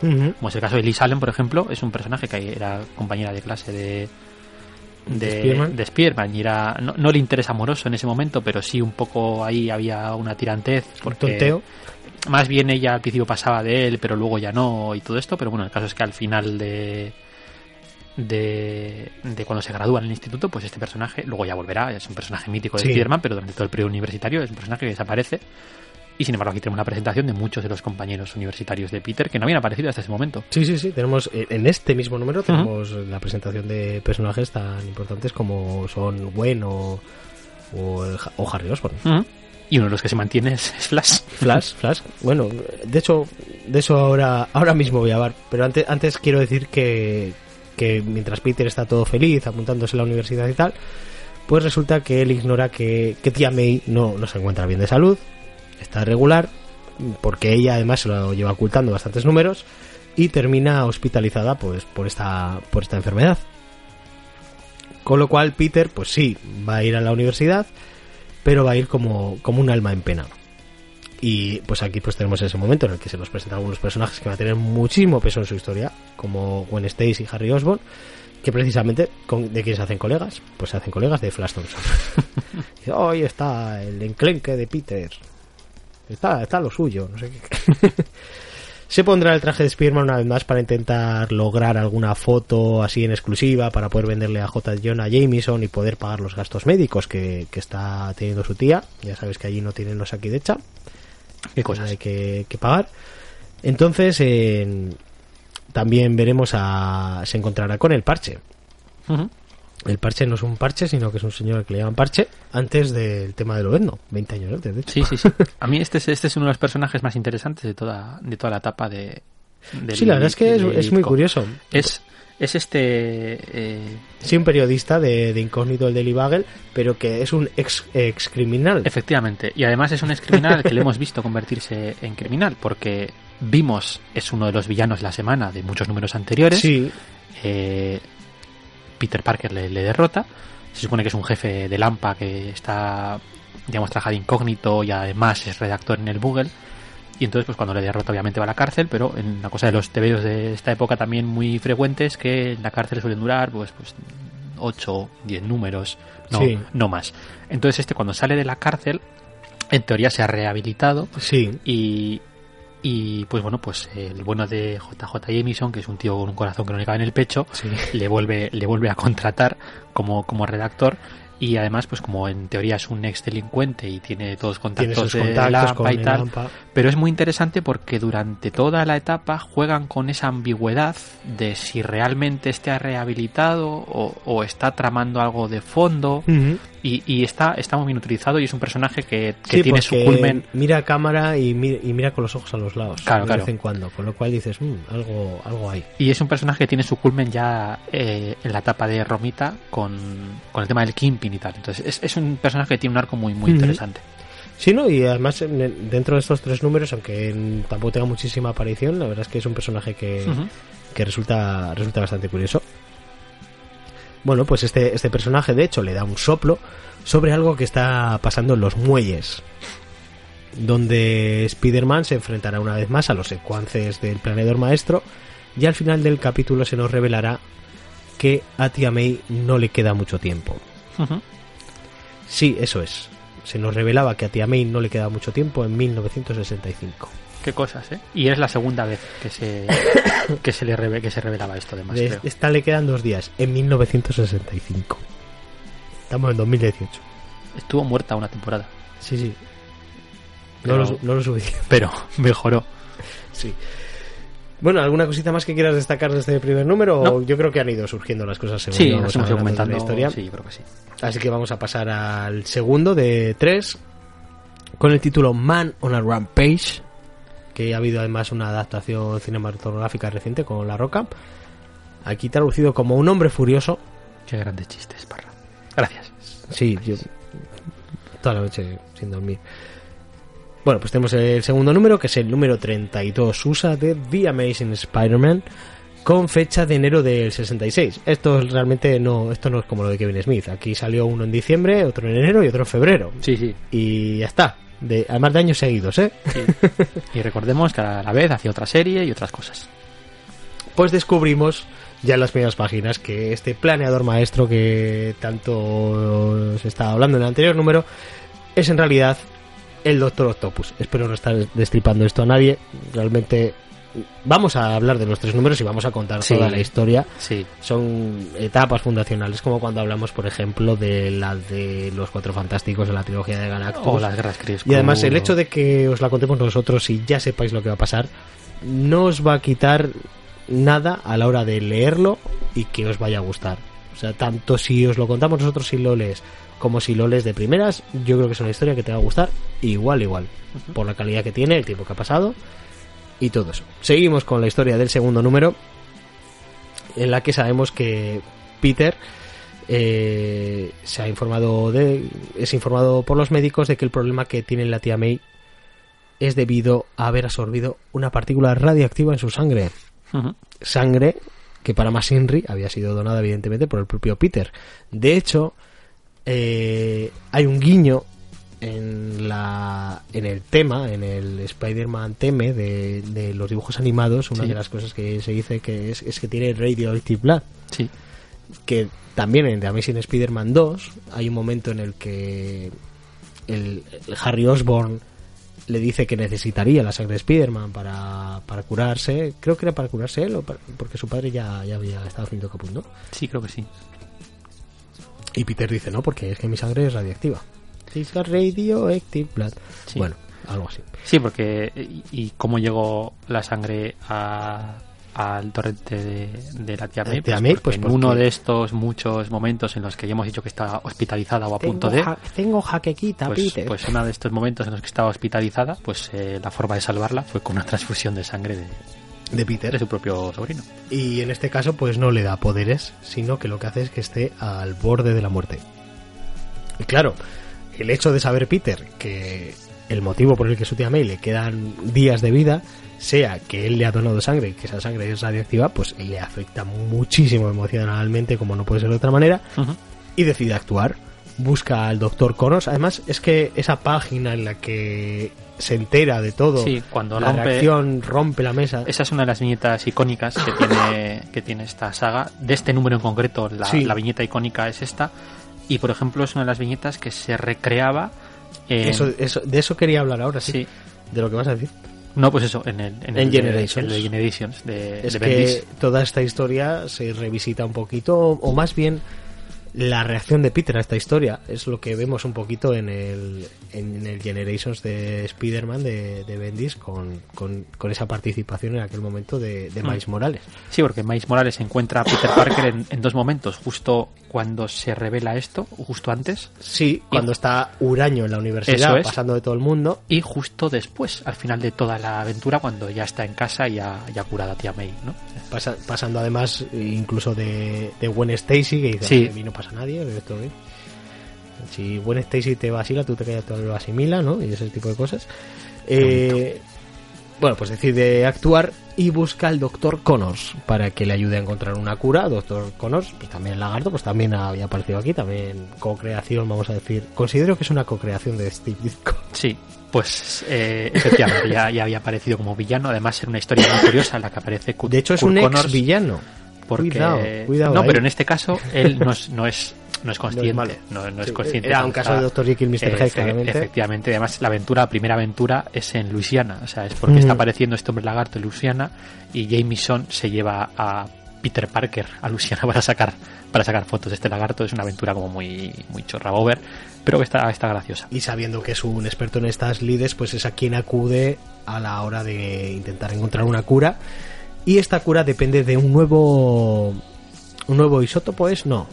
Como es el caso de Liz Allen, por ejemplo, es un personaje que era compañera de clase de ¿De de, Spearman? de Spearman y era no, no el interés amoroso en ese momento, pero sí un poco ahí había una tirantez porque tonteo. más bien ella al principio pasaba de él, pero luego ya no y todo esto, pero bueno, el caso es que al final de de, de cuando se gradúa en el instituto, pues este personaje luego ya volverá, es un personaje mítico de Sí. Spiderman, pero durante todo el periodo universitario es un personaje que desaparece. Y sin embargo aquí tenemos una presentación de muchos de los compañeros universitarios de Peter que no habían aparecido hasta ese momento. Sí, sí, sí. Tenemos eh, en este mismo número tenemos la presentación de personajes tan importantes como son Gwen o, o, el Ja- o Harry Osborn. Y uno de los que se mantiene es, es Flash. Flash, Flash. Bueno, de hecho, de eso ahora, ahora mismo voy a hablar. Pero antes, antes quiero decir que, que mientras Peter está todo feliz apuntándose a la universidad y tal, pues resulta que él ignora que, que tía May no, no se encuentra bien de salud, está regular, porque ella además se lo lleva ocultando bastantes números y termina hospitalizada pues por esta, por esta enfermedad. Con lo cual Peter, pues sí, va a ir a la universidad, pero va a ir como, como un alma en pena. Y pues aquí pues tenemos ese momento en el que se nos presentan algunos personajes que van a tener muchísimo peso en su historia, como Gwen Stacy y Harry Osborn, que precisamente con, de quién se hacen colegas, pues se hacen colegas de Flash Thompson. Hoy está el enclenque de Peter. Está, está lo suyo, no sé qué. Se pondrá el traje de Spearman una vez más para intentar lograr alguna foto así en exclusiva para poder venderle a J. Jonah Jameson y poder pagar los gastos médicos que, que está teniendo su tía. Ya sabes que allí no tienen los aquí de hecha. Qué cosas. Hay que, que pagar. Entonces, en- también veremos a. Se encontrará con el parche. El parche no es un parche, sino que es un señor que le llaman parche antes del tema de Lobezno, 20 años antes, de hecho. Sí, sí, sí. A mí este es, este es uno de los personajes más interesantes de toda, de toda la etapa de... del- sí, la verdad es que es, del es muy curioso. Es, es este... eh, Sí, un periodista de, de incógnito del Daily Bugle, pero que es un ex, ex criminal. efectivamente. Y además es un ex criminal que le hemos visto convertirse en criminal, porque vimos, es uno de los villanos la semana de muchos números anteriores. Sí, Eh, Peter Parker le, le derrota. Se supone que es un jefe de Lampa que está, digamos, trabajado de incógnito y además es redactor en el Google. Y entonces, pues cuando le derrota, obviamente va a la cárcel, pero en la cosa de los TVOs de esta época también muy frecuentes que en la cárcel suelen durar, pues, pues 8, 10 números, no, Sí. no más. Entonces, este cuando sale de la cárcel, en teoría se ha rehabilitado sí. y, y pues bueno, pues el bueno de JJ Jameson, que es un tío con un corazón que no le cabe en el pecho, Sí. le vuelve, le vuelve a contratar como, como redactor. Y además, pues como en teoría es un ex delincuente y tiene todos Tiene contactos sus de contactos Lampa con y tal. Lampa. Pero es muy interesante porque durante toda la etapa juegan con esa ambigüedad de si realmente está rehabilitado o, o está tramando algo de fondo. Y, y está, está muy bien utilizado y es un personaje que, que Sí, tiene su culmen. Mira a cámara y mira, y mira con los ojos a los lados. Claro, de claro. vez en cuando. Con lo cual dices, "Mm, algo, algo hay. Y es un personaje que tiene su culmen ya eh, en la etapa de Romita con, con el tema del Kingpin y tal. Entonces es, es un personaje que tiene un arco muy, muy interesante. Sí, ¿no? Y además, dentro de estos tres números, aunque tampoco tenga muchísima aparición, la verdad es que es un personaje que, que resulta, resulta bastante curioso. Bueno, pues este, este personaje, de hecho, le da un soplo sobre algo que está pasando en los muelles. Donde Spider-Man se enfrentará una vez más a los secuaces del planeador maestro. Y al final del capítulo se nos revelará que a Tia May no le queda mucho tiempo. Sí, eso es. Se nos revelaba que a Tia May no le queda mucho tiempo en 1965. Qué cosas, ¿eh? Y es la segunda vez que se, que se le reve- que se revelaba esto, además. De creo. esta le quedan dos días, en 1965. Estamos en 2018. Estuvo muerta una temporada, Sí, sí. Pero- No, lo, no lo suficiente. pero mejoró. Sí. Bueno, ¿alguna cosita más que quieras destacar de este primer número? No. Yo creo que han ido surgiendo las cosas según Sí, nos hemos ido comentando. la historia. Sí, yo creo que sí. Así que vamos a pasar al segundo de tres, con el título Man on a Rampage, que ha habido además una adaptación cinematográfica reciente con La Roca. Aquí traducido como Un hombre furioso. Qué grandes chistes, Parra. Gracias. Sí, yo toda la noche sin dormir. Bueno, pues tenemos el segundo número, que es el número 32 USA de The Amazing Spider-Man, con fecha de enero del 66. Esto realmente no, esto no es como lo de Kevin Smith. Aquí salió uno en diciembre, otro en enero y otro en febrero. Sí, sí. Y ya está. De, además de años seguidos, ¿eh? Y recordemos que a la vez hacía otra serie y otras cosas. Pues descubrimos ya en las primeras páginas que este planeador maestro que tanto se estaba hablando en el anterior número es en realidad el Doctor Octopus. Espero no estar destripando esto a nadie. Realmente vamos a hablar de los tres números y vamos a contar Sí. toda la historia. Sí, Son etapas fundacionales, como cuando hablamos, por ejemplo, de la de los Cuatro Fantásticos de la trilogía de Galactus. o las guerras Kree Y además el hecho de que os la contemos nosotros y ya sepáis lo que va a pasar, no os va a quitar nada a la hora de leerlo y que os vaya a gustar. O sea, tanto si os lo contamos nosotros si lo lees, como si lo lees de primeras, yo creo que es una historia que te va a gustar igual, igual. Por la calidad que tiene, el tiempo que ha pasado y todo eso. Seguimos con la historia del segundo número, en la que sabemos que Peter eh, se ha informado de es informado por los médicos de que el problema que tiene la tía May es debido a haber absorbido una partícula radiactiva en su sangre. Sangre que para más Inri había sido donada evidentemente por el propio Peter. De hecho eh, hay un guiño en la en el tema en el Spider-Man teme de, de los dibujos animados una Sí. de las cosas que se dice que es, es que tiene radioactive blood Sí, que también en The Amazing Spider-Man 2 hay un momento en el que el, el Harry Osborn le dice que necesitaría la sangre de Spider-Man para, para curarse. Creo que era para curarse él, o para- porque su padre ya, ya había estado haciendo caput, ¿no? sí, creo que sí. Y Peter dice, no, porque es que mi sangre es radiactiva. It's a radioactive blood. Sí. Bueno, algo así. Sí, porque y, y cómo llegó la sangre a- al torrente de, de la tía May, Pues May, pues en porque- uno de estos muchos momentos en los que ya hemos dicho que está hospitalizada o a punto de, ja- tengo jaquequita, pues, Peter. pues uno de estos momentos en los que estaba hospitalizada, pues eh, la forma de salvarla fue con una transfusión de sangre de, de Peter. de su propio sobrino. Y en este caso, pues no le da poderes, sino que lo que hace es que esté al borde de la muerte. Y claro, el hecho de saber Peter que el motivo por el que su tía May le quedan días de vida, sea que él le ha donado sangre y que esa sangre es radioactiva, pues le afecta muchísimo emocionalmente, como no puede ser de otra manera, y decide actuar. Busca al doctor Connors. Además, es que esa página en la que se entera de todo, Sí, cuando la rompe- reacción rompe la mesa. Esa es una de las viñetas icónicas que tiene, que tiene esta saga. De este número en concreto, la, Sí. la viñeta icónica es esta. Y por ejemplo, es una de las viñetas que se recreaba en. Eso, eso, de eso quería hablar ahora, sí. sí. De lo que vas a decir. No, pues eso, en el, En el de- Generations. el de Generations, de, es de que toda esta historia se revisita un poquito, o, más bien la reacción de Peter a esta historia es lo que vemos un poquito en el, en el Generations de Spider-Man de, de Bendis con, con, con esa participación en aquel momento de, de Mm. Miles Morales. Sí, porque Miles Morales encuentra a Peter Parker en, en dos momentos, justo cuando se revela esto, justo antes, Sí, cuando está Uraño en la universidad es. pasando de todo el mundo. y justo después, al final de toda la aventura, cuando ya está en casa y ya, ya curada a tía May, ¿no? Pasa- pasando además incluso de, de Gwen Stacy, que dice, Sí. "A mí no pasa nadie, esto bien. Si Gwen Stacy te vacila, tú te te lo asimila, ¿no? Y ese tipo de cosas. Eh, bueno, pues decide actuar y busca al doctor Connors para que le ayude a encontrar una cura. Doctor Connors, pues también el lagarto, pues también había aparecido aquí, también co-creación, vamos a decir. Considero que es una co-creación de Steve Ditko. Sí, pues eh, efectivamente ya, ya había aparecido como villano. Además, era una historia muy curiosa en la que aparece Kurt, De hecho, es Kurt un Connors, ex villano. Porque... Cuidado, cuidado no, ahí. pero en este caso él no es, no es, no es consciente. No, no es consciente. era un Está- caso de Dr. Jekyll y Mr. Hyde, claramente. Efectivamente, además la aventura, la primera aventura es en Luisiana, o sea, es porque Mm. está apareciendo este hombre lagarto en Luisiana y Jameson se lleva a Peter Parker a Luisiana para sacar para sacar fotos de este lagarto. Es una aventura como muy muy chorra bober, pero que está, está graciosa. y sabiendo que es un experto en estas lides, pues es a quien acude a la hora de intentar encontrar una cura. Y esta cura depende de un nuevo un nuevo isótopo es no.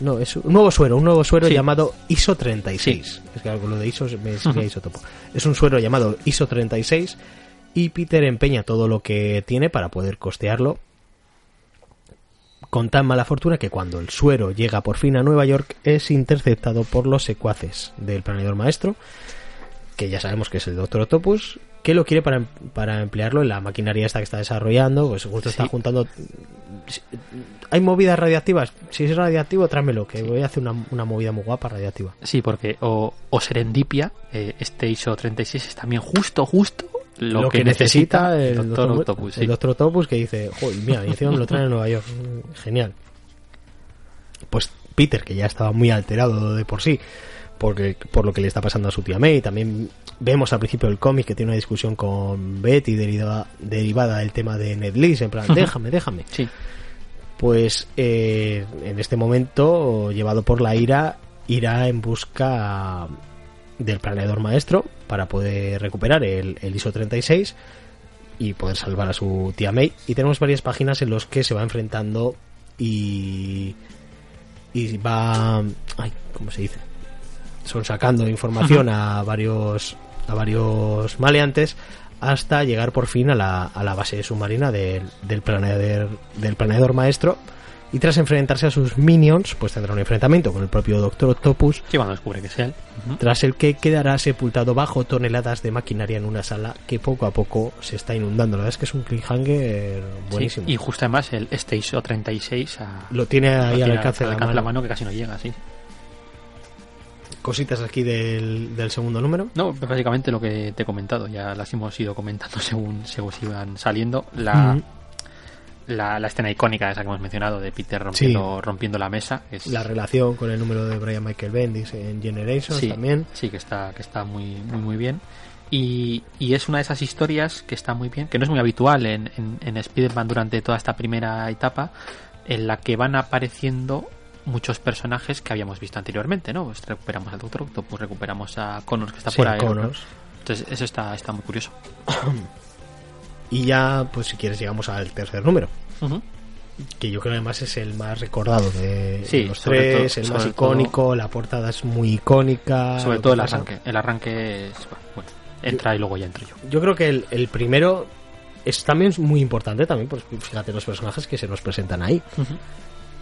No, es un nuevo suero, un nuevo suero Sí. llamado ISO 36. Es que algo lo de ISO me decía Ujú. isótopo. Es un suero llamado ISO 36 y Peter empeña todo lo que tiene para poder costearlo con tan mala fortuna que cuando el suero llega por fin a Nueva York es interceptado por los secuaces del planeador maestro, que ya sabemos que es el Doctor Octopus, que lo quiere para, para emplearlo en la maquinaria esta que está desarrollando, pues justo está juntando... ¿Hay movidas radiactivas? Si es radiactivo, tráemelo, que voy a hacer una, una movida muy guapa radiactiva. Sí, porque o, o Serendipia, eh, este ISO 36 es también justo, justo lo, que, necesita, el Doctor Octopus, sí. el Doctor Octopus que dice, joder, mira, y encima me lo traen en Nueva York. Genial. Pues Peter, que ya estaba muy alterado de por sí, porque, por lo que le está pasando a su tía May, también vemos al principio del cómic que tiene una discusión con Betty derivada, derivada del tema de Ned Leeds, en plan, déjame, déjame. Sí, Pues eh, en este momento, llevado por la ira, irá en busca del planeador maestro para poder recuperar el, el ISO 36 y poder salvar a su tía May. Y tenemos varias páginas en las que se va enfrentando y, y va... Ay, ¿Cómo se dice? Son sacando información a varios a varios maleantes hasta llegar por fin a la, a la base submarina del, del planeador del planeador maestro y tras enfrentarse a sus minions pues tendrá un enfrentamiento con el propio Doctor Octopus sí, cuando descubre que es él. Ujú. tras el que quedará sepultado bajo toneladas de maquinaria en una sala que poco a poco se está inundando. La verdad es que es un cliffhanger buenísimo. Sí, y justo además el, ISO 36 a, Lo tiene ahí al alcance de la mano. que casi no llega, sí. Cositas aquí del, del segundo número. No, básicamente lo que te he comentado, ya las hemos ido comentando según, según se iban saliendo. La, la, la escena icónica esa que hemos mencionado de Peter rompiendo, rompiendo la mesa. Es, La relación con el número de Brian Michael Bendis en Generations sí, también. Sí, que está, que está muy, muy, muy bien. Y, y es una de esas historias que está muy bien, que no es muy habitual en, en, en Spider-Man durante toda esta primera etapa, en la que van apareciendo muchos personajes que habíamos visto anteriormente, ¿no? Pues recuperamos al Doctor Octopus, recuperamos a Connors que está Sí, por ahí. Connors. Entonces, eso está, está muy curioso. Y ya, pues si quieres, llegamos al tercer número. Que yo creo además es el más recordado de Sí, los tres, todo- el más icónico, la portada es muy icónica. Sobre todo el pasa- arranque. El arranque es, bueno, entra y luego ya entro yo. Yo creo que el, el primero es también muy importante también, pues fíjate los personajes que se nos presentan ahí.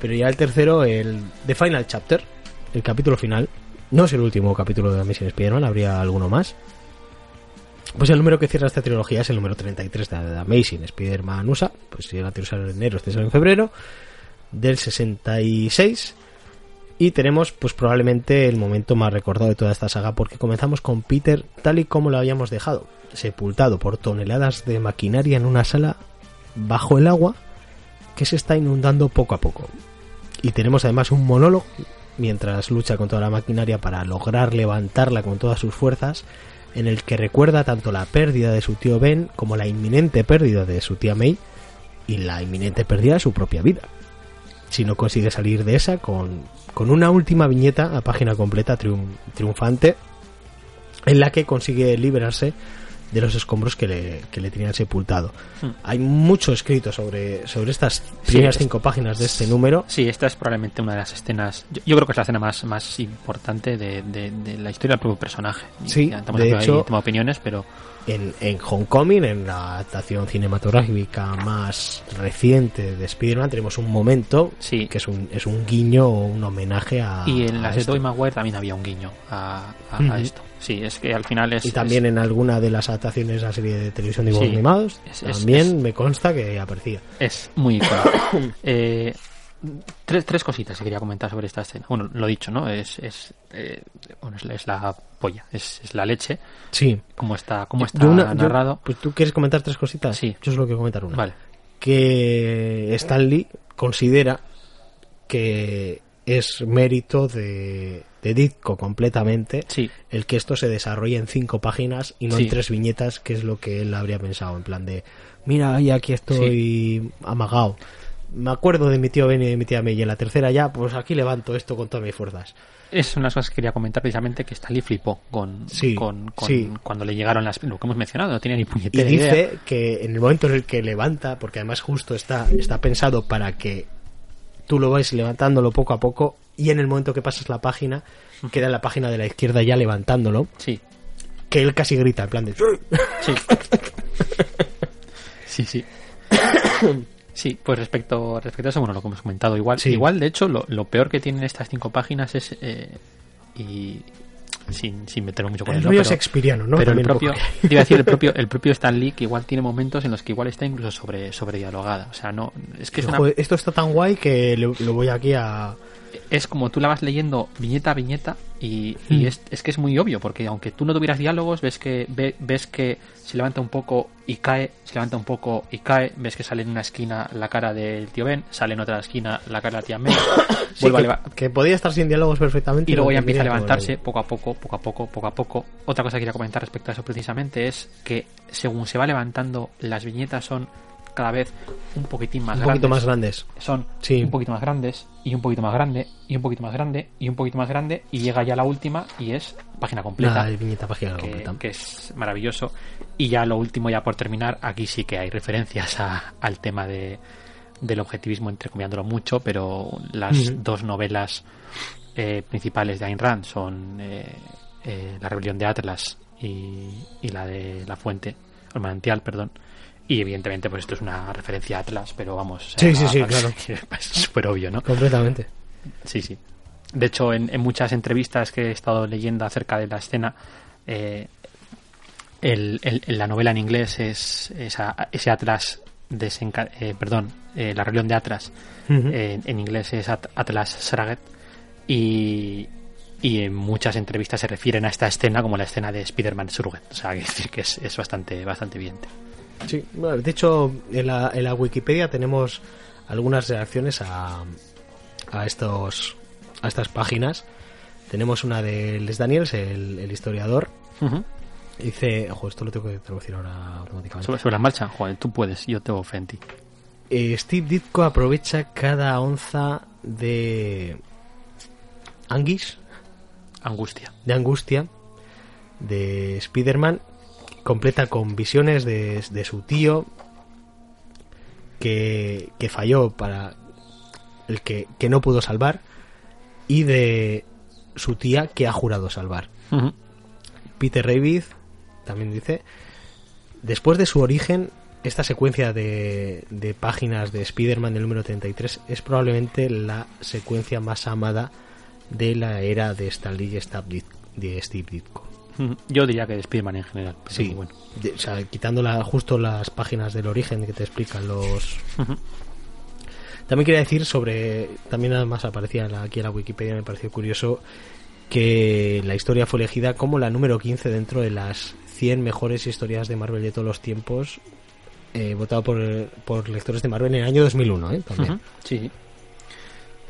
Pero ya el tercero, el The Final Chapter, el capítulo final, no es el último capítulo de Amazing Spider-Man, habría alguno más. Pues el número que cierra esta trilogía es el número 33 de Amazing Spider-Man USA, pues si la usar en enero, este es en febrero, del 66. Y tenemos pues probablemente el momento más recordado de toda esta saga porque comenzamos con Peter tal y como lo habíamos dejado, sepultado por toneladas de maquinaria en una sala bajo el agua que se está inundando poco a poco. Y tenemos además un monólogo mientras lucha con toda la maquinaria para lograr levantarla con todas sus fuerzas, en el que recuerda tanto la pérdida de su tío Ben como la inminente pérdida de su tía May y la inminente pérdida de su propia vida. Si no consigue salir de esa con, con una última viñeta a página completa triun- triunfante en la que consigue liberarse de los escombros que le, que le tenían sepultado. Hmm. Hay mucho escrito sobre, sobre estas primeras es- cinco páginas de este número. Sí, esta es probablemente una de las escenas. Yo, yo creo que es la escena más, más importante de, de- de la historia del propio personaje. Sí, estamos de hecho- tema opiniones, pero En, en Homecoming, en la adaptación cinematográfica más reciente de Spider-Man, tenemos un momento Sí. que es un, es un guiño o un homenaje a. y en a las de. Tobey Maguire también había un guiño a, a- a Ujú. esto. Sí, es que al final es. Y también es- en alguna de las adaptaciones de la serie de televisión de dibujos Sí, animados, es- también es- me consta que aparecía. es muy icónico. Eh, tres, tres cositas que quería comentar sobre esta escena. Bueno, lo dicho, ¿no? Es, es, eh, bueno, es, la- es la polla, es, es la leche. Sí. Cómo está, cómo está yo- narrado. pues tú quieres comentar tres cositas. Sí. Yo solo quiero comentar una. Vale. que Stan Lee considera que es mérito de, de Ditko completamente Sí, el que esto se desarrolle en cinco páginas y no Sí. en tres viñetas, que es lo que él habría pensado, en plan de, mira, y aquí estoy amagado. Me acuerdo de mi tío Ben y de mi tía May, y en la tercera ya, pues aquí levanto esto con todas mis fuerzas. es una de las cosas que quería comentar precisamente que Stanley flipó con, Sí, con, con- sí. cuando le llegaron las lo que hemos mencionado, no tenía ni Y puñetera idea. dice que en el momento en el que levanta, porque además justo está, está pensado para que tú lo vais levantándolo poco a poco y en el momento que pasas la página, queda en la página de la izquierda ya levantándolo, Sí, que él casi grita en plan de... sí. sí, sí. Sí, pues respecto, respecto a eso, bueno, lo que hemos comentado, igual, Sí. igual de hecho, lo, lo peor que tienen estas cinco páginas es, eh, y sin, sin meterme mucho con El rollo pero, ¿no? pero el También propio, te iba a decir, el propio, el propio Stan Lee, que igual tiene momentos en los que igual está incluso sobre, sobre dialogada, o sea, no, es que es una, esto está tan guay que lo, lo voy aquí a... es como tú la vas leyendo viñeta a viñeta y, y Mm. es, es que es muy obvio porque aunque tú no tuvieras diálogos ves que ve- ves que se levanta un poco y cae se levanta un poco y cae ves que sale en una esquina la cara del tío Ben sale en otra esquina la cara de la tía May Sí, a que, podía estar sin diálogos perfectamente. y luego ya empieza a levantarse poco a poco, poco a poco, poco a poco. Otra cosa que quería comentar respecto a eso precisamente es que según se va levantando, las viñetas son cada vez un poquitín más Un grandes poquito más grandes. son Sí. un poquito más grandes y un poquito más grande y un poquito más grande y un poquito más grande y llega ya la última y es página completa La viñeta página que, completa. que es maravilloso y ya lo último ya por terminar aquí sí que hay referencias a- al tema de del objetivismo entrecomiándolo mucho pero las dos novelas eh, principales de Ayn Rand son eh, eh, la rebelión de Atlas y, y la de la fuente el manantial perdón y evidentemente pues esto es una referencia a Atlas pero vamos Sí, sí, sí, claro. es súper obvio no Completamente. Sí, sí. De hecho, en, en muchas entrevistas que he estado leyendo acerca de la escena, eh, el, la novela en inglés es ese Atlas, desenca- eh, perdón, eh, la rebelión de Atlas, eh, en inglés es At- Atlas Shrugged, y, y en muchas entrevistas se refieren a esta escena como la escena de Spider-Man. O sea, que, decir que es, es bastante, bastante evidente. Sí, bueno, de hecho, en la, en la Wikipedia tenemos algunas reacciones a, a estos a estas páginas. Tenemos una de Les Daniels, el, el historiador. Dice, ojo, esto lo tengo que traducir ahora automáticamente. sobre, sobre la marcha, joder, tú puedes, yo tengo fe en ti. Eh, Steve Ditko aprovecha cada onza de anguish, Angustia. de angustia, de Spider-Man, completa con visiones de, de su tío que, que falló para el que, que no pudo salvar y de su tía que ha jurado salvar. Peter Rabbit también dice, después de su origen, esta secuencia de, de páginas de Spider-Man del número 33 es probablemente la secuencia más amada de la era de Stan Lee y de Steve Ditko. Yo diría que de Spider-Man en general. pero Sí, bueno. o sea, quitando la- justo las páginas del origen que te explican los... También quería decir sobre, también además aparecía aquí en la Wikipedia, me pareció curioso que la historia fue elegida como la número 15 dentro de las 100 mejores historias de Marvel de todos los tiempos, eh, votado por, por lectores de Marvel en el año 2001, ¿eh? También. Sí, sí.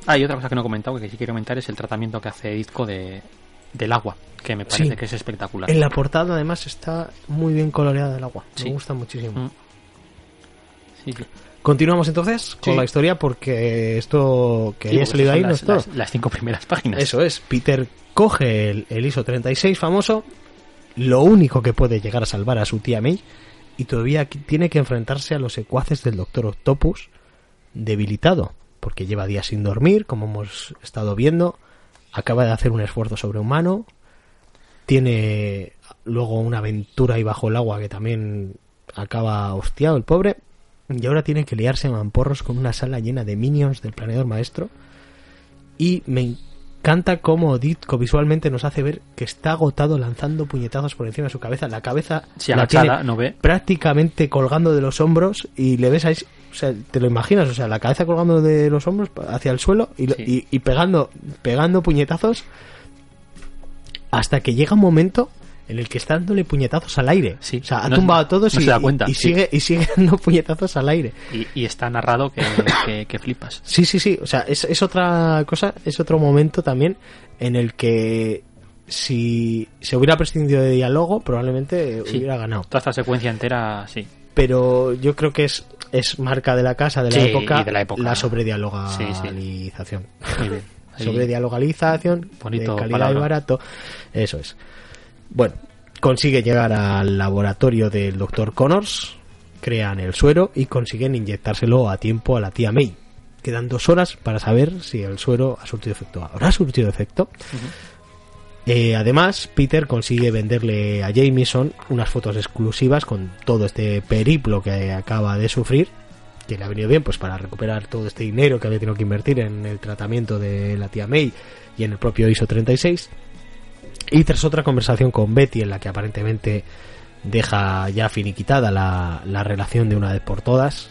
Ah, y otra cosa que no he comentado, que sí quiero comentar, es el tratamiento que hace Izco de, del agua, que me parece Sí. que es espectacular. En la portada además está muy bien coloreada el agua, Sí. me gusta muchísimo. Mm. Sí. Continuamos entonces con la historia porque esto que haya salido ahí no las, es todo. las- las cinco primeras páginas. Eso es, Peter coge el, el ISO 36 famoso, lo único que puede llegar a salvar a su tía May, y todavía tiene que enfrentarse a los secuaces del Doctor Octopus, debilitado, porque lleva días sin dormir, como hemos estado viendo, acaba de hacer un esfuerzo sobrehumano, tiene luego una aventura ahí bajo el agua que también acaba hostiado el pobre, y ahora tiene que liarse mamporros con una sala llena de minions del planeador maestro, y me encanta cómo Ditko visualmente nos hace ver que está agotado lanzando puñetazos por encima de su cabeza. La cabeza Si la agachada, tiene no ve. prácticamente colgando de los hombros y le ves ahí, o sea, te lo imaginas, o sea, la cabeza colgando de los hombros hacia el suelo y, Sí. y- y pegando, pegando puñetazos hasta que llega un momento en el que está dándole puñetazos al aire. Sí. O sea, ha No- tumbado a todos no y, se da cuenta, y sí. sigue, y sigue dando puñetazos al aire. Y, y está narrado que, que, que flipas. Sí, sí, sí. O sea, es, es otra cosa, es otro momento también en el que si se hubiera prescindido de diálogo, probablemente Sí. hubiera ganado. Toda esta secuencia entera, sí. Pero yo creo que es, es marca de la casa, de la, Sí, época, de la época. la sobredialogalización. Ahí- Sobredialogalización, Bonito de calidad palabra. y barato. Eso es. Bueno, consigue llegar al laboratorio del doctor Connors, crean el suero y consiguen inyectárselo a tiempo a la tía May. Quedan dos horas para saber si el suero ha surtido efecto. ¿Habrá surtido efecto? Eh, además, Peter consigue venderle a Jameson unas fotos exclusivas con todo este periplo que acaba de sufrir que le ha venido bien pues para recuperar todo este dinero que había tenido que invertir en el tratamiento de la tía May y en el propio ISO 36. Y tras otra conversación con Betty en la que aparentemente deja ya finiquitada la, la relación de una vez por todas,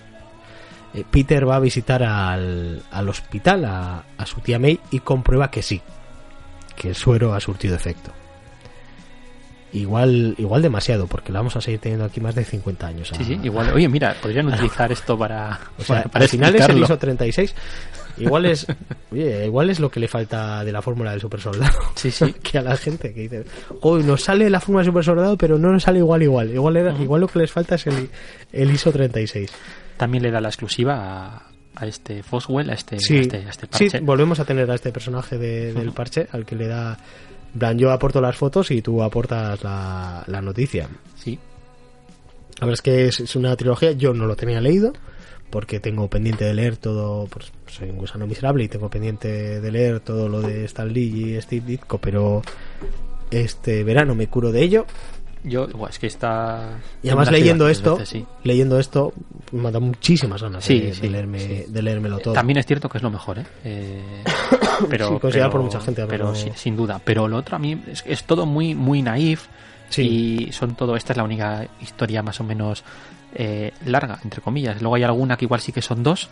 eh, Peter va a visitar al, al hospital a, a su tía May y comprueba que sí, que el suero ha surtido efecto. Igual, igual demasiado, porque lo vamos a seguir teniendo aquí más de 50 años. a- Sí, sí, igual. Oye, mira, podrían utilizar esto para, o sea, para, para al final es el. ISO 36. Igual es, oye, igual es lo que le falta de la fórmula del super soldado. Sí, sí. que a la gente que dice, "Joder, nos sale la fórmula del super soldado, pero no nos sale igual igual. Igual era, igual lo que les falta es el, el ISO 36. También le da la exclusiva a, a este Foswell, a este, Sí, a este, a este sí, parche. volvemos a tener a este personaje de- del parche al que le da plan, yo aporto las fotos y tú aportas la, la noticia. Sí. La verdad es que es, es una trilogía, yo no lo tenía leído porque tengo pendiente de leer todo, pues soy un gusano miserable y tengo pendiente de leer todo lo de Stan Lee y Steve Ditko, pero este verano me curo de ello Yo, es que está. y además leyendo esto, varias veces, sí. leyendo esto me da muchísimas ganas Sí, de, sí, de leerme, de leérmelo todo. También es cierto que es lo mejor, ¿eh? Eh, pero, Sí, considerado pero- por mucha gente, Pero pero- sí, sin duda. Pero lo otro a mí es, es todo muy, muy naif. Sí. Y son todo. Esta es la única historia más o menos eh, larga, entre comillas. Luego hay alguna que igual sí que son dos.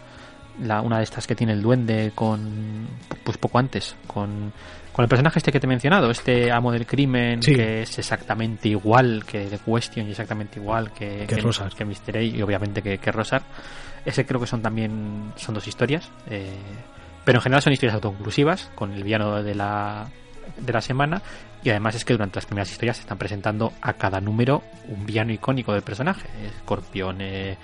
La, una de estas que tiene el duende con. Pues poco antes. Con, con el personaje este que te he mencionado. Este amo del crimen. Sí. Que es exactamente igual que The Question y exactamente igual que, Que Rosar. que Mr. A y obviamente que, que Rosar. Ese creo que son también son dos historias. eh, pero en general son historias autoconclusivas con el villano de la, de la semana. Y además es que durante las primeras historias se están presentando a cada número un villano icónico del personaje. Escorpión, eh,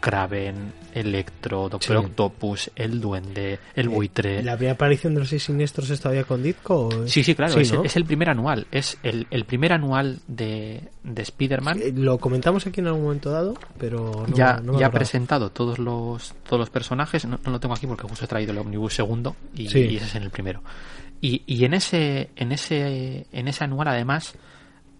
Kraven, Electro, Doctor Sí. Octopus, el Duende, el Buitre. ¿La primera aparición de los seis siniestros es todavía con Ditko? o Sí, sí, claro, es, ¿no? es el primer anual. Es el, el primer anual de, de Spider-Man. Eh, Lo comentamos aquí en algún momento dado, pero no, ya no me ya ha presentado todos los todos los personajes no, lo tengo aquí porque justo he traído el omnibus segundo y, Sí. y ese es en el primero y, y en ese en ese en ese anual además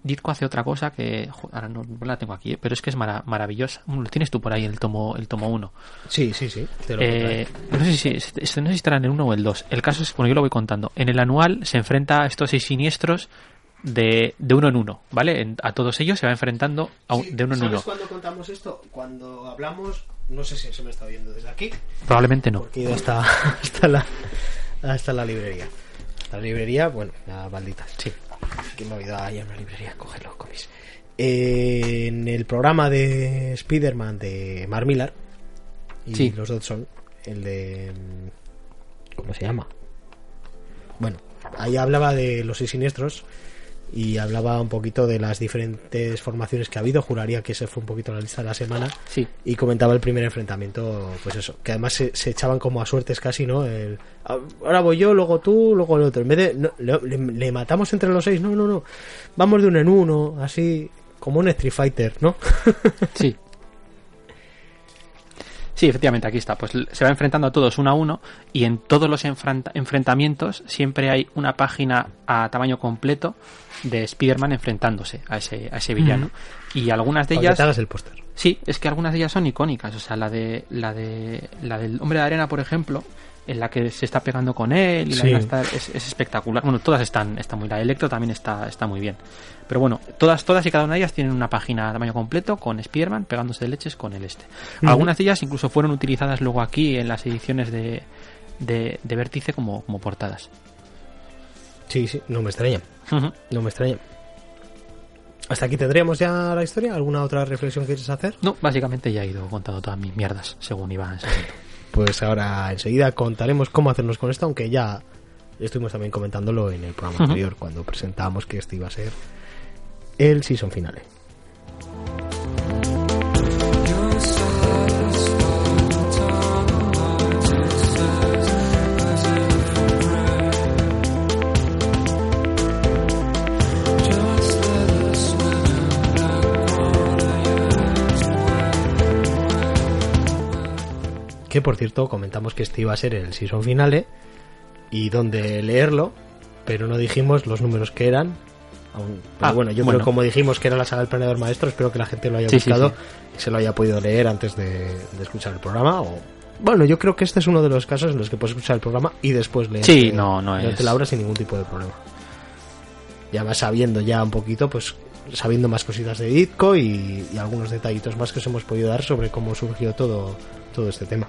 Ditko hace otra cosa que jo, ahora no, no la tengo aquí ¿eh? pero es que es mara- maravillosa Mm, lo tienes tú por ahí el tomo el tomo 1 Sí, sí, sí. te lo eh, no sé si este- este- no sé si estará en el 1 o el 2 el caso es bueno yo lo voy contando en el anual se enfrenta a estos seis siniestros de, de uno en uno, ¿vale? En- a todos ellos se va enfrentando a un- de uno en uno. cuando contamos esto? Cuando hablamos, no sé si se me está viendo desde aquí, Probablemente no. porque he ido hasta, hasta, la, hasta la librería. La librería, bueno, la maldita. Sí. Que me ha ido ahí a una librería a coger los cómics. Eh, en el programa de Spider-Man de Mar Millar, y Sí. los dos son el de. ¿Cómo se llama? Bueno, ahí hablaba de los seis siniestros y hablaba un poquito de las diferentes formaciones que ha habido. Juraría que ese fue un poquito la lista de la semana. Sí. Y comentaba el primer enfrentamiento, pues eso, que además se, se echaban como a suertes casi, ¿no? El, "Ah, ahora voy yo, luego tú, luego el otro. En vez de, no, le- le matamos entre los seis, no, no, no. Vamos de uno en uno, así, como un Street Fighter, ¿no? Sí. Sí, efectivamente, aquí está. Pues se va enfrentando a todos uno a uno y en todos los enfrenta- enfrentamientos siempre hay una página a tamaño completo de Spider-Man enfrentándose a ese, a ese villano. Y algunas de ellas... te hagas el póster. Sí, es que algunas de ellas son icónicas. O sea, la de la de la del hombre de arena, por ejemplo, en la que se está pegando con él y Sí. está- es, es espectacular. Bueno, todas están, están muy. La Electro también está, está muy bien. Pero bueno, todas, todas y cada una de ellas tienen una página a tamaño completo con Spider-Man pegándose de leches con el este. Algunas de ellas incluso fueron utilizadas luego aquí en las ediciones de, de, de Vértice como, como portadas. Sí, sí, no me extraña, no me extraña. Hasta aquí tendríamos ya la historia. ¿Alguna otra reflexión que quieres hacer? No, básicamente ya he ido contando todas mis mierdas según iba enseñando. Pues ahora enseguida contaremos cómo hacernos con esto, aunque ya estuvimos también comentándolo en el programa anterior, cuando presentábamos que este iba a ser el season finale. Por cierto, comentamos que este iba a ser el season finale y donde leerlo, pero no dijimos los números que eran Aún- pero Ah, bueno, yo bueno. creo como dijimos que era la saga del planeador maestro, espero que la gente lo haya Sí, buscado sí. y se lo haya podido leer antes de, de escuchar el programa. O bueno, yo creo que este es uno de los casos en los que puedes escuchar el programa y después leer Sí, no, no leerte es- la obra sin ningún tipo de problema. Y además sabiendo ya un poquito, pues sabiendo más cositas de Ditko y, y algunos detallitos más que os hemos podido dar sobre cómo surgió todo, todo este tema.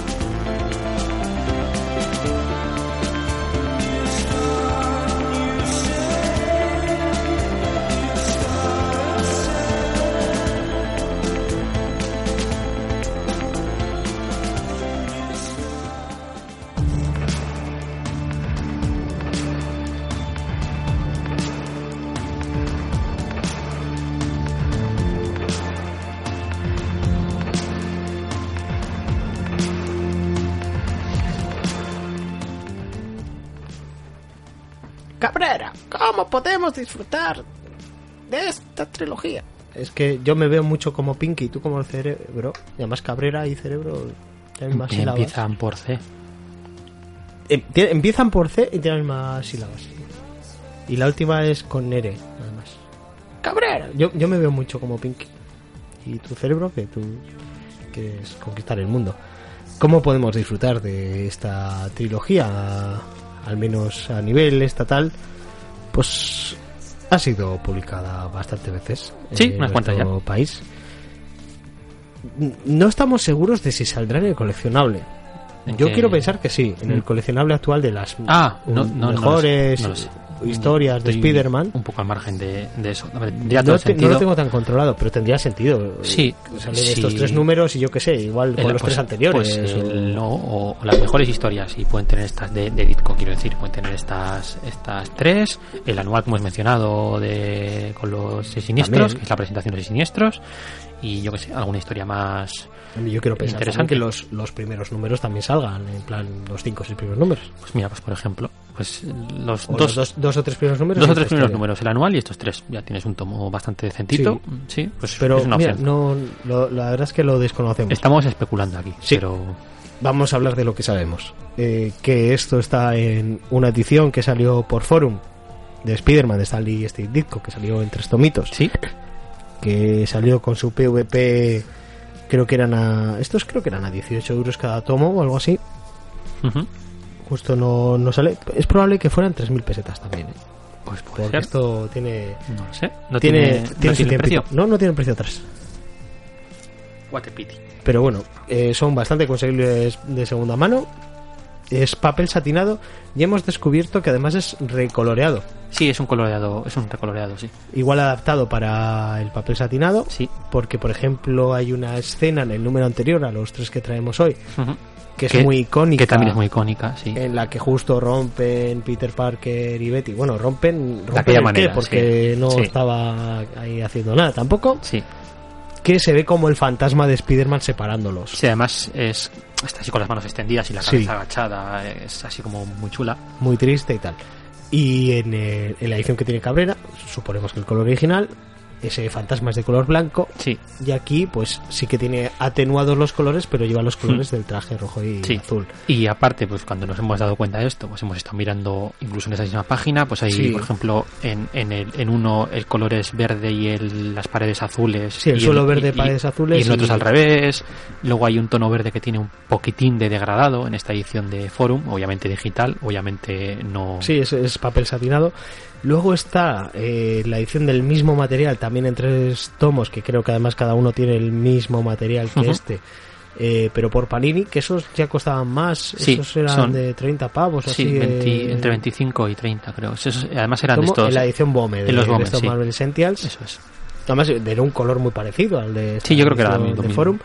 trilogía? Es que yo me veo mucho como Pinky y tú como el cerebro. Y además Cabrera y cerebro tienen más sílabas. Empiezan por C. Em- empiezan por C y tienen más sílabas. Y la última es con Nere, además. Cabrera. Yo, yo me veo mucho como Pinky. Y tu cerebro que tú quieres conquistar el mundo. ¿Cómo podemos disfrutar de esta trilogía? Al menos a nivel estatal. Pues ha sido publicada bastantes veces. Sí, en unas cuantas país. No estamos seguros de si saldrá en el coleccionable. ¿En Yo quiero pensar que sí, en el Mm. coleccionable actual de las Ah, no, un- no, no lo sé, mejores lo historias de Spider-Man. Un poco al margen de, de eso. Tendría No, todo el te- no sentido. lo tengo tan controlado, pero tendría sentido. Sí, Salen sí. estos tres números y yo qué sé, igual con El- los pues- tres anteriores. pues, o- el- no, o, las mejores historias y pueden tener estas de, de quiero decir, pueden tener estas estas tres, el anual que hemos mencionado de con los seis siniestros, También. que es la presentación de los siniestros, y yo que sé, alguna historia más, Yo quiero pensar Interesante. que los, los primeros números también salgan, en plan los cinco o seis primeros números. pues mira, pues por ejemplo, pues los dos, los dos, dos o tres primeros números. dos o tres primeros historia. números, el anual y estos tres, ya tienes un tomo bastante decentito, sí, pues Pero es una mira, opción. no, lo- la verdad es que lo desconocemos. Estamos especulando aquí, Sí. pero Vamos a hablar de lo que sabemos. Eh, que esto está en una edición que salió por Forum de Spider-Man de Stanley y Steve Ditko, que salió en tres tomitos. sí, que salió con su PVP creo que eran a estos creo que eran a 18 euros cada tomo o algo así justo no, no sale es probable que fueran 3.000 pesetas también ¿eh? pues puede porque ser. esto tiene No sé, no tiene, tiene, tiene no tiene precio. no no tiene precio atrás Pero bueno eh, son bastante conseguibles de segunda mano es papel satinado y hemos descubierto que además es recoloreado Sí, es un coloreado, es un recoloreado, sí. igual adaptado para el papel satinado Sí. porque por ejemplo hay una escena en el número anterior a los tres que traemos hoy que es Que- muy icónica Que también es muy icónica, sí. en la que justo rompen Peter Parker y Betty. Bueno, rompen, rompen aquella el manera, qué, porque sí. no Sí. estaba ahí haciendo nada tampoco. Sí. Que se ve como el fantasma de Spider-Man separándolos. Sí, además es está así con las manos extendidas y la Sí. cabeza agachada, es así como muy chula. Muy triste y tal. Y en, el- en la edición que tiene Cabrera, suponemos que el color original, ese fantasma es de color blanco. Sí. Y aquí, pues sí que tiene atenuados los colores, pero lleva los colores del traje rojo y. Sí. azul. Y aparte, pues cuando nos hemos dado cuenta de esto, pues hemos estado mirando incluso en esa misma página, pues ahí, Sí. por ejemplo, en, en, el, en uno el color es verde y el, las paredes azules. Sí, el y suelo verde, y- paredes azules Y en otros al revés. Luego hay un tono verde que tiene un poquitín de degradado en esta edición de Forum, obviamente digital, obviamente no... Sí, es, es papel satinado. Luego está eh, la edición del mismo material, también en tres tomos, que creo que además cada uno tiene el mismo material que este, eh, pero por Panini, que esos ya costaban más, Sí, esos eran son- de 30 pavos, Sí, así. 20 eh, entre 25 y 30 creo. Esos- además eran de estos... en la edición Bome, de, los de Bome, estos sí. Marvel Essentials. Eso es. Además, era un color muy parecido al de Sí, yo creo que era de. Forum.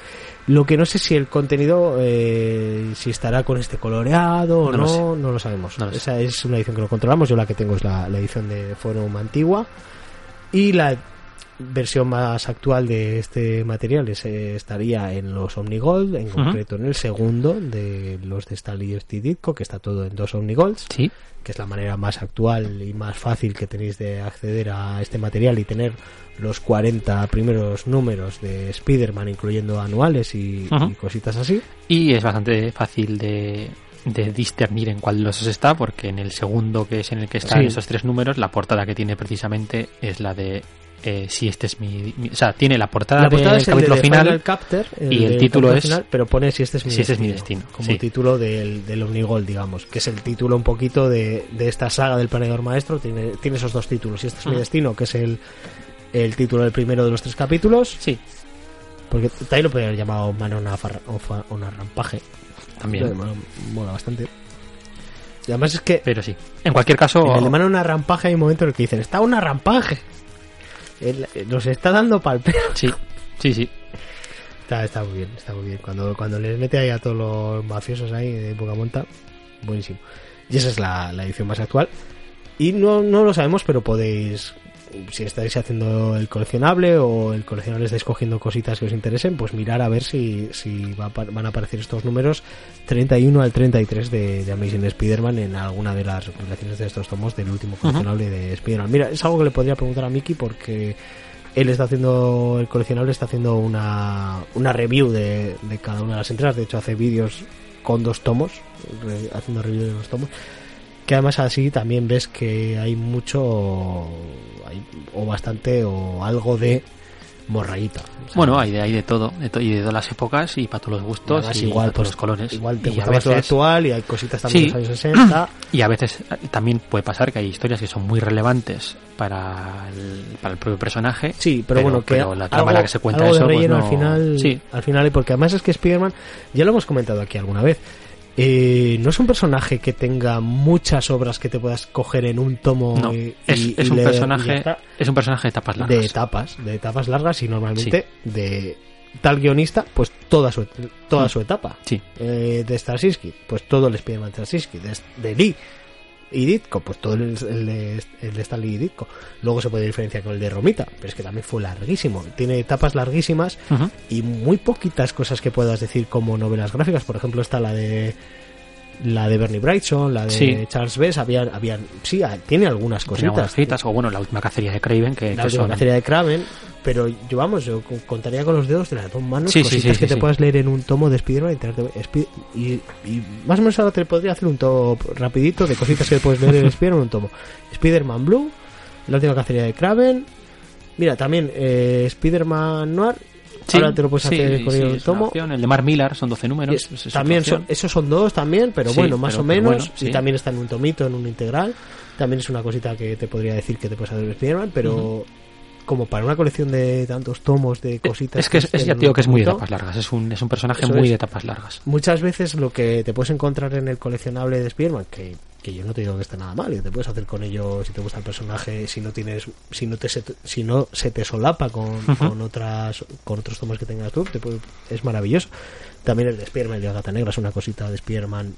Lo que no sé si el contenido, eh, si estará con este coloreado o No no, lo sé. no lo sabemos. No lo sé. Esa es una edición que no controlamos. Yo la que tengo es la, la edición de Forum antigua. Y la versión más actual de este material es, eh, estaría en los Omnigold, en concreto en el segundo de los de Stanley y Ditko, que está todo en dos Omnigolds Sí, que es la manera más actual y más fácil que tenéis de acceder a este material y tener los 40 primeros números de Spider-Man, incluyendo anuales y, cositas así. y es bastante fácil de, de discernir en cuál de los dos está, porque en el segundo, que es en el que están Sí. esos tres números, la portada que tiene precisamente es la de eh, si este es mi, mi- O sea, tiene la portada, La portada del capítulo de final. Y el título es final, pero pone si este es mi Si este es destino, mi destino, como sí. título del, del Omnigol digamos que es el título un poquito de, de esta saga del planeador maestro tiene, tiene esos dos títulos si este es mi Ujú. destino que es el el título del primero de los tres capítulos Sí, porque también lo podría haber llamado mano o una rampaje también. mola, mola bastante y además es que Pero sí. En cualquier caso, en el de mano una rampaje hay un momento en el que dicen está una rampaje Él- eh, nos está dando pal sí, sí, sí. Está, está muy bien, está muy bien. Cuando, cuando les mete ahí a todos los mafiosos ahí de poca monta, buenísimo. Y esa es la, la edición más actual. Y no, no lo sabemos, pero podéis, si estáis haciendo el coleccionable o el coleccionable estáis cogiendo cositas que os interesen, pues mirar a ver si, si va van a aparecer estos números 31 al 33 de, de Amazing Spider-Man en alguna de las recopilaciones de estos tomos del último coleccionable de Spider-Man. Mira, es algo que le podría preguntar a Miki porque él está haciendo, el coleccionable está haciendo una, una review de, de cada una de las entradas. De hecho, hace vídeos con dos tomos, re- haciendo review de dos tomos. Que además así también ves que hay mucho, hay, o bastante, o algo de sea, Bueno, hay de, hay de todo, de to- y de todas las épocas y para todos los gustos además y igual, para todos pues, los colores. Igual te y, gusta más lo veces, actual y hay cositas también Sí. de los años 60. y a veces eh, también puede pasar que hay historias que son muy relevantes para el, para el propio personaje. Sí, pero, bueno, que pero la trama algo, en la que se cuenta algo de pues relleno no- al final, Sí, al final, porque además es que Spider-Man, ya lo hemos comentado aquí alguna vez, eh, no es un personaje que tenga muchas obras que te puedas coger en un tomo no. y, es, y- es y un leer personaje, es un personaje de etapas largas. de etapas, de etapas largas y normalmente de tal guionista, pues toda su, toda Mm. su etapa. Sí, Eh, de Straczynski, pues todo el Spider-Man Straczynski, de, de Lee y Ditko, pues todo el, el de, el de Stan Lee y Ditko. Luego se puede diferenciar con el de Romita, pero es que también fue larguísimo. Tiene etapas larguísimas y muy poquitas cosas que puedas decir como novelas gráficas. Por ejemplo, está la de la de Bernie Brightson, la de Sí. Charles Bess, habían, habían, sí, tiene algunas cositas. citas, o bueno, la última cacería de Craven, que, La que última son- cacería de Kraven, pero yo vamos, yo co- contaría con los dedos de las dos manos Sí, cositas sí, que te puedas leer en un tomo de Spider-Man y, y, y más o menos ahora te podría hacer un top rapidito de cositas que puedes leer en Spider-Man en un tomo. Spider-Man Blue, la última cacería de Kraven, mira, también eh, Spider-Man Noir, Sí, ahora te lo puedes sí, hacer con sí, el tomo. opción. El de Mark Millar son 12 números. Es- también son, esos son dos también, pero bueno, más pero- o menos. bueno, Y también está en un tomito, en un integral. También es una cosita que te podría decir que te puedes hacer de Spider-Man, pero como para una colección de tantos tomos de cositas. Es que es, ya un que es muy de etapas largas. Es un, es un personaje Eso muy de etapas largas. Muchas veces lo que te puedes encontrar en el coleccionable de Spider-Man, que, que yo no te digo que esté nada mal, y te puedes hacer con ello si te gusta el personaje, si no tienes, si no te se, si no se te solapa con, con otras, con otros tomos que tengas tú, te puede- es maravilloso. También el de Spider-Man, el de la gata negra, es una cosita de Spider-Man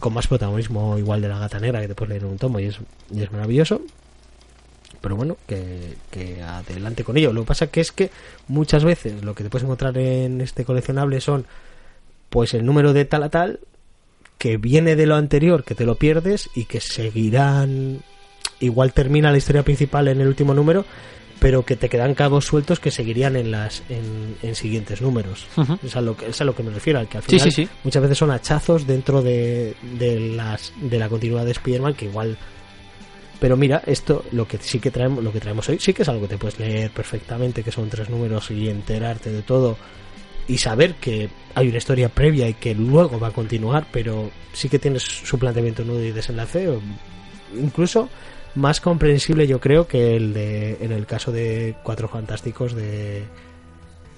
con más protagonismo igual de la gata negra que te puedes leer en un tomo y es, y es maravilloso. Pero bueno, que, que adelante con ello. Lo que pasa que es que muchas veces lo que te puedes encontrar en este coleccionable son pues el número de tal a tal que viene de lo anterior, que te lo pierdes y que seguirán igual termina la historia principal en el último número, pero que te quedan cabos sueltos que seguirían en las en, en siguientes números. Es a lo que es a lo que me refiero, al que al Sí, final sí, sí. muchas veces son hachazos dentro de, de las de la continuidad de Spider-Man que igual pero mira, esto lo que sí que traemos, lo que traemos hoy sí que es algo que te puedes leer perfectamente, que son tres números y enterarte de todo y saber que hay una historia previa y que luego va a continuar, pero sí que tienes su planteamiento nudo y desenlace, o incluso más comprensible yo creo que el de en el caso de Cuatro Fantásticos de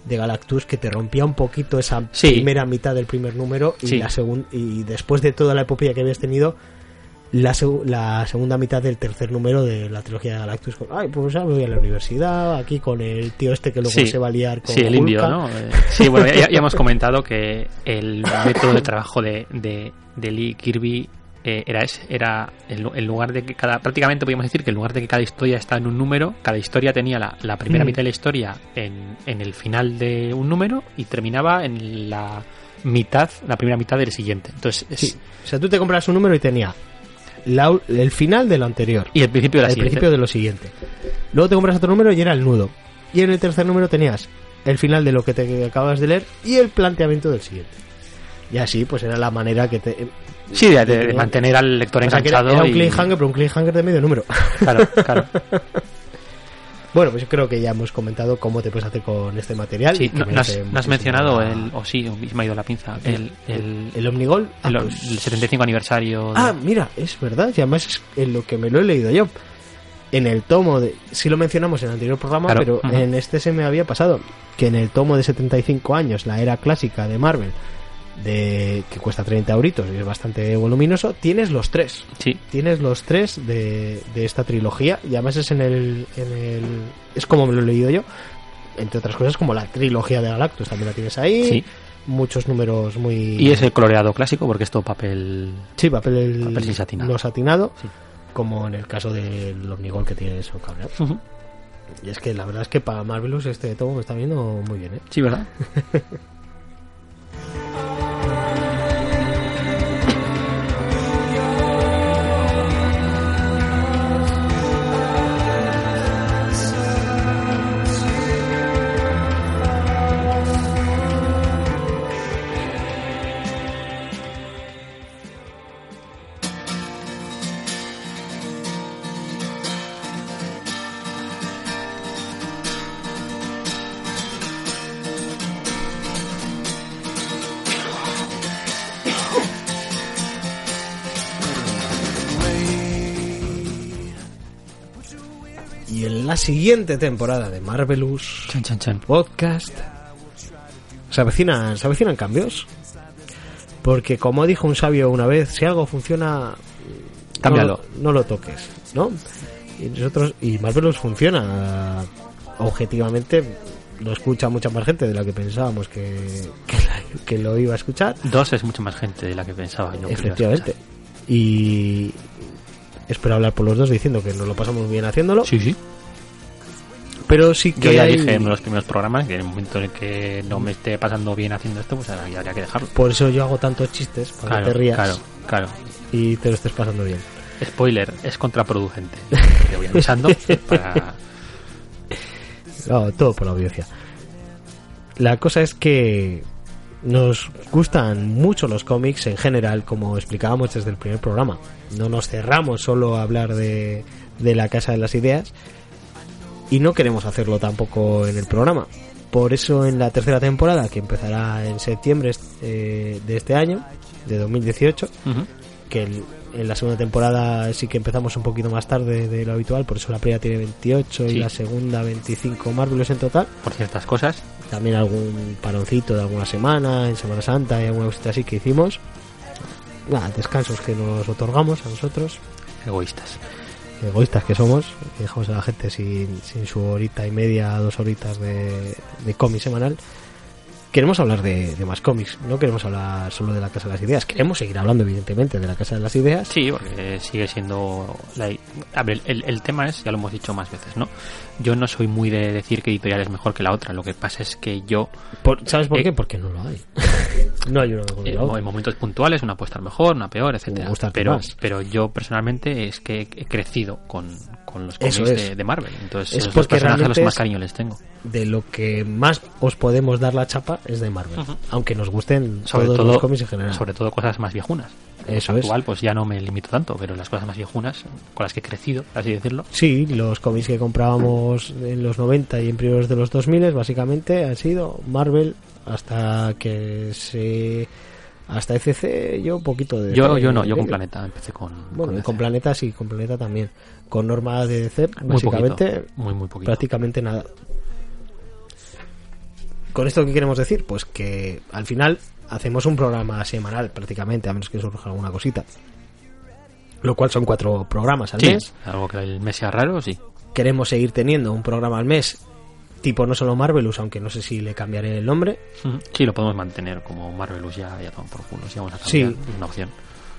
de Galactus que te rompía un poquito esa Sí. primera mitad del primer número y Sí. la segun- y después de toda la epopeya que habías tenido la, seg- la segunda mitad del tercer número de la trilogía de Galactus con, ay pues ya me voy a la universidad aquí con el tío este que luego Sí. se va a liar con Sí, el indio, Hulka". ¿no? Eh, Sí, bueno, ya, ya hemos comentado que el método de trabajo de, de, de Lee Kirby eh, era ese, era en lugar de que cada, prácticamente podríamos decir que en lugar de que cada historia está en un número, cada historia tenía la, la primera Mm. mitad de la historia en, en el final de un número y terminaba en la mitad, la primera mitad del siguiente. Entonces, es- Sí. o sea tú te compras un número y tenía la el final de lo anterior y el principio de la el siguiente. principio de lo siguiente. Luego te compras otro número y era el nudo. Y en el tercer número tenías el final de lo que te acabas de leer y el planteamiento del siguiente. Y así, pues era la manera que te. Sí, de, de- de mantener al lector O sea, que era, enganchado. era un y- cliffhanger, pero un cliffhanger de medio número. Claro, claro. bueno, pues yo creo que ya hemos comentado cómo te puedes hacer con este material. Sí, no, no has, no mencionado la- el. O sí, me ha ido la pinza. El, el, el Omnigol. Ah, el- pues- el 75 aniversario. de- Ah, mira, es verdad, y además es en lo que me lo he leído yo. En el tomo de. Sí lo mencionamos en el anterior programa, Claro, pero en este se me había pasado. Que en el tomo de 75 años, la era clásica de Marvel, de que cuesta 30 euritos y es bastante voluminoso, tienes los tres. Sí, Tienes los tres de, de esta trilogía, y además es en el, en el. Es como me lo he leído yo. Entre otras cosas, como la trilogía de Galactus también la tienes ahí. sí. Muchos números muy. Y es el coloreado clásico porque es todo papel. Sí, papel, Papel sin satinado. no satinado, Sí. como en el caso del Omnigol que tiene eso cableado. Y es que la verdad es que para Marvelous este tomo me está viendo muy bien, ¿eh? Sí, ¿verdad? siguiente temporada de Marvelous Chan, chan, chan. Podcast se avecinan, se avecinan cambios. Porque como dijo un sabio una vez, si algo funciona, Cámbialo. No, lo- no lo toques, ¿no? Y nosotros, y Marvelous funciona objetivamente, lo escucha mucha más gente de la que pensábamos que, que, la- que lo iba a escuchar. Dos es mucho más gente de la que pensaba yo. que Efectivamente. Y espero hablar por los dos diciendo que nos lo pasamos bien haciéndolo. Sí, sí. Pero sí que Yo ya hay- dije en los primeros programas que en el momento en el que no me esté pasando bien haciendo esto, pues habría que dejarlo. por eso yo hago tantos chistes para Claro, que te rías claro, claro. y te lo estés pasando bien. Spoiler, es contraproducente. Te voy avisando para... No, todo por la audiencia. La cosa es que nos gustan mucho los cómics en general, como explicábamos desde el primer programa. No nos cerramos solo a hablar de, de la Casa de las Ideas y no queremos hacerlo tampoco en el programa. Por eso en la tercera temporada, que empezará en septiembre eh, de este año, de 2018, Ujú. que el- en la segunda temporada sí que empezamos un poquito más tarde de lo habitual, por eso la primera tiene 28 y la segunda 25 Marvelous en total. Por ciertas cosas. También algún paroncito de alguna semana, en Semana Santa y alguna cosita así que hicimos. Nada, descansos que nos otorgamos a nosotros, Egoístas. Egoístas que somos, y dejamos a la gente sin, sin su horita y media, dos horitas de, de cómic semanal. Queremos hablar de, de más cómics, no queremos hablar solo de la Casa de las Ideas, queremos seguir hablando evidentemente de la Casa de las Ideas, Sí, porque sigue siendo... La... A ver, el, el tema es, ya lo hemos dicho más veces, ¿no? Yo no soy muy de decir que editorial es mejor que la otra. Lo que pasa es que yo, Por- ¿Sabes por Eh, qué? Porque no lo hay. no hay una mejor eh, la otra. en momentos puntuales, una puede estar mejor, una peor, etcétera. Pero, más. pero yo personalmente es que he crecido con, con los cómics es. de, de Marvel. Entonces, Es porque personajes los realmente que más es- cariño les tengo. De lo que más os podemos dar la chapa es de Marvel. Aunque nos gusten Sobre todos todo, los cómics en general. sobre todo cosas más viejunas. Eso es. Actual, pues ya no me limito tanto, pero las cosas más viejunas, con las que he crecido, así decirlo, Sí, los cómics que comprábamos en los 90 y en primeros de los 2000 básicamente han sido Marvel hasta que se hasta FC yo un poquito de Yo, yo no, yo con Planeta empecé con. Bueno, con con Planeta sí, con Planeta también. Con Norma de DC muy básicamente poquito, muy, muy poquito. prácticamente nada. ¿Con esto qué queremos decir? Pues que al final hacemos un programa semanal prácticamente, a menos que surja alguna cosita. Lo cual son cuatro programas al Sí, mes. algo que el mes sea raro, sí. Queremos seguir teniendo un programa al mes, tipo no solo Marvelous, aunque no sé si le cambiaré el nombre. Sí, lo podemos mantener como Marvelous ya, ya toman por culo. Si vamos a Sí. cambiar, es una opción.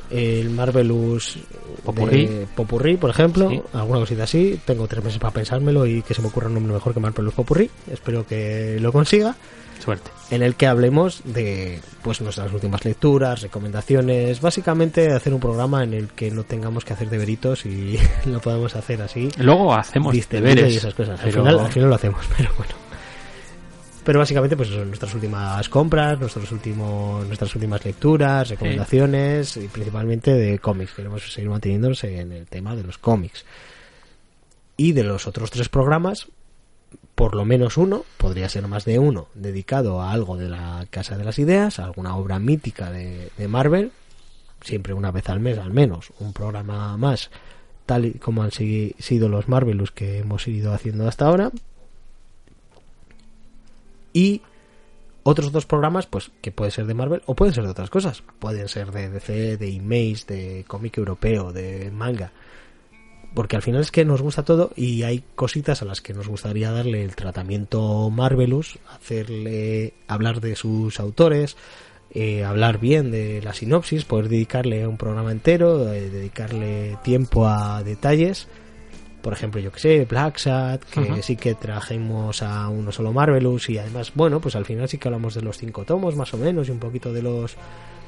El Marvelous Popurrí. de Popurrí, por ejemplo, Sí. alguna cosita así. Tengo tres meses para pensármelo y que se me ocurra un nombre mejor que Marvelous Popurrí. Espero que lo consiga. Suerte. en el que hablemos de pues nuestras últimas lecturas, recomendaciones, básicamente hacer un programa en el que no tengamos que hacer deberitos y lo podamos hacer así, Luego hacemos deberes. y esas cosas. Al final, al final lo hacemos, pero bueno. Pero básicamente, pues eso, nuestras últimas compras, nuestros últimos, nuestras últimas lecturas, recomendaciones y principalmente de cómics. Queremos seguir manteniéndonos en el tema de los cómics. Y de los otros tres programas, por lo menos uno, podría ser más de uno, dedicado a algo de la Casa de las Ideas, a alguna obra mítica de, Marvel, siempre una vez al mes al menos, un programa más, tal y como han si- sido los Marvelous que hemos ido haciendo hasta ahora. Y otros dos programas, pues que puede ser de Marvel o pueden ser de otras cosas. Pueden ser de DC, de Image, de cómic europeo, de manga. Porque al final es que nos gusta todo y hay cositas a las que nos gustaría darle el tratamiento Marvelous, hacerle hablar de sus autores, eh, hablar bien de la sinopsis, poder dedicarle un programa entero, eh, dedicarle tiempo a detalles. Por ejemplo, yo que sé, Black Sat, que sí que trajimos a uno solo Marvelous y además, bueno, pues al final sí que hablamos de los cinco tomos más o menos y un poquito de los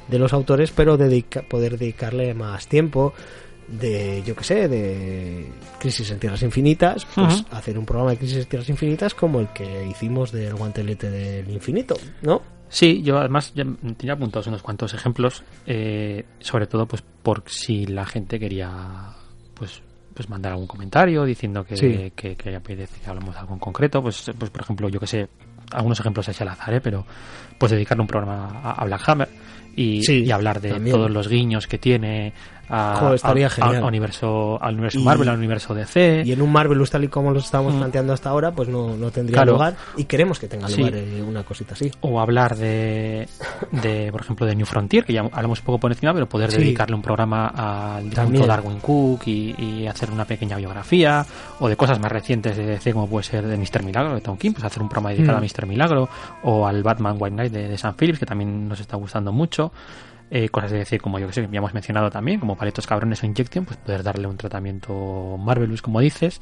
de los autores, pero dedica- poder dedicarle más tiempo de, yo que sé, de Crisis en Tierras Infinitas, pues hacer un programa de Crisis en Tierras Infinitas como el que hicimos del guantelete del infinito, ¿no? Sí, yo además ya tenía apuntados unos cuantos ejemplos, eh, sobre todo pues por si la gente quería pues pues mandar algún comentario diciendo que, Sí. que, que apetece que hablamos de algo en concreto, pues, pues por ejemplo, yo que sé, algunos ejemplos así al azar, ¿eh? pero pues dedicarle un programa a, a Black Hammer y, Sí, y hablar de también. todos los guiños que tiene a, Joder, estaría a- genial. a universo, al universo Y- Marvel, al universo DC. Y en un Marvelous tal y como lo estábamos Mm. planteando hasta ahora, pues no, no tendría Claro. lugar y queremos que tenga Sí. lugar eh, una cosita así. o hablar de, de, por ejemplo, de New Frontier, que ya hablamos un poco por encima, pero poder Sí. dedicarle un programa al difunto Darwin Cook y, y hacer una pequeña biografía, o de cosas más recientes de DC, como puede ser de Mr. Milagro, de Tom King, pues hacer un programa dedicado Mm. a Mr. Milagro, o al Batman White Knight de, de Sam Phillips, que también nos está gustando mucho. Eh, cosas de DC, como yo que sé, que ya hemos mencionado también, como Paletos Cabrones o Injection, pues poder darle un tratamiento Marvelous, como dices,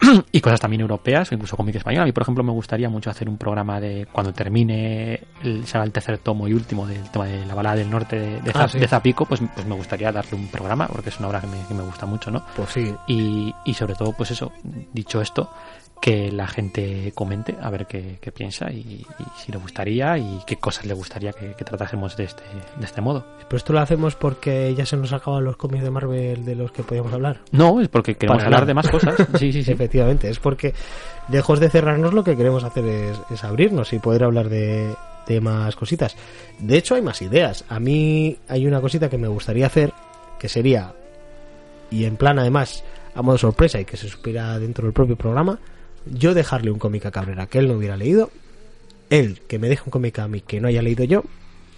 y cosas también europeas, o incluso cómic español. A mí, por ejemplo, me gustaría mucho hacer un programa de cuando termine el, será el tercer tomo y último del tema de la balada del norte de, de, Ah, Zap- sí. de Zapico, pues, pues me gustaría darle un programa, porque es una obra que me, que me gusta mucho, ¿no? Pues sí. Y, y sobre todo, pues eso, dicho esto, que la gente comente a ver qué, qué piensa y, y si le gustaría y qué cosas le gustaría que, que tratásemos de este, de este modo. Pero esto lo hacemos porque ya se nos acaban los cómics de Marvel de los que podíamos hablar. No, es porque queremos Para hablar de más cosas. Sí, sí, sí. Efectivamente, es porque lejos de cerrarnos lo que queremos hacer es, es abrirnos y poder hablar de, de más cositas. De hecho, hay más ideas. A mí hay una cosita que me gustaría hacer, que sería, y en plan además, a modo sorpresa y que se supiera dentro del propio programa, yo dejarle un cómic a Cabrera que él no hubiera leído, él que me deje un cómic a mí que no haya leído yo,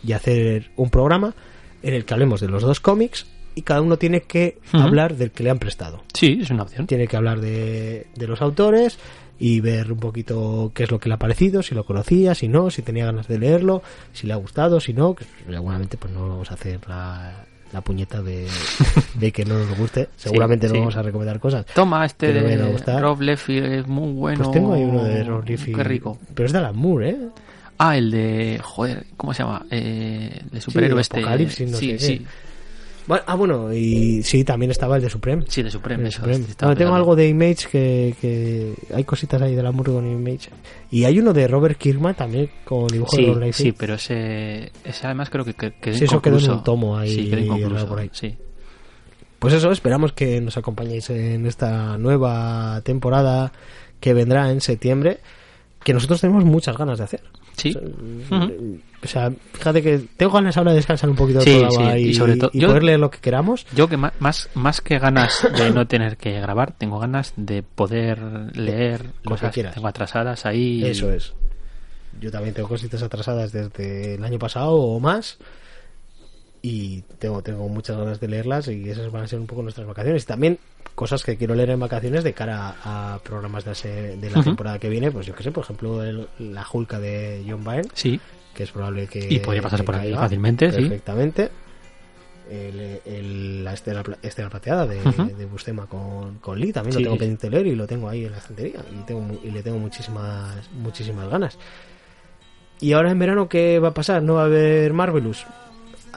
y hacer un programa en el que hablemos de los dos cómics y cada uno tiene que hablar del que le han prestado Sí, es una opción. tiene que hablar de, de los autores y ver un poquito qué es lo que le ha parecido, si lo conocía, si no, si tenía ganas de leerlo, si le ha gustado, si no, que seguramente pues no vamos a hacer la, la puñeta de, de que no nos guste, seguramente no sí. vamos a recomendar cosas. Toma, este no de. Rob Liefeld es muy bueno. Pues tengo ahí uno de Rob Qué rico. pero es de Alan Moore, ¿eh? Ah, el de. Joder, ¿cómo se llama? Eh, de superhéroe este. Apocalipsis, no sí, sé qué. Bueno, ah, bueno, y sí, también estaba el de Supreme. Sí, de Supreme. Eso, Supreme. Bueno, tengo algo de Image que, que hay cositas ahí de la con Image. Y hay uno de Robert Kirkman también con dibujo de Sí, Rob Liefeld. sí, pero ese, ese además creo que, que quedó Sí, eso quedó en un tomo ahí, Sí, quedó inconcluso. por ahí. Sí. Pues eso, esperamos que nos acompañéis en esta nueva temporada que vendrá en septiembre, que nosotros tenemos muchas ganas de hacer. Sí. O sea, o sea, fíjate que tengo ganas ahora de descansar un poquito Sí, sí, y, y sobre todo- y yo- poder leer lo que queramos. Yo que más, más que ganas de no tener que grabar, tengo ganas de poder leer cosas que tengo atrasadas ahí. Eso es. Yo también tengo cositas atrasadas desde el año pasado o más. Y tengo, tengo muchas ganas de leerlas y esas van a ser un poco nuestras vacaciones. También cosas que quiero leer en vacaciones de cara a, a programas de, ese- de la temporada que viene. Pues yo que sé, por ejemplo, el- la Julka de John Byrne, Sí, que es probable que. Y podría pasarse que por aquí fácilmente, sí. Perfectamente. El, el- la estela, estela plateada de, de Bustema con, con Lee también Sí. lo tengo pendiente leer y lo tengo ahí en la estantería y, tengo, y le tengo muchísimas muchísimas ganas. Y ahora en verano, ¿qué va a pasar? ¿No va a haber Marvelous?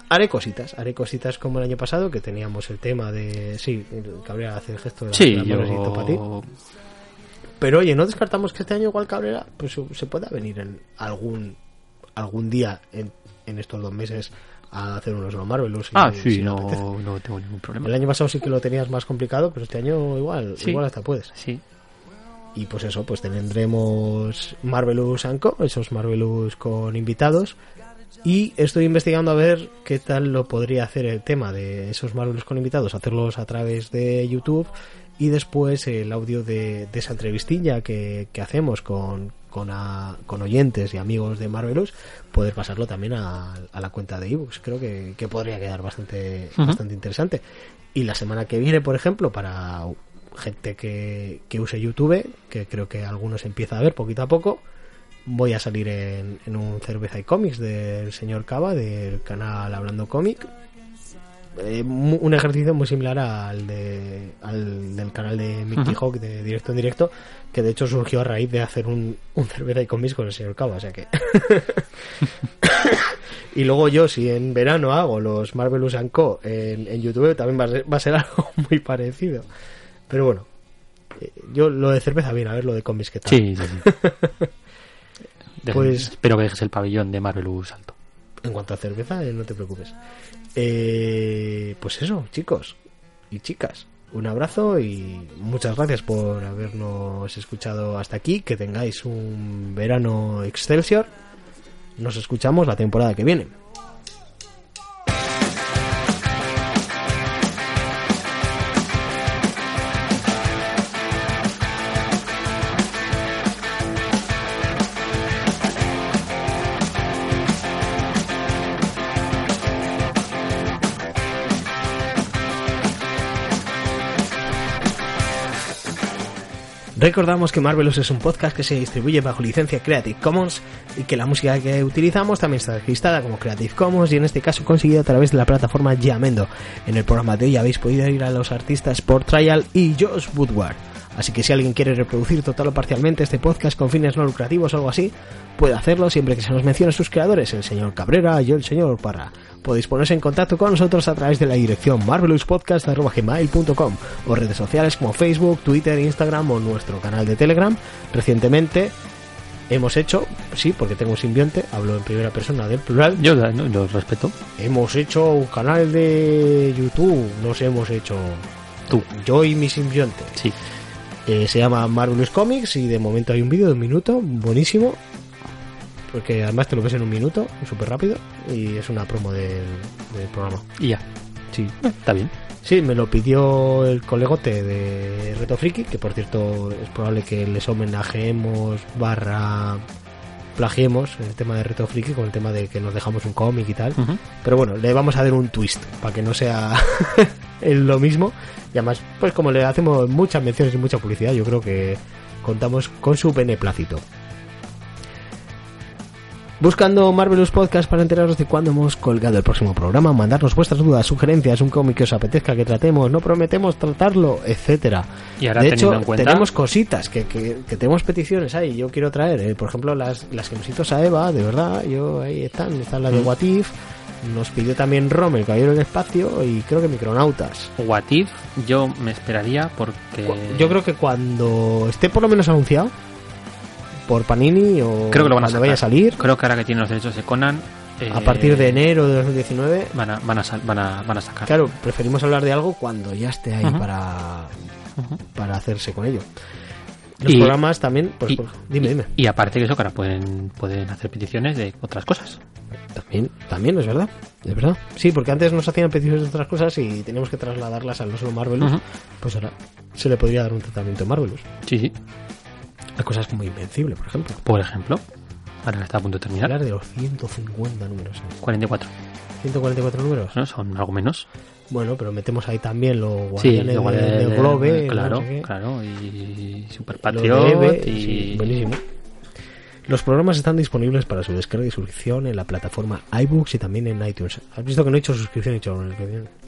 Haré cositas, haré cositas como el año pasado, que teníamos el tema de... Sí, Cabrera hace el gesto de sí, la Marvelous y topa a ti. yo Pero oye, no descartamos que este año igual Cabrera pues se pueda venir en algún algún día en, en estos dos meses a hacer unos Marvelous. Ah, si- sí, si le apetece. no, no tengo ningún problema. El año pasado sí que lo tenías más complicado, pero este año igual, Sí. igual hasta puedes. Sí. Y pues eso, pues tendremos Marvelous Anco, esos Marvelous con invitados. Y estoy investigando a ver qué tal lo podría hacer el tema de esos Marvelous con invitados, hacerlos a través de YouTube y después el audio de, de esa entrevistilla que, que hacemos con, con, a- con oyentes y amigos de Marvelous, poder pasarlo también a, a la cuenta de ebooks. Creo que, que podría quedar bastante, bastante interesante. Y la semana que viene, por ejemplo, para gente que, que use YouTube, que creo que algunos empieza a ver poquito a poco, voy a salir en, en un cerveza y cómics del señor Cava, del canal Hablando Cómic. Eh, un ejercicio muy similar al, de, al del canal de Mickey. Hawk de directo en directo, que de hecho surgió a raíz de hacer un, un cerveza y cómics con el señor Cava, o sea que... y luego yo, si en verano hago los Marvelous and Co. en, en YouTube, también va a, ser, va a ser algo muy parecido. Pero bueno, eh, yo lo de cerveza bien, a ver lo de cómics que tal. Sí, sí, sí. Pues- Espero que dejes el pabellón de Marvelous alto. En cuanto a cerveza, eh, no te preocupes. Eh, pues eso, chicos y chicas. Un abrazo y muchas gracias por habernos escuchado hasta aquí. Que tengáis un verano Excelsior. Nos escuchamos la temporada que viene. Recordamos que Marvelous es un podcast que se distribuye bajo licencia Creative Commons y que la música que utilizamos también está registrada como Creative Commons y en este caso conseguida a través de la plataforma Yamendo. En el programa de hoy habéis podido ir a los artistas Sport Trial y Josh Woodward. Así que si alguien quiere reproducir total o parcialmente este podcast con fines no lucrativos o algo así, puede hacerlo siempre que se nos mencione sus creadores, el señor Cabrera y yo el señor Parra. Podéis ponerse en contacto con nosotros a través de la dirección marvelouspodcast.gmail.com o redes sociales como Facebook, Twitter, Instagram o nuestro canal de Telegram. Recientemente hemos hecho, sí, porque tengo un simbionte, hablo en primera persona del plural, Yo no, lo respeto. hemos hecho un canal de YouTube, nos hemos hecho Tú. yo y mi simbionte. Sí. Eh, se llama Marvelous Comics y de momento hay un vídeo de un minuto, buenísimo. Porque además te lo ves en un minuto, súper rápido. Y es una promo del, del programa. Y ya. Sí. Está bien. Sí, me lo pidió el colegote de Reto Friki, que por cierto es probable que les homenajemos barra plagiemos el tema de Reto Friki con el tema de que nos dejamos un cómic y tal. Pero bueno, le vamos a dar un twist para que no sea lo mismo. Y además, pues como le hacemos muchas menciones y mucha publicidad, yo creo que contamos con su beneplácito. Buscando Marvelous Podcast para enteraros de cuándo hemos colgado el próximo programa, mandarnos vuestras dudas, sugerencias, un cómic que os apetezca que tratemos, no prometemos tratarlo, etcétera. Y ahora de hecho, en cuenta. tenemos cositas que, que, que tenemos peticiones ahí. Yo quiero traer, eh, por ejemplo, las, las que nos hizo Saeva, de verdad. Yo ahí están, están las de Mm. What If. Nos pidió también Rom, el caballero del espacio, y creo que Micronautas. What If, yo me esperaría porque. Yo creo que cuando esté por lo menos anunciado por Panini o Creo que lo van a cuando vaya a salir, Creo que ahora que tienen los derechos de Conan. eh, a partir de enero de 2019, Van a, van, a, sal- van, a, van a sacar. claro, preferimos hablar de algo cuando ya esté ahí Ujú. para, Ujú. para hacerse con ello. Los Y- programas también, pues, y- por- dime, dime. Y aparte de eso, que ahora pueden, pueden hacer peticiones de otras cosas. También, también es verdad, es verdad. Sí, porque antes nos hacían peticiones de otras cosas y teníamos que trasladarlas al no solo Marvelous. Ujú. Pues ahora se le podría dar un tratamiento a Marvelous. Sí, sí. A cosas como Invencible, por ejemplo. Por ejemplo, ahora está a punto de terminar. Hablar de los 150 números. ¿eh? 44, 144 números. ¿no? Son algo menos. Bueno, pero metemos ahí también los Sí, guardianes igual de, de- de de- Globe. Claro, no sé qué. claro. Y Super Patriot. Y... sí, buenísimo. Los programas están disponibles para su descarga y suscripción en la plataforma iBooks y también en iTunes. ¿Has visto que no he hecho suscripción? He hecho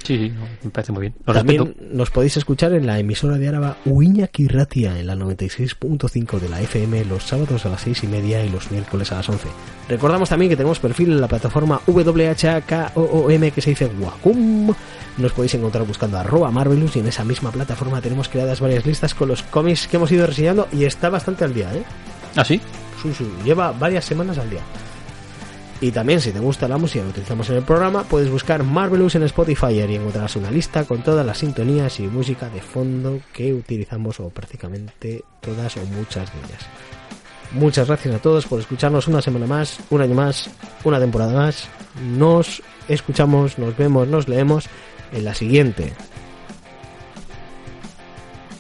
Sí, sí, no, me parece muy bien. Lo También respeto. nos podéis escuchar en la emisora de Áraba Uiñaki Ratia en la 96.5 de la FM los sábados a las 6 y media y los miércoles a las 11. Recordamos también que tenemos perfil en la plataforma WHKOOM que se dice Wacom. Nos podéis encontrar buscando arroba Marvelous y en esa misma plataforma tenemos creadas varias listas con los cómics que hemos ido reseñando y está bastante al día, ¿eh? ¿Ah, sí? Lleva varias semanas al día. Y también, si te gusta la música que utilizamos en el programa, puedes buscar Marvelous en Spotify y encontrarás una lista con todas las sintonías y música de fondo que utilizamos, o prácticamente todas o muchas de ellas. Muchas gracias a todos por escucharnos una semana más, un año más, una temporada más. Nos escuchamos, nos vemos, nos leemos en la siguiente.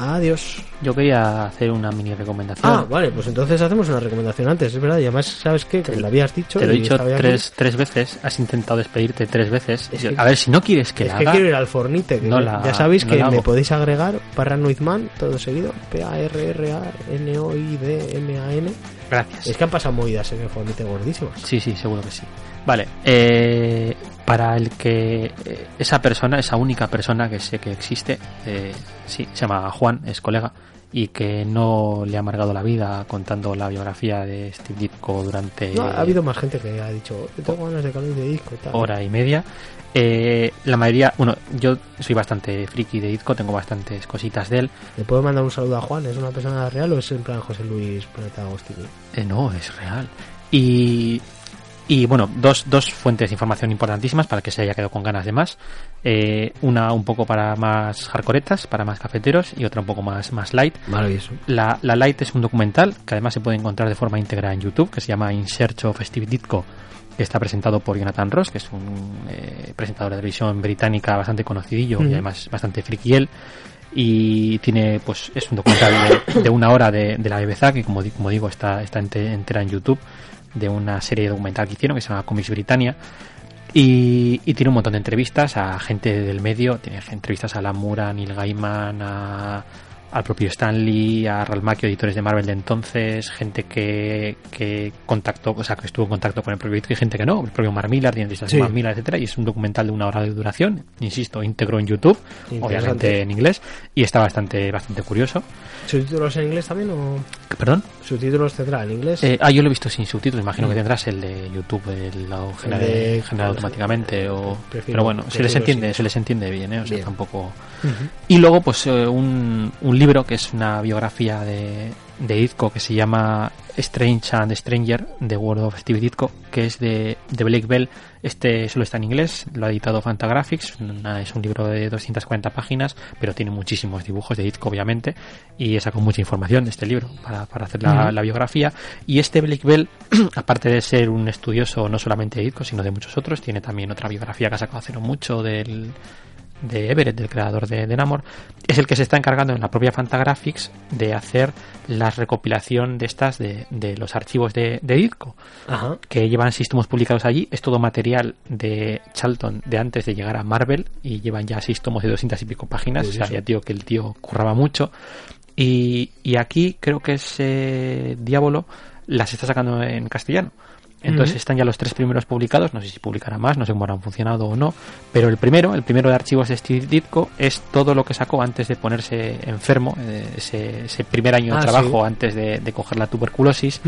Adiós. Yo quería hacer una mini recomendación. Ah, vale, pues entonces hacemos una recomendación antes, es verdad, y además, ¿sabes qué? Que lo habías dicho. Te lo he dicho tres, tres veces, has intentado despedirte tres veces. Es que- a ver, si no quieres que es la que haga, quiero ir al Fornite. que No la- ya sabéis no que me podéis agregar Paranoidman, todo seguido. P-A-R-R-A-N-O-I-D-M-A-N. gracias. Es que han pasado movidas en el Fornite gordísimas. Sí, sí, seguro que sí. Vale, eh, para el que eh, esa persona, esa única persona que sé que existe, eh, sí, se llama Juan, es colega, y que no le ha amargado la vida contando la biografía de Steve Ditko durante No, ha habido más gente que ha dicho, "Oh, tengo ganas de cambio de disco y tal. hora y media. Eh, la mayoría, bueno, yo soy bastante friki de Ditko, tengo bastantes cositas de él. ¿Le puedo mandar un saludo a Juan? ¿Es una persona real o es en plan José Luis Planeta Agostini? Eh, no, es real. Y, y bueno, dos, dos fuentes de información importantísimas para que se haya quedado con ganas de más. Eh, una un poco para más hardcoretas, para más cafeteros, y otra un poco más, más light. Maravilloso. La, la light es un documental que además se puede encontrar de forma íntegra en YouTube, que se llama In Search of Steve Ditko, que está presentado por Jonathan Ross, que es un eh, presentador de televisión británica bastante conocidillo y además bastante friki él. Y tiene, pues, es un documental de, de una hora de, de la BBC, que como, di- como digo, está, está ente- entera en YouTube, de una serie documental que hicieron que se llama Comics Britannia. Y, y tiene un montón de entrevistas a gente del medio, tiene entrevistas a Alan Moore, a Neil Gaiman, a, al propio Stanley, a Ralph Macchio, editores de Marvel de entonces, gente que, que contactó, o sea, que estuvo en contacto con el propio Ditko y gente que no, el propio Mark Millar, tiene entrevistas Sí. a Mark Millar, etcétera, y es un documental de una hora de duración, insisto, íntegro en YouTube, obviamente en inglés, y está bastante, bastante curioso. ¿Subtítulos en inglés también o ¿Perdón? subtítulos tendrá en inglés? Eh, ah, yo lo he visto sin subtítulos, imagino que tendrás el de YouTube, el, lo genera- Mm. de- generado automáticamente, o... Prefiero pero bueno, se les entiende, se les entiende bien, ¿eh? o sea, Bien. tampoco... Y luego, pues, eh, un, un libro que es una biografía de, de que se llama Strange and Stranger, The World of Steve Ditko, que es de, de Blake Bell. Este solo está en inglés, lo ha editado Fantagraphics, una- es un libro de 240 páginas, pero tiene muchísimos dibujos de Ditko, obviamente, y he sacado mucha información de este libro para, para hacer la, la biografía. Y este Blake Bell, aparte de ser un estudioso no solamente de Ditko, sino de muchos otros, tiene también otra biografía que ha sacado hace no mucho del de Everett, del creador de, de Namor, es el que se está encargando en la propia Fantagraphics de hacer la recopilación de estas de, de los archivos de, de Ditko, Ajá. que llevan seis tomos publicados allí. Es todo material de Charlton de antes de llegar a Marvel y llevan ya seis tomos de 200 y pico páginas. O sea, Curioso. ya digo que el tío curraba mucho. Y, y aquí creo que ese Diablo las está sacando en castellano. Entonces están ya los tres primeros publicados, no sé si publicará más, no sé cómo habrán funcionado o no, pero el primero, el primero de archivos de Steve Ditko, es todo lo que sacó antes de ponerse enfermo, eh, ese, ese primer año de Ah, trabajo sí. antes de, de coger la tuberculosis,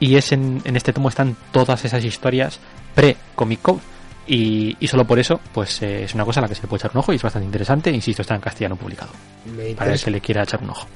y es en, en este tomo están todas esas historias pre-Comic Code. Y, y solo por eso, pues eh, es una cosa a la que se le puede echar un ojo y es bastante interesante. Insisto, está en castellano publicado. Me Para el que le quiera echar un ojo.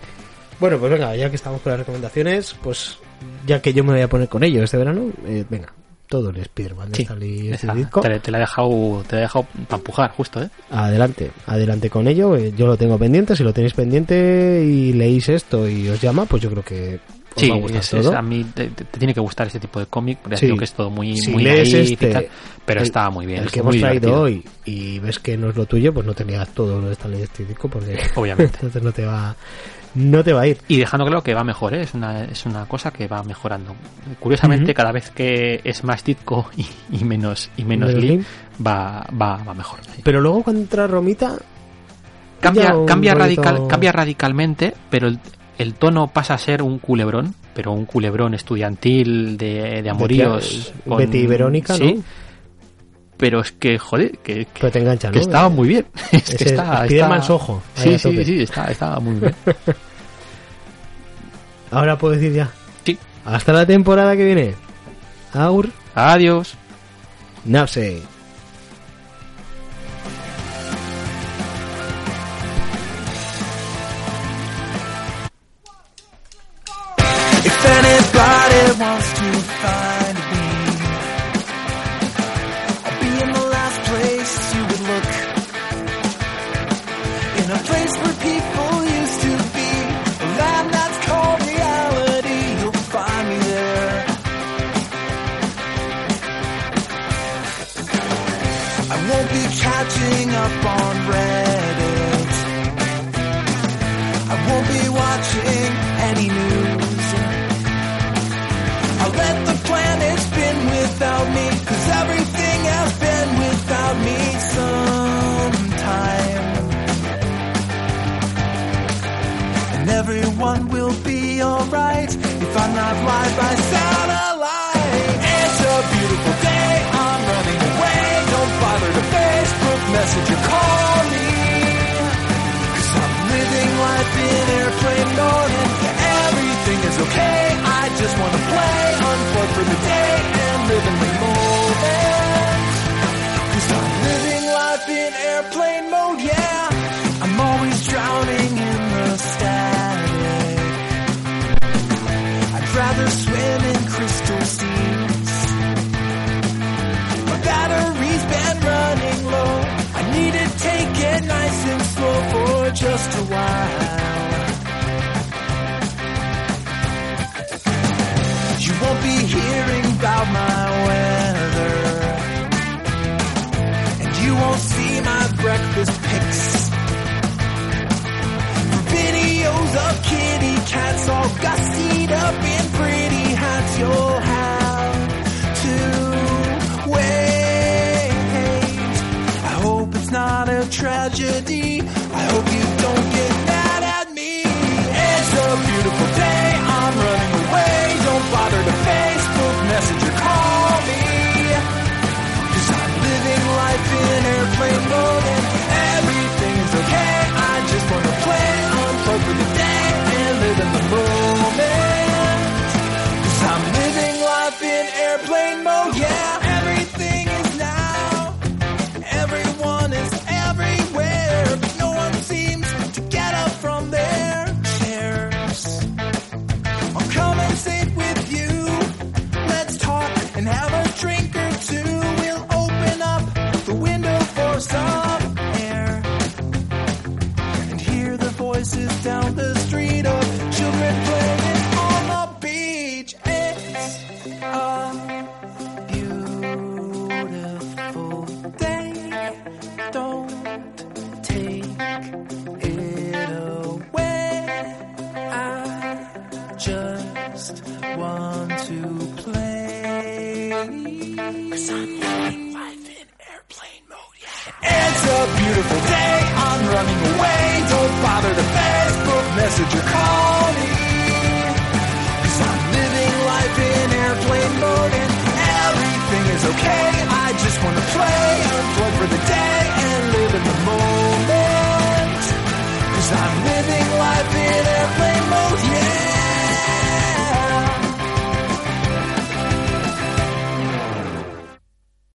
Bueno, pues venga, ya que estamos con las recomendaciones, pues ya que yo me voy a poner con ello este verano, eh, venga, todo el Spider-Man de Sí, este disco. te, te la he dejado, te la he dejado empujar, justo, ¿eh? Adelante, adelante con ello. eh, Yo lo tengo pendiente. Si lo tenéis pendiente y leéis esto y os llama, pues yo creo que os Sí, va a gustar es- todo. es- a mí te, tiene que gustar este tipo de cómic, porque ya Sí. digo que es todo muy, Si muy lees y este, tal, pero el- está muy bien. El que hemos traído divertido, hoy y ves que no es lo tuyo, pues no te leas todo lo de Stanley Disco porque Obviamente. entonces no te va no te va a ir. Y dejando claro que va mejor, ¿eh? es, una, es una cosa que va mejorando. Curiosamente, cada vez que es más Ditko y, y menos, y menos Lee, va, va, va mejor. sí. Pero luego cuando entra Romita Cambia, cambia, radical, cambia radicalmente, pero el, el tono pasa a ser un culebrón pero un culebrón estudiantil de, de amoríos. Betty- Betty y Verónica, sí, ¿no? Pero es que, joder, que, que, Pero te engancha, ¿no? que estaba muy bien. Es que está, está- ahí Sí, sí, sí, está, está muy bien. Ahora puedo decir ya. Sí. Hasta la temporada que viene. Aur. Adiós. No sé. If anybody wants to find be alright if I'm not live by satellite. It's a beautiful day, I'm running away. Don't bother to Facebook message or call me. Cause I'm living life in airplane mode and everything is okay. I just wanna play, unplug for the day and live in the moment. Cause I'm living life in airplane mode, yeah. I'm always drowning just a while. You won't be hearing about my weather. And you won't see my breakfast pics. Videos of kitty cats all gussied up in pretty hats. You'll have to wait. I hope it's not a tragedy. I hope you beautiful with a Facebook messenger call me. Cause I'm living life in airplane mode and everything is okay. I just wanna play, unplug for the day and live in the moment. Cause I'm living life in airplane mode, yeah.